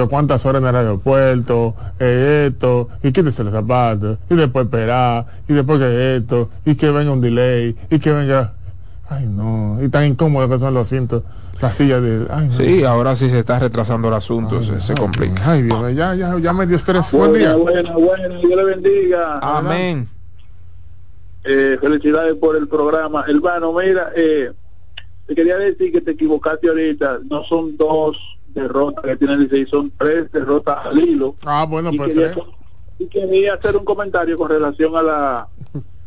Cuántas horas en el aeropuerto, eh, esto, y quítese los zapatos, y después esperar, y después que esto, y que venga un delay, y que venga. Ay, no, y tan incómodo que son los asientos, las sillas de. Ay, no. Sí, ahora sí se está retrasando el asunto, se, se complica. Ay, Dios mío, ya, ya, ya me dio estrés. Buen Buena, día. buena, buena, Dios le bendiga. Amén. Eh, felicidades por el programa. Hermano, mira, eh, te quería decir que te equivocaste ahorita. No son dos derrotas que tiene el Licey, son tres derrotas al hilo. Ah, bueno, y, pues quería, tres. y quería hacer un comentario con relación a la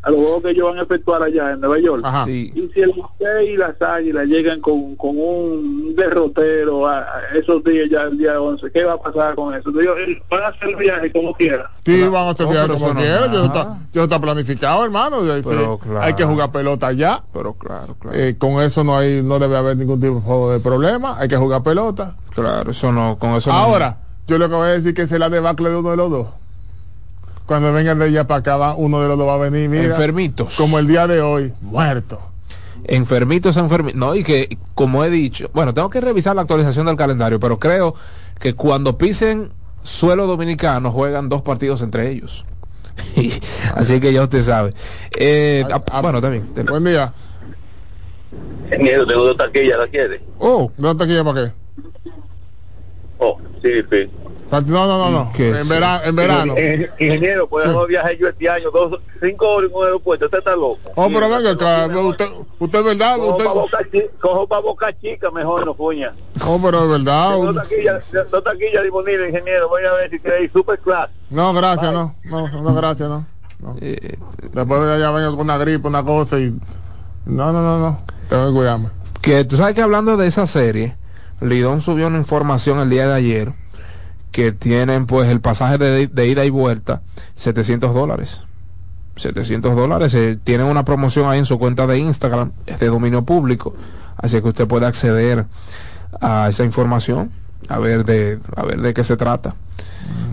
a los juegos que ellos van a efectuar allá en Nueva York. Ajá. Sí. Y si el Licey y las Águilas llegan con, con un derrotero a, a esos días ya el día 11, ¿qué va a pasar con eso? Digo, van a hacer el viaje como quiera. Sí, van a hacer No, viaje como no quieran, es yo está, yo está planificado, hermano. Pero sí, claro. Hay que jugar pelota ya. Pero claro, claro. Eh, con eso no hay, no debe haber ningún tipo de problema. Hay que jugar pelota. Claro, eso no, con eso no- Ahora, yo lo que voy a decir que es la debacle de uno de los dos. Cuando vengan de allá para acá, va- uno de los dos va a venir, mira, Enfermitos. como el día de hoy, muerto. enfermitos, enfermitos. No, y que, como he dicho, bueno, tengo que revisar la actualización del calendario, pero creo que cuando pisen suelo dominicano juegan dos partidos entre ellos. *laughs* Así que ya usted sabe. Eh, ah, bueno, también. Buen día. Tengo dos taquillas, ¿la quiere? Oh, ¿dos taquillas para qué? Oh, sí, sí. No, no, no, no. En, vera- en verano. Ingen- Ingeniero, pues no viajé yo este año, dos, cinco horas en un aeropuerto, usted está loco. Oh, pero venga acá, usted, usted es verdad, Cojo usted... para Boca, Chi- cojo pa' Boca Chica mejor, no fuña. Oh, pero es verdad. Dos taquillas, dos taquillas disponibles, ingeniero, voy a ver si queréis super class. No, gracias, no. No, no, gracias, no. no. Después de allá vengo con una gripe, una cosa y... No, no, no, no. Tengo que cuidarme. Que tú sabes que hablando de esa serie, Lidón subió una información el día de ayer que tienen pues el pasaje de, de ida y vuelta 700 dólares. 700 dólares. eh, tienen una promoción ahí en su cuenta de Instagram, es de dominio público, así que usted puede acceder a esa información, a ver de, a ver de qué se trata.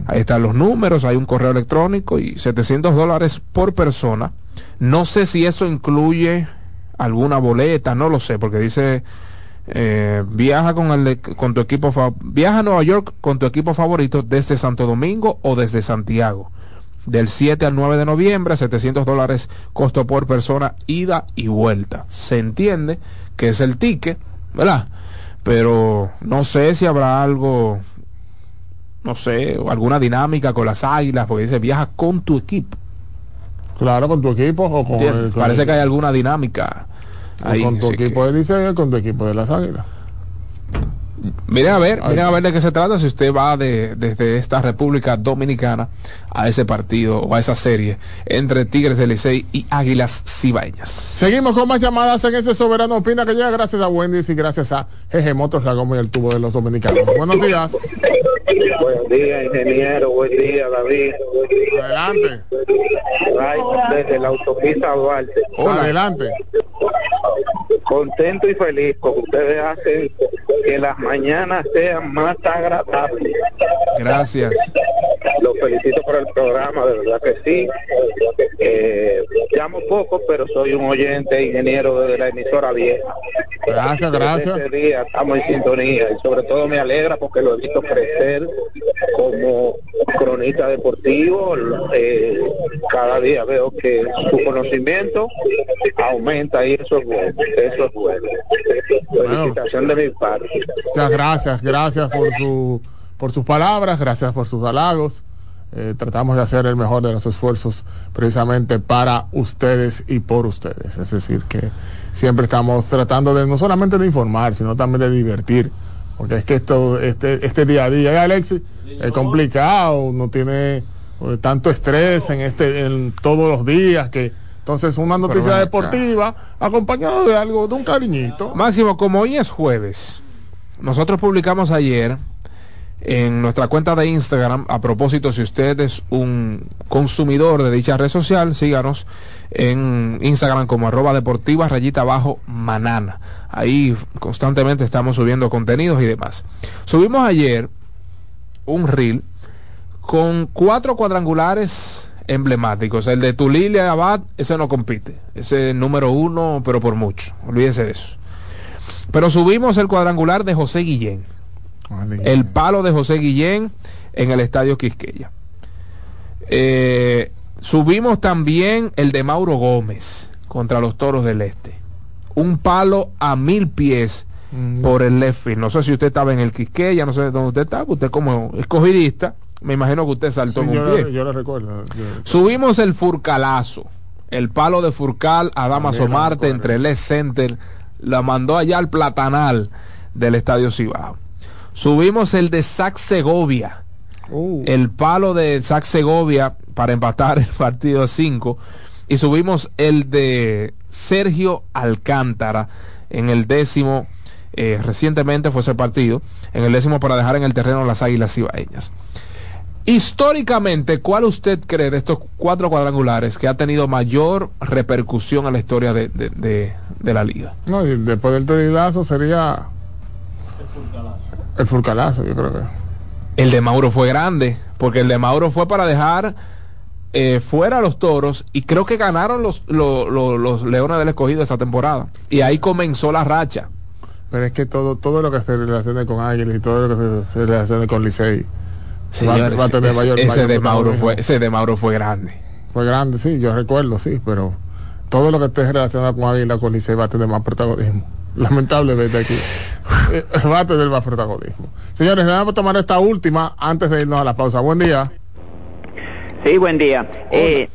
Ahí están los números, hay un correo electrónico y 700 dólares por persona. No sé si eso incluye alguna boleta, no lo sé, porque dice eh, viaja con el con tu equipo viaja a Nueva York con tu equipo favorito desde Santo Domingo o desde Santiago. Del 7 al 9 de noviembre, 700 dólares costo por persona, ida y vuelta. Se entiende que es el ticket, ¿verdad? Pero no sé si habrá algo, no sé, alguna dinámica con las águilas, porque dice viaja con tu equipo. Claro, con tu equipo o con, ¿Entiendes? el- con Parece el- que hay alguna dinámica ahí. con tu así que- equipo de Licey o con tu equipo de las Águilas. Miren a ver, miren a ver de qué se trata si usted va de, desde esta República Dominicana a ese partido o a esa serie entre Tigres del Licey y Águilas Cibaeñas. Seguimos con más llamadas en este Soberano Opina que llega gracias a Wendy's y gracias a GG Motors, la goma y el tubo de los dominicanos. Buenos días. Buen día, ingeniero. Buen día, David. Adelante. Ay, desde la autopista Duarte. Adelante. Contento y feliz porque ustedes hacen que las mañanas sean más agradables. Gracias. Los felicito por el programa, de verdad que sí. Eh, llamo poco, pero soy un oyente ingeniero de la emisora vieja. Gracias, gracias. Ese día estamos en sintonía y sobre todo me alegra porque lo he visto crecer como cronista deportivo. Eh, cada día veo que su conocimiento aumenta y eso es bueno. Eso es bueno. Felicitación de mi parte. Muchas gracias, gracias por su por sus palabras, gracias por sus halagos. Eh, tratamos de hacer el mejor de los esfuerzos precisamente para ustedes y por ustedes. Es decir, que siempre estamos tratando de no solamente de informar, sino también de divertir. Porque es que esto, este, este día a día, ¿eh, Alexis, es complicado, uno tiene eh, tanto estrés en este, en todos los días que entonces una noticia deportiva acompañado de algo, de un cariñito. Máximo, como hoy es jueves, nosotros publicamos ayer en nuestra cuenta de Instagram, a propósito, si usted es un consumidor de dicha red social, síganos en Instagram como arroba deportiva rayita abajo manana. Ahí constantemente estamos subiendo contenidos y demás. Subimos ayer un reel con cuatro cuadrangulares emblemáticos. El de Tulilia Abad, ese no compite. Ese es número uno, pero por mucho. Olvídese de eso. Pero subimos el cuadrangular de José Guillén. El palo de José Guillén en el estadio Quisqueya. Eh, subimos también el de Mauro Gómez contra los Toros del Este. Un palo a mil pies por el left field. No sé si usted estaba en el Quisqueya, no sé dónde usted estaba. Usted como escogidista, me imagino que usted saltó Sí, en yo, un pie. yo lo recuerdo. yo- Subimos el Furcalazo, el palo de Furcal a Damaso Marte entre el Left Center, la mandó allá al platanal del Estadio Cibao. Subimos el de Sac Segovia, Uh. el palo de Sac Segovia para empatar el partido 5 y subimos el de Sergio Alcántara en el décimo, eh, recientemente fue ese partido, en el décimo para dejar en el terreno las Águilas Cibaeñas. Históricamente, ¿cuál usted cree de estos cuatro cuadrangulares que ha tenido mayor repercusión en la historia de, de- de- de la liga? No, y después del torilazo sería el furcalazo, yo creo que. El de Mauro fue grande, porque el de Mauro fue para dejar eh, fuera a los toros y creo que ganaron los, lo- lo- los Leones del Escogido esa temporada. Y ahí comenzó la racha. Pero es que todo, todo lo que se relacione con Águilas y todo lo que se, se relacione con Licey va, Señores, va a tener ese- mayor ese mayor de Mauro fue ese de Mauro fue grande. Fue grande, sí, yo recuerdo, sí, pero todo lo que esté relacionado con Águila con Licey va a tener más protagonismo. Lamentablemente aquí eh, va a tener más protagonismo. Señores, vamos a tomar esta última antes de irnos a la pausa. Buen día. Sí, buen día. Eh,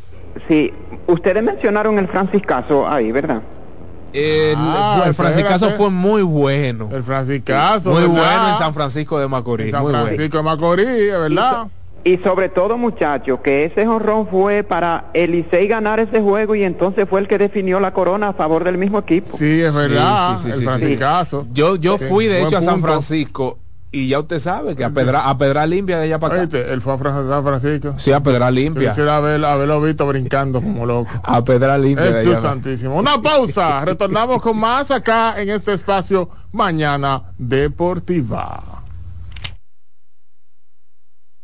sí, ustedes mencionaron el franciscazo ahí, ¿verdad? El, Ah, el fue muy bueno. El Franciscazo. Muy ¿verdad? bueno en San Francisco de Macorís. En San muy bueno. Francisco de Macorís, ¿verdad? Y sobre todo, muchachos, que ese jonrón fue para el Licey ganar ese juego y entonces fue el que definió la corona a favor del mismo equipo. Sí, es verdad. Sí, sí, sí, el sí, sí. Franciscazo. Yo, yo Sí, fui de hecho a San. Francisco y ya usted sabe que a Pedra, a Pedra limpia de allá para acá. Oíste, él fue a San Francisco. Sí, a Pedra limpia. Quisiera haber, haberlo visto brincando como loco. A Pedra limpia de Jesús allá. santísimo. Una pausa. Retornamos con más acá en este espacio Mañana Deportiva.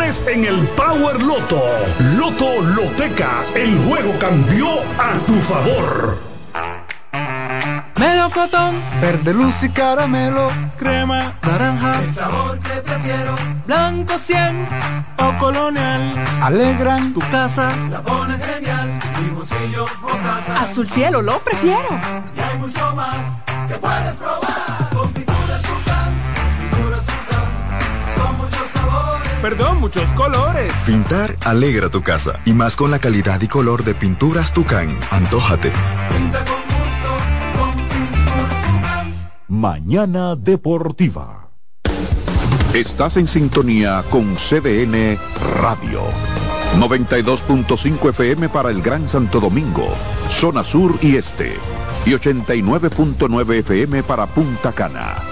en el Power Loto. Loto Loteca, el juego cambió a tu favor. Melocotón, verde luz y caramelo, crema, naranja, El sabor que prefiero, blanco 100 o colonial, alegran tu casa. la pone genial. Azul cielo lo prefiero. Y hay mucho más que puedes probar. Perdón, muchos colores. Pintar alegra tu casa y más con la calidad y color de pinturas Tucán. Antójate. Pinta con gusto, con pinturas Tucán. Mañana Deportiva. Estás en sintonía con CDN Radio. 92.5 FM para el Gran Santo Domingo, zona sur y este. Y 89.9 FM para Punta Cana.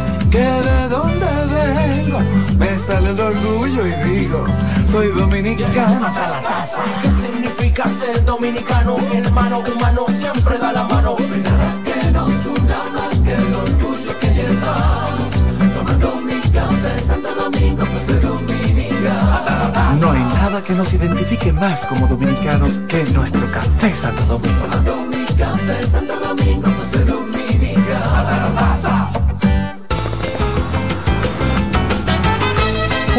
que de dónde vengo, me sale el orgullo y digo, soy dominicano hasta la casa. ¿Qué significa ser dominicano? Hermano humano siempre da la mano. Nada que nos una más que el orgullo que llevamos. Tomando mi café Santo Domingo, pues soy dominicano. No hay nada que nos identifique más como dominicanos que nuestro café Santo Domingo. Tomando mi café Santo Domingo, pues soy dominicano.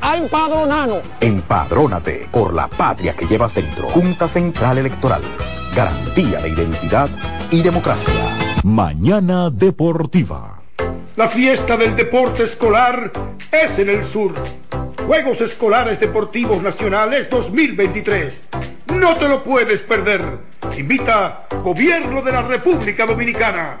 a empadronarnos. Empadrónate por la patria que llevas dentro. Junta Central Electoral. Garantía de identidad y democracia. Mañana Deportiva. La fiesta del deporte escolar es en el sur. Juegos Escolares Deportivos Nacionales 2023. No te lo puedes perder. Invita Gobierno de la República Dominicana.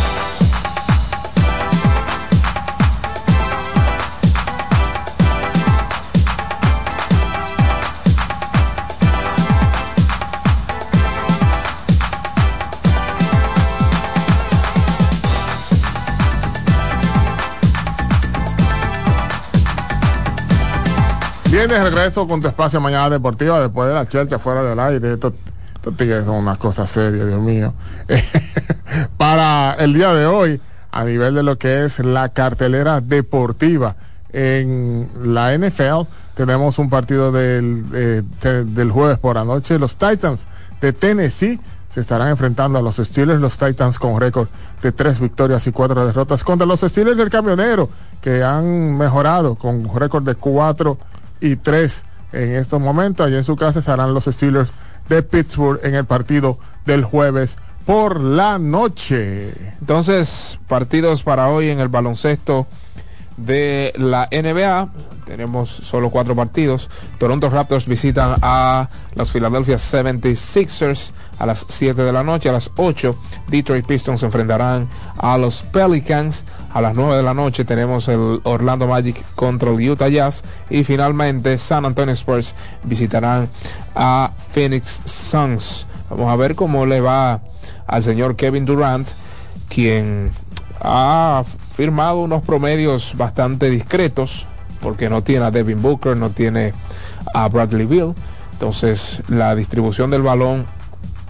Bien, de regreso con tu espacio Mañana Deportiva después de la chelcha fuera del aire. Estos, estos tigres son unas cosas serias, Dios mío. *laughs* Para el día de hoy, a nivel de lo que es la cartelera deportiva en la NFL, tenemos un partido del, eh, de- del jueves por la noche. Los Titans de Tennessee se estarán enfrentando a los Steelers, los Titans con récord de tres victorias y cuatro derrotas contra los Steelers del camionero, que han mejorado con récord de cuatro y tres en estos momentos. Allí en su casa estarán los Steelers de Pittsburgh en el partido del jueves por la noche. Entonces, partidos para hoy en el baloncesto de la NBA. Tenemos solo cuatro partidos. Toronto Raptors visitan a los Philadelphia 76ers a las 7 de la noche. A las 8, Detroit Pistons enfrentarán a los Pelicans. A las 9 de la noche tenemos el Orlando Magic contra el Utah Jazz. Y finalmente, San Antonio Spurs visitarán a Phoenix Suns. Vamos a ver cómo le va al señor Kevin Durant, quien ha firmado unos promedios bastante discretos, porque no tiene a Devin Booker, no tiene a Bradley Bill. Entonces la distribución del balón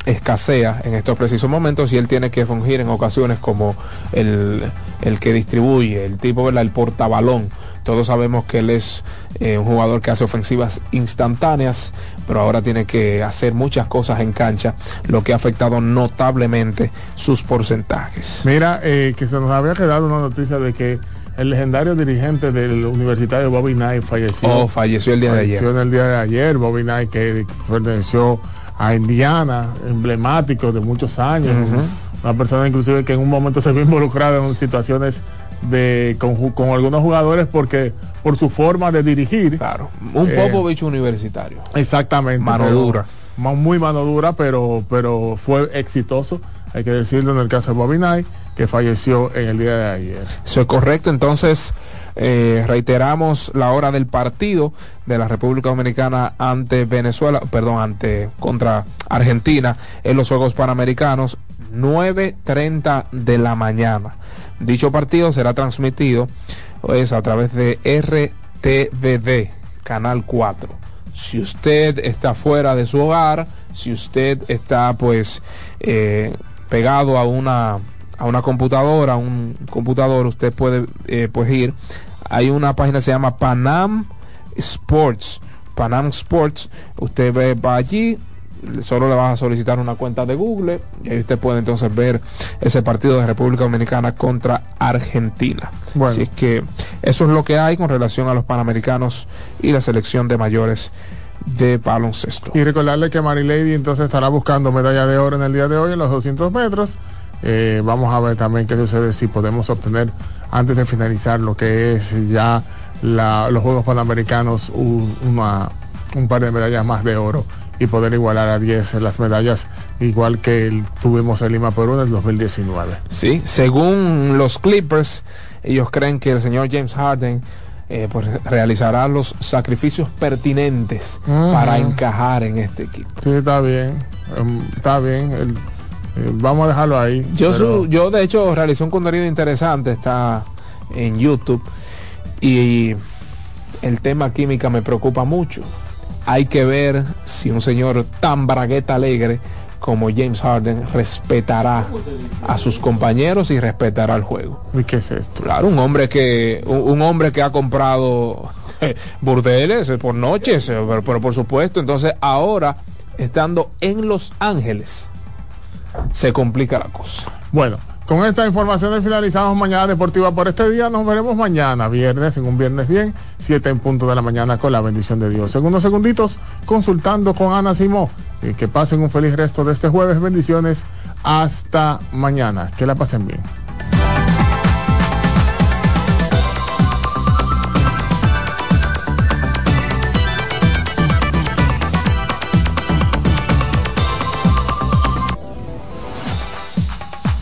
escasea en estos precisos momentos y él tiene que fungir en ocasiones como el, el que distribuye, el tipo, el portabalón. Todos sabemos que él es eh, un jugador que hace ofensivas instantáneas, pero ahora tiene que hacer muchas cosas en cancha, lo que ha afectado notablemente sus porcentajes. Mira, eh, que se nos había quedado una noticia de que el legendario dirigente del universitario Bobby Knight falleció. Oh, falleció el día de ayer. Falleció en el día de ayer. Bobby Knight, que perteneció a Indiana, emblemático de muchos años. Una persona inclusive que en un momento se vio involucrada en situaciones de con, con algunos jugadores porque por su forma de dirigir. Claro. Un Eh, Popovich universitario. Exactamente. Mano pero- dura. Muy mano dura, pero, pero fue exitoso. Hay que decirlo en el caso de Bobby Knight, que falleció en el día de ayer. Eso es correcto. Entonces, eh, reiteramos la hora del partido de la República Dominicana ante Venezuela, perdón, ante contra Argentina en los Juegos Panamericanos, 9.30 de la mañana. Dicho partido será transmitido pues, a través de RTVD, Canal 4. Si usted está fuera de su hogar, si usted está pues eh, pegado a una a una computadora, a un computador, usted puede eh, pues ir. Hay una página que se llama Panam Sports. Panam Sports. Usted va allí, solo le vas a solicitar una cuenta de Google y ahí usted puede entonces ver ese partido de República Dominicana contra Argentina. Bueno. Así es que eso es lo que hay con relación a los Panamericanos y la selección de mayores de baloncesto. Y recordarle que Mary Lady entonces estará buscando medalla de oro en el día de hoy en los 200 metros. Eh, vamos a ver también qué sucede si podemos obtener antes de finalizar lo que es ya la- los Juegos Panamericanos un, una- un par de medallas más de oro y poder igualar a 10 las medallas igual que el- tuvimos en Lima Perú en el 2019. Sí, según los Clippers, ellos creen que el señor James Harden eh, pues, realizará los sacrificios pertinentes para encajar en este equipo. Sí, está bien, em, está bien. el- eh, vamos a dejarlo ahí. Yo, pero- su- yo de hecho realicé un contenido interesante, está en YouTube y el tema química me preocupa mucho. Hay que ver si un señor tan bragueta alegre como James Harden respetará a sus compañeros y respetará el juego. ¿Y qué es esto? Claro, un hombre que un, un hombre que ha comprado *laughs* burdeles eh, por noches, eh, pero, pero por supuesto, entonces ahora estando en Los Ángeles se complica la cosa. Bueno, con esta información finalizamos Mañana Deportiva por este día. Nos veremos mañana, viernes, en un viernes bien, 7 en punto de la mañana con la bendición de Dios. Segundos segunditos, consultando con Ana Simó. Y que pasen un feliz resto de este jueves. Bendiciones. Hasta mañana. Que la pasen bien.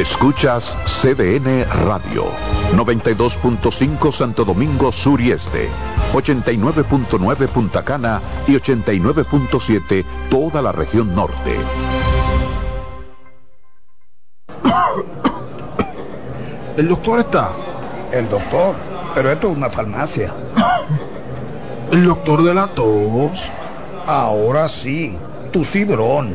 Escuchas CDN Radio, 92.5 Santo Domingo Sur y Este, 89.9 Punta Cana y 89.7 toda la región norte. *coughs* ¿El doctor está? El doctor, pero esto es una farmacia. *coughs* ¿El doctor de la tos? Ahora sí, tu cibrón.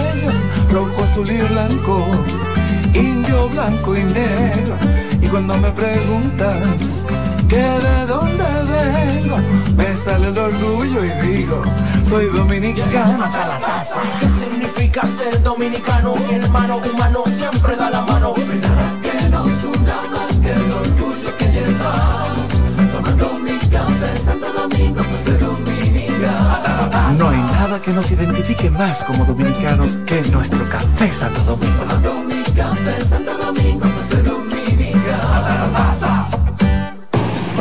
rojo, azul y blanco, indio, blanco y negro. Y cuando me preguntan que de dónde vengo, me sale el orgullo y digo, soy dominicano hasta la taza. ¿Qué significa ser dominicano? Mi hermano humano siempre da la mano. No hay nada que nos una más que el orgullo Nada que nos identifique más como dominicanos que nuestro café Santo Domingo. Café Santo Domingo,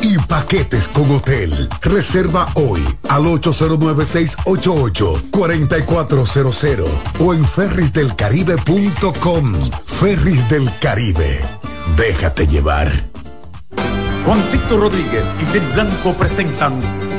y paquetes con hotel. Reserva hoy al 809-688-4400 o en ferrisdelcaribe.com. Ferris del Caribe. Déjate llevar. Juancito Rodríguez y Jenny Blanco presentan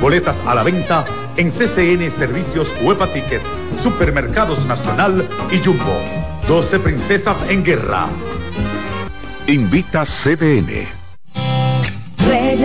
Boletas a la venta en CCN Servicios Huepa Ticket, Supermercados Nacional y Jumbo. 12 Princesas en Guerra. Invita CDN.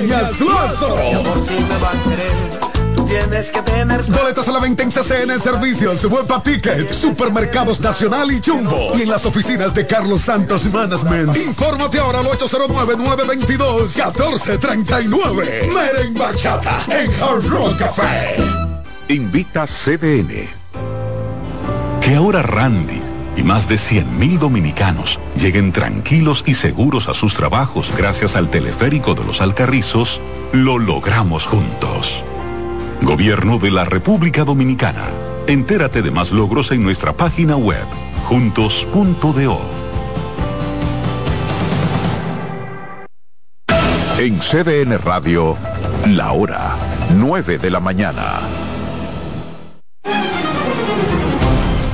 Ruego. Peña Suazo. Mi amor, si me va a querer, tú tienes que tener. Boletas a la venta en CCN Servicios, Huepa Ticket, Supermercados Nacional y Jumbo. Y en las oficinas de Carlos Santos Management. Infórmate ahora al 809-922-1439. Meren Bachata en Hard Rock Café. Invita CDN. Que ahora Randy y más de 100.000 dominicanos lleguen tranquilos y seguros a sus trabajos gracias al teleférico de los Alcarrizos, lo logramos juntos. Gobierno de la República Dominicana. Entérate de más logros en nuestra página web, juntos.do. En CDN Radio, la hora 9 de la mañana.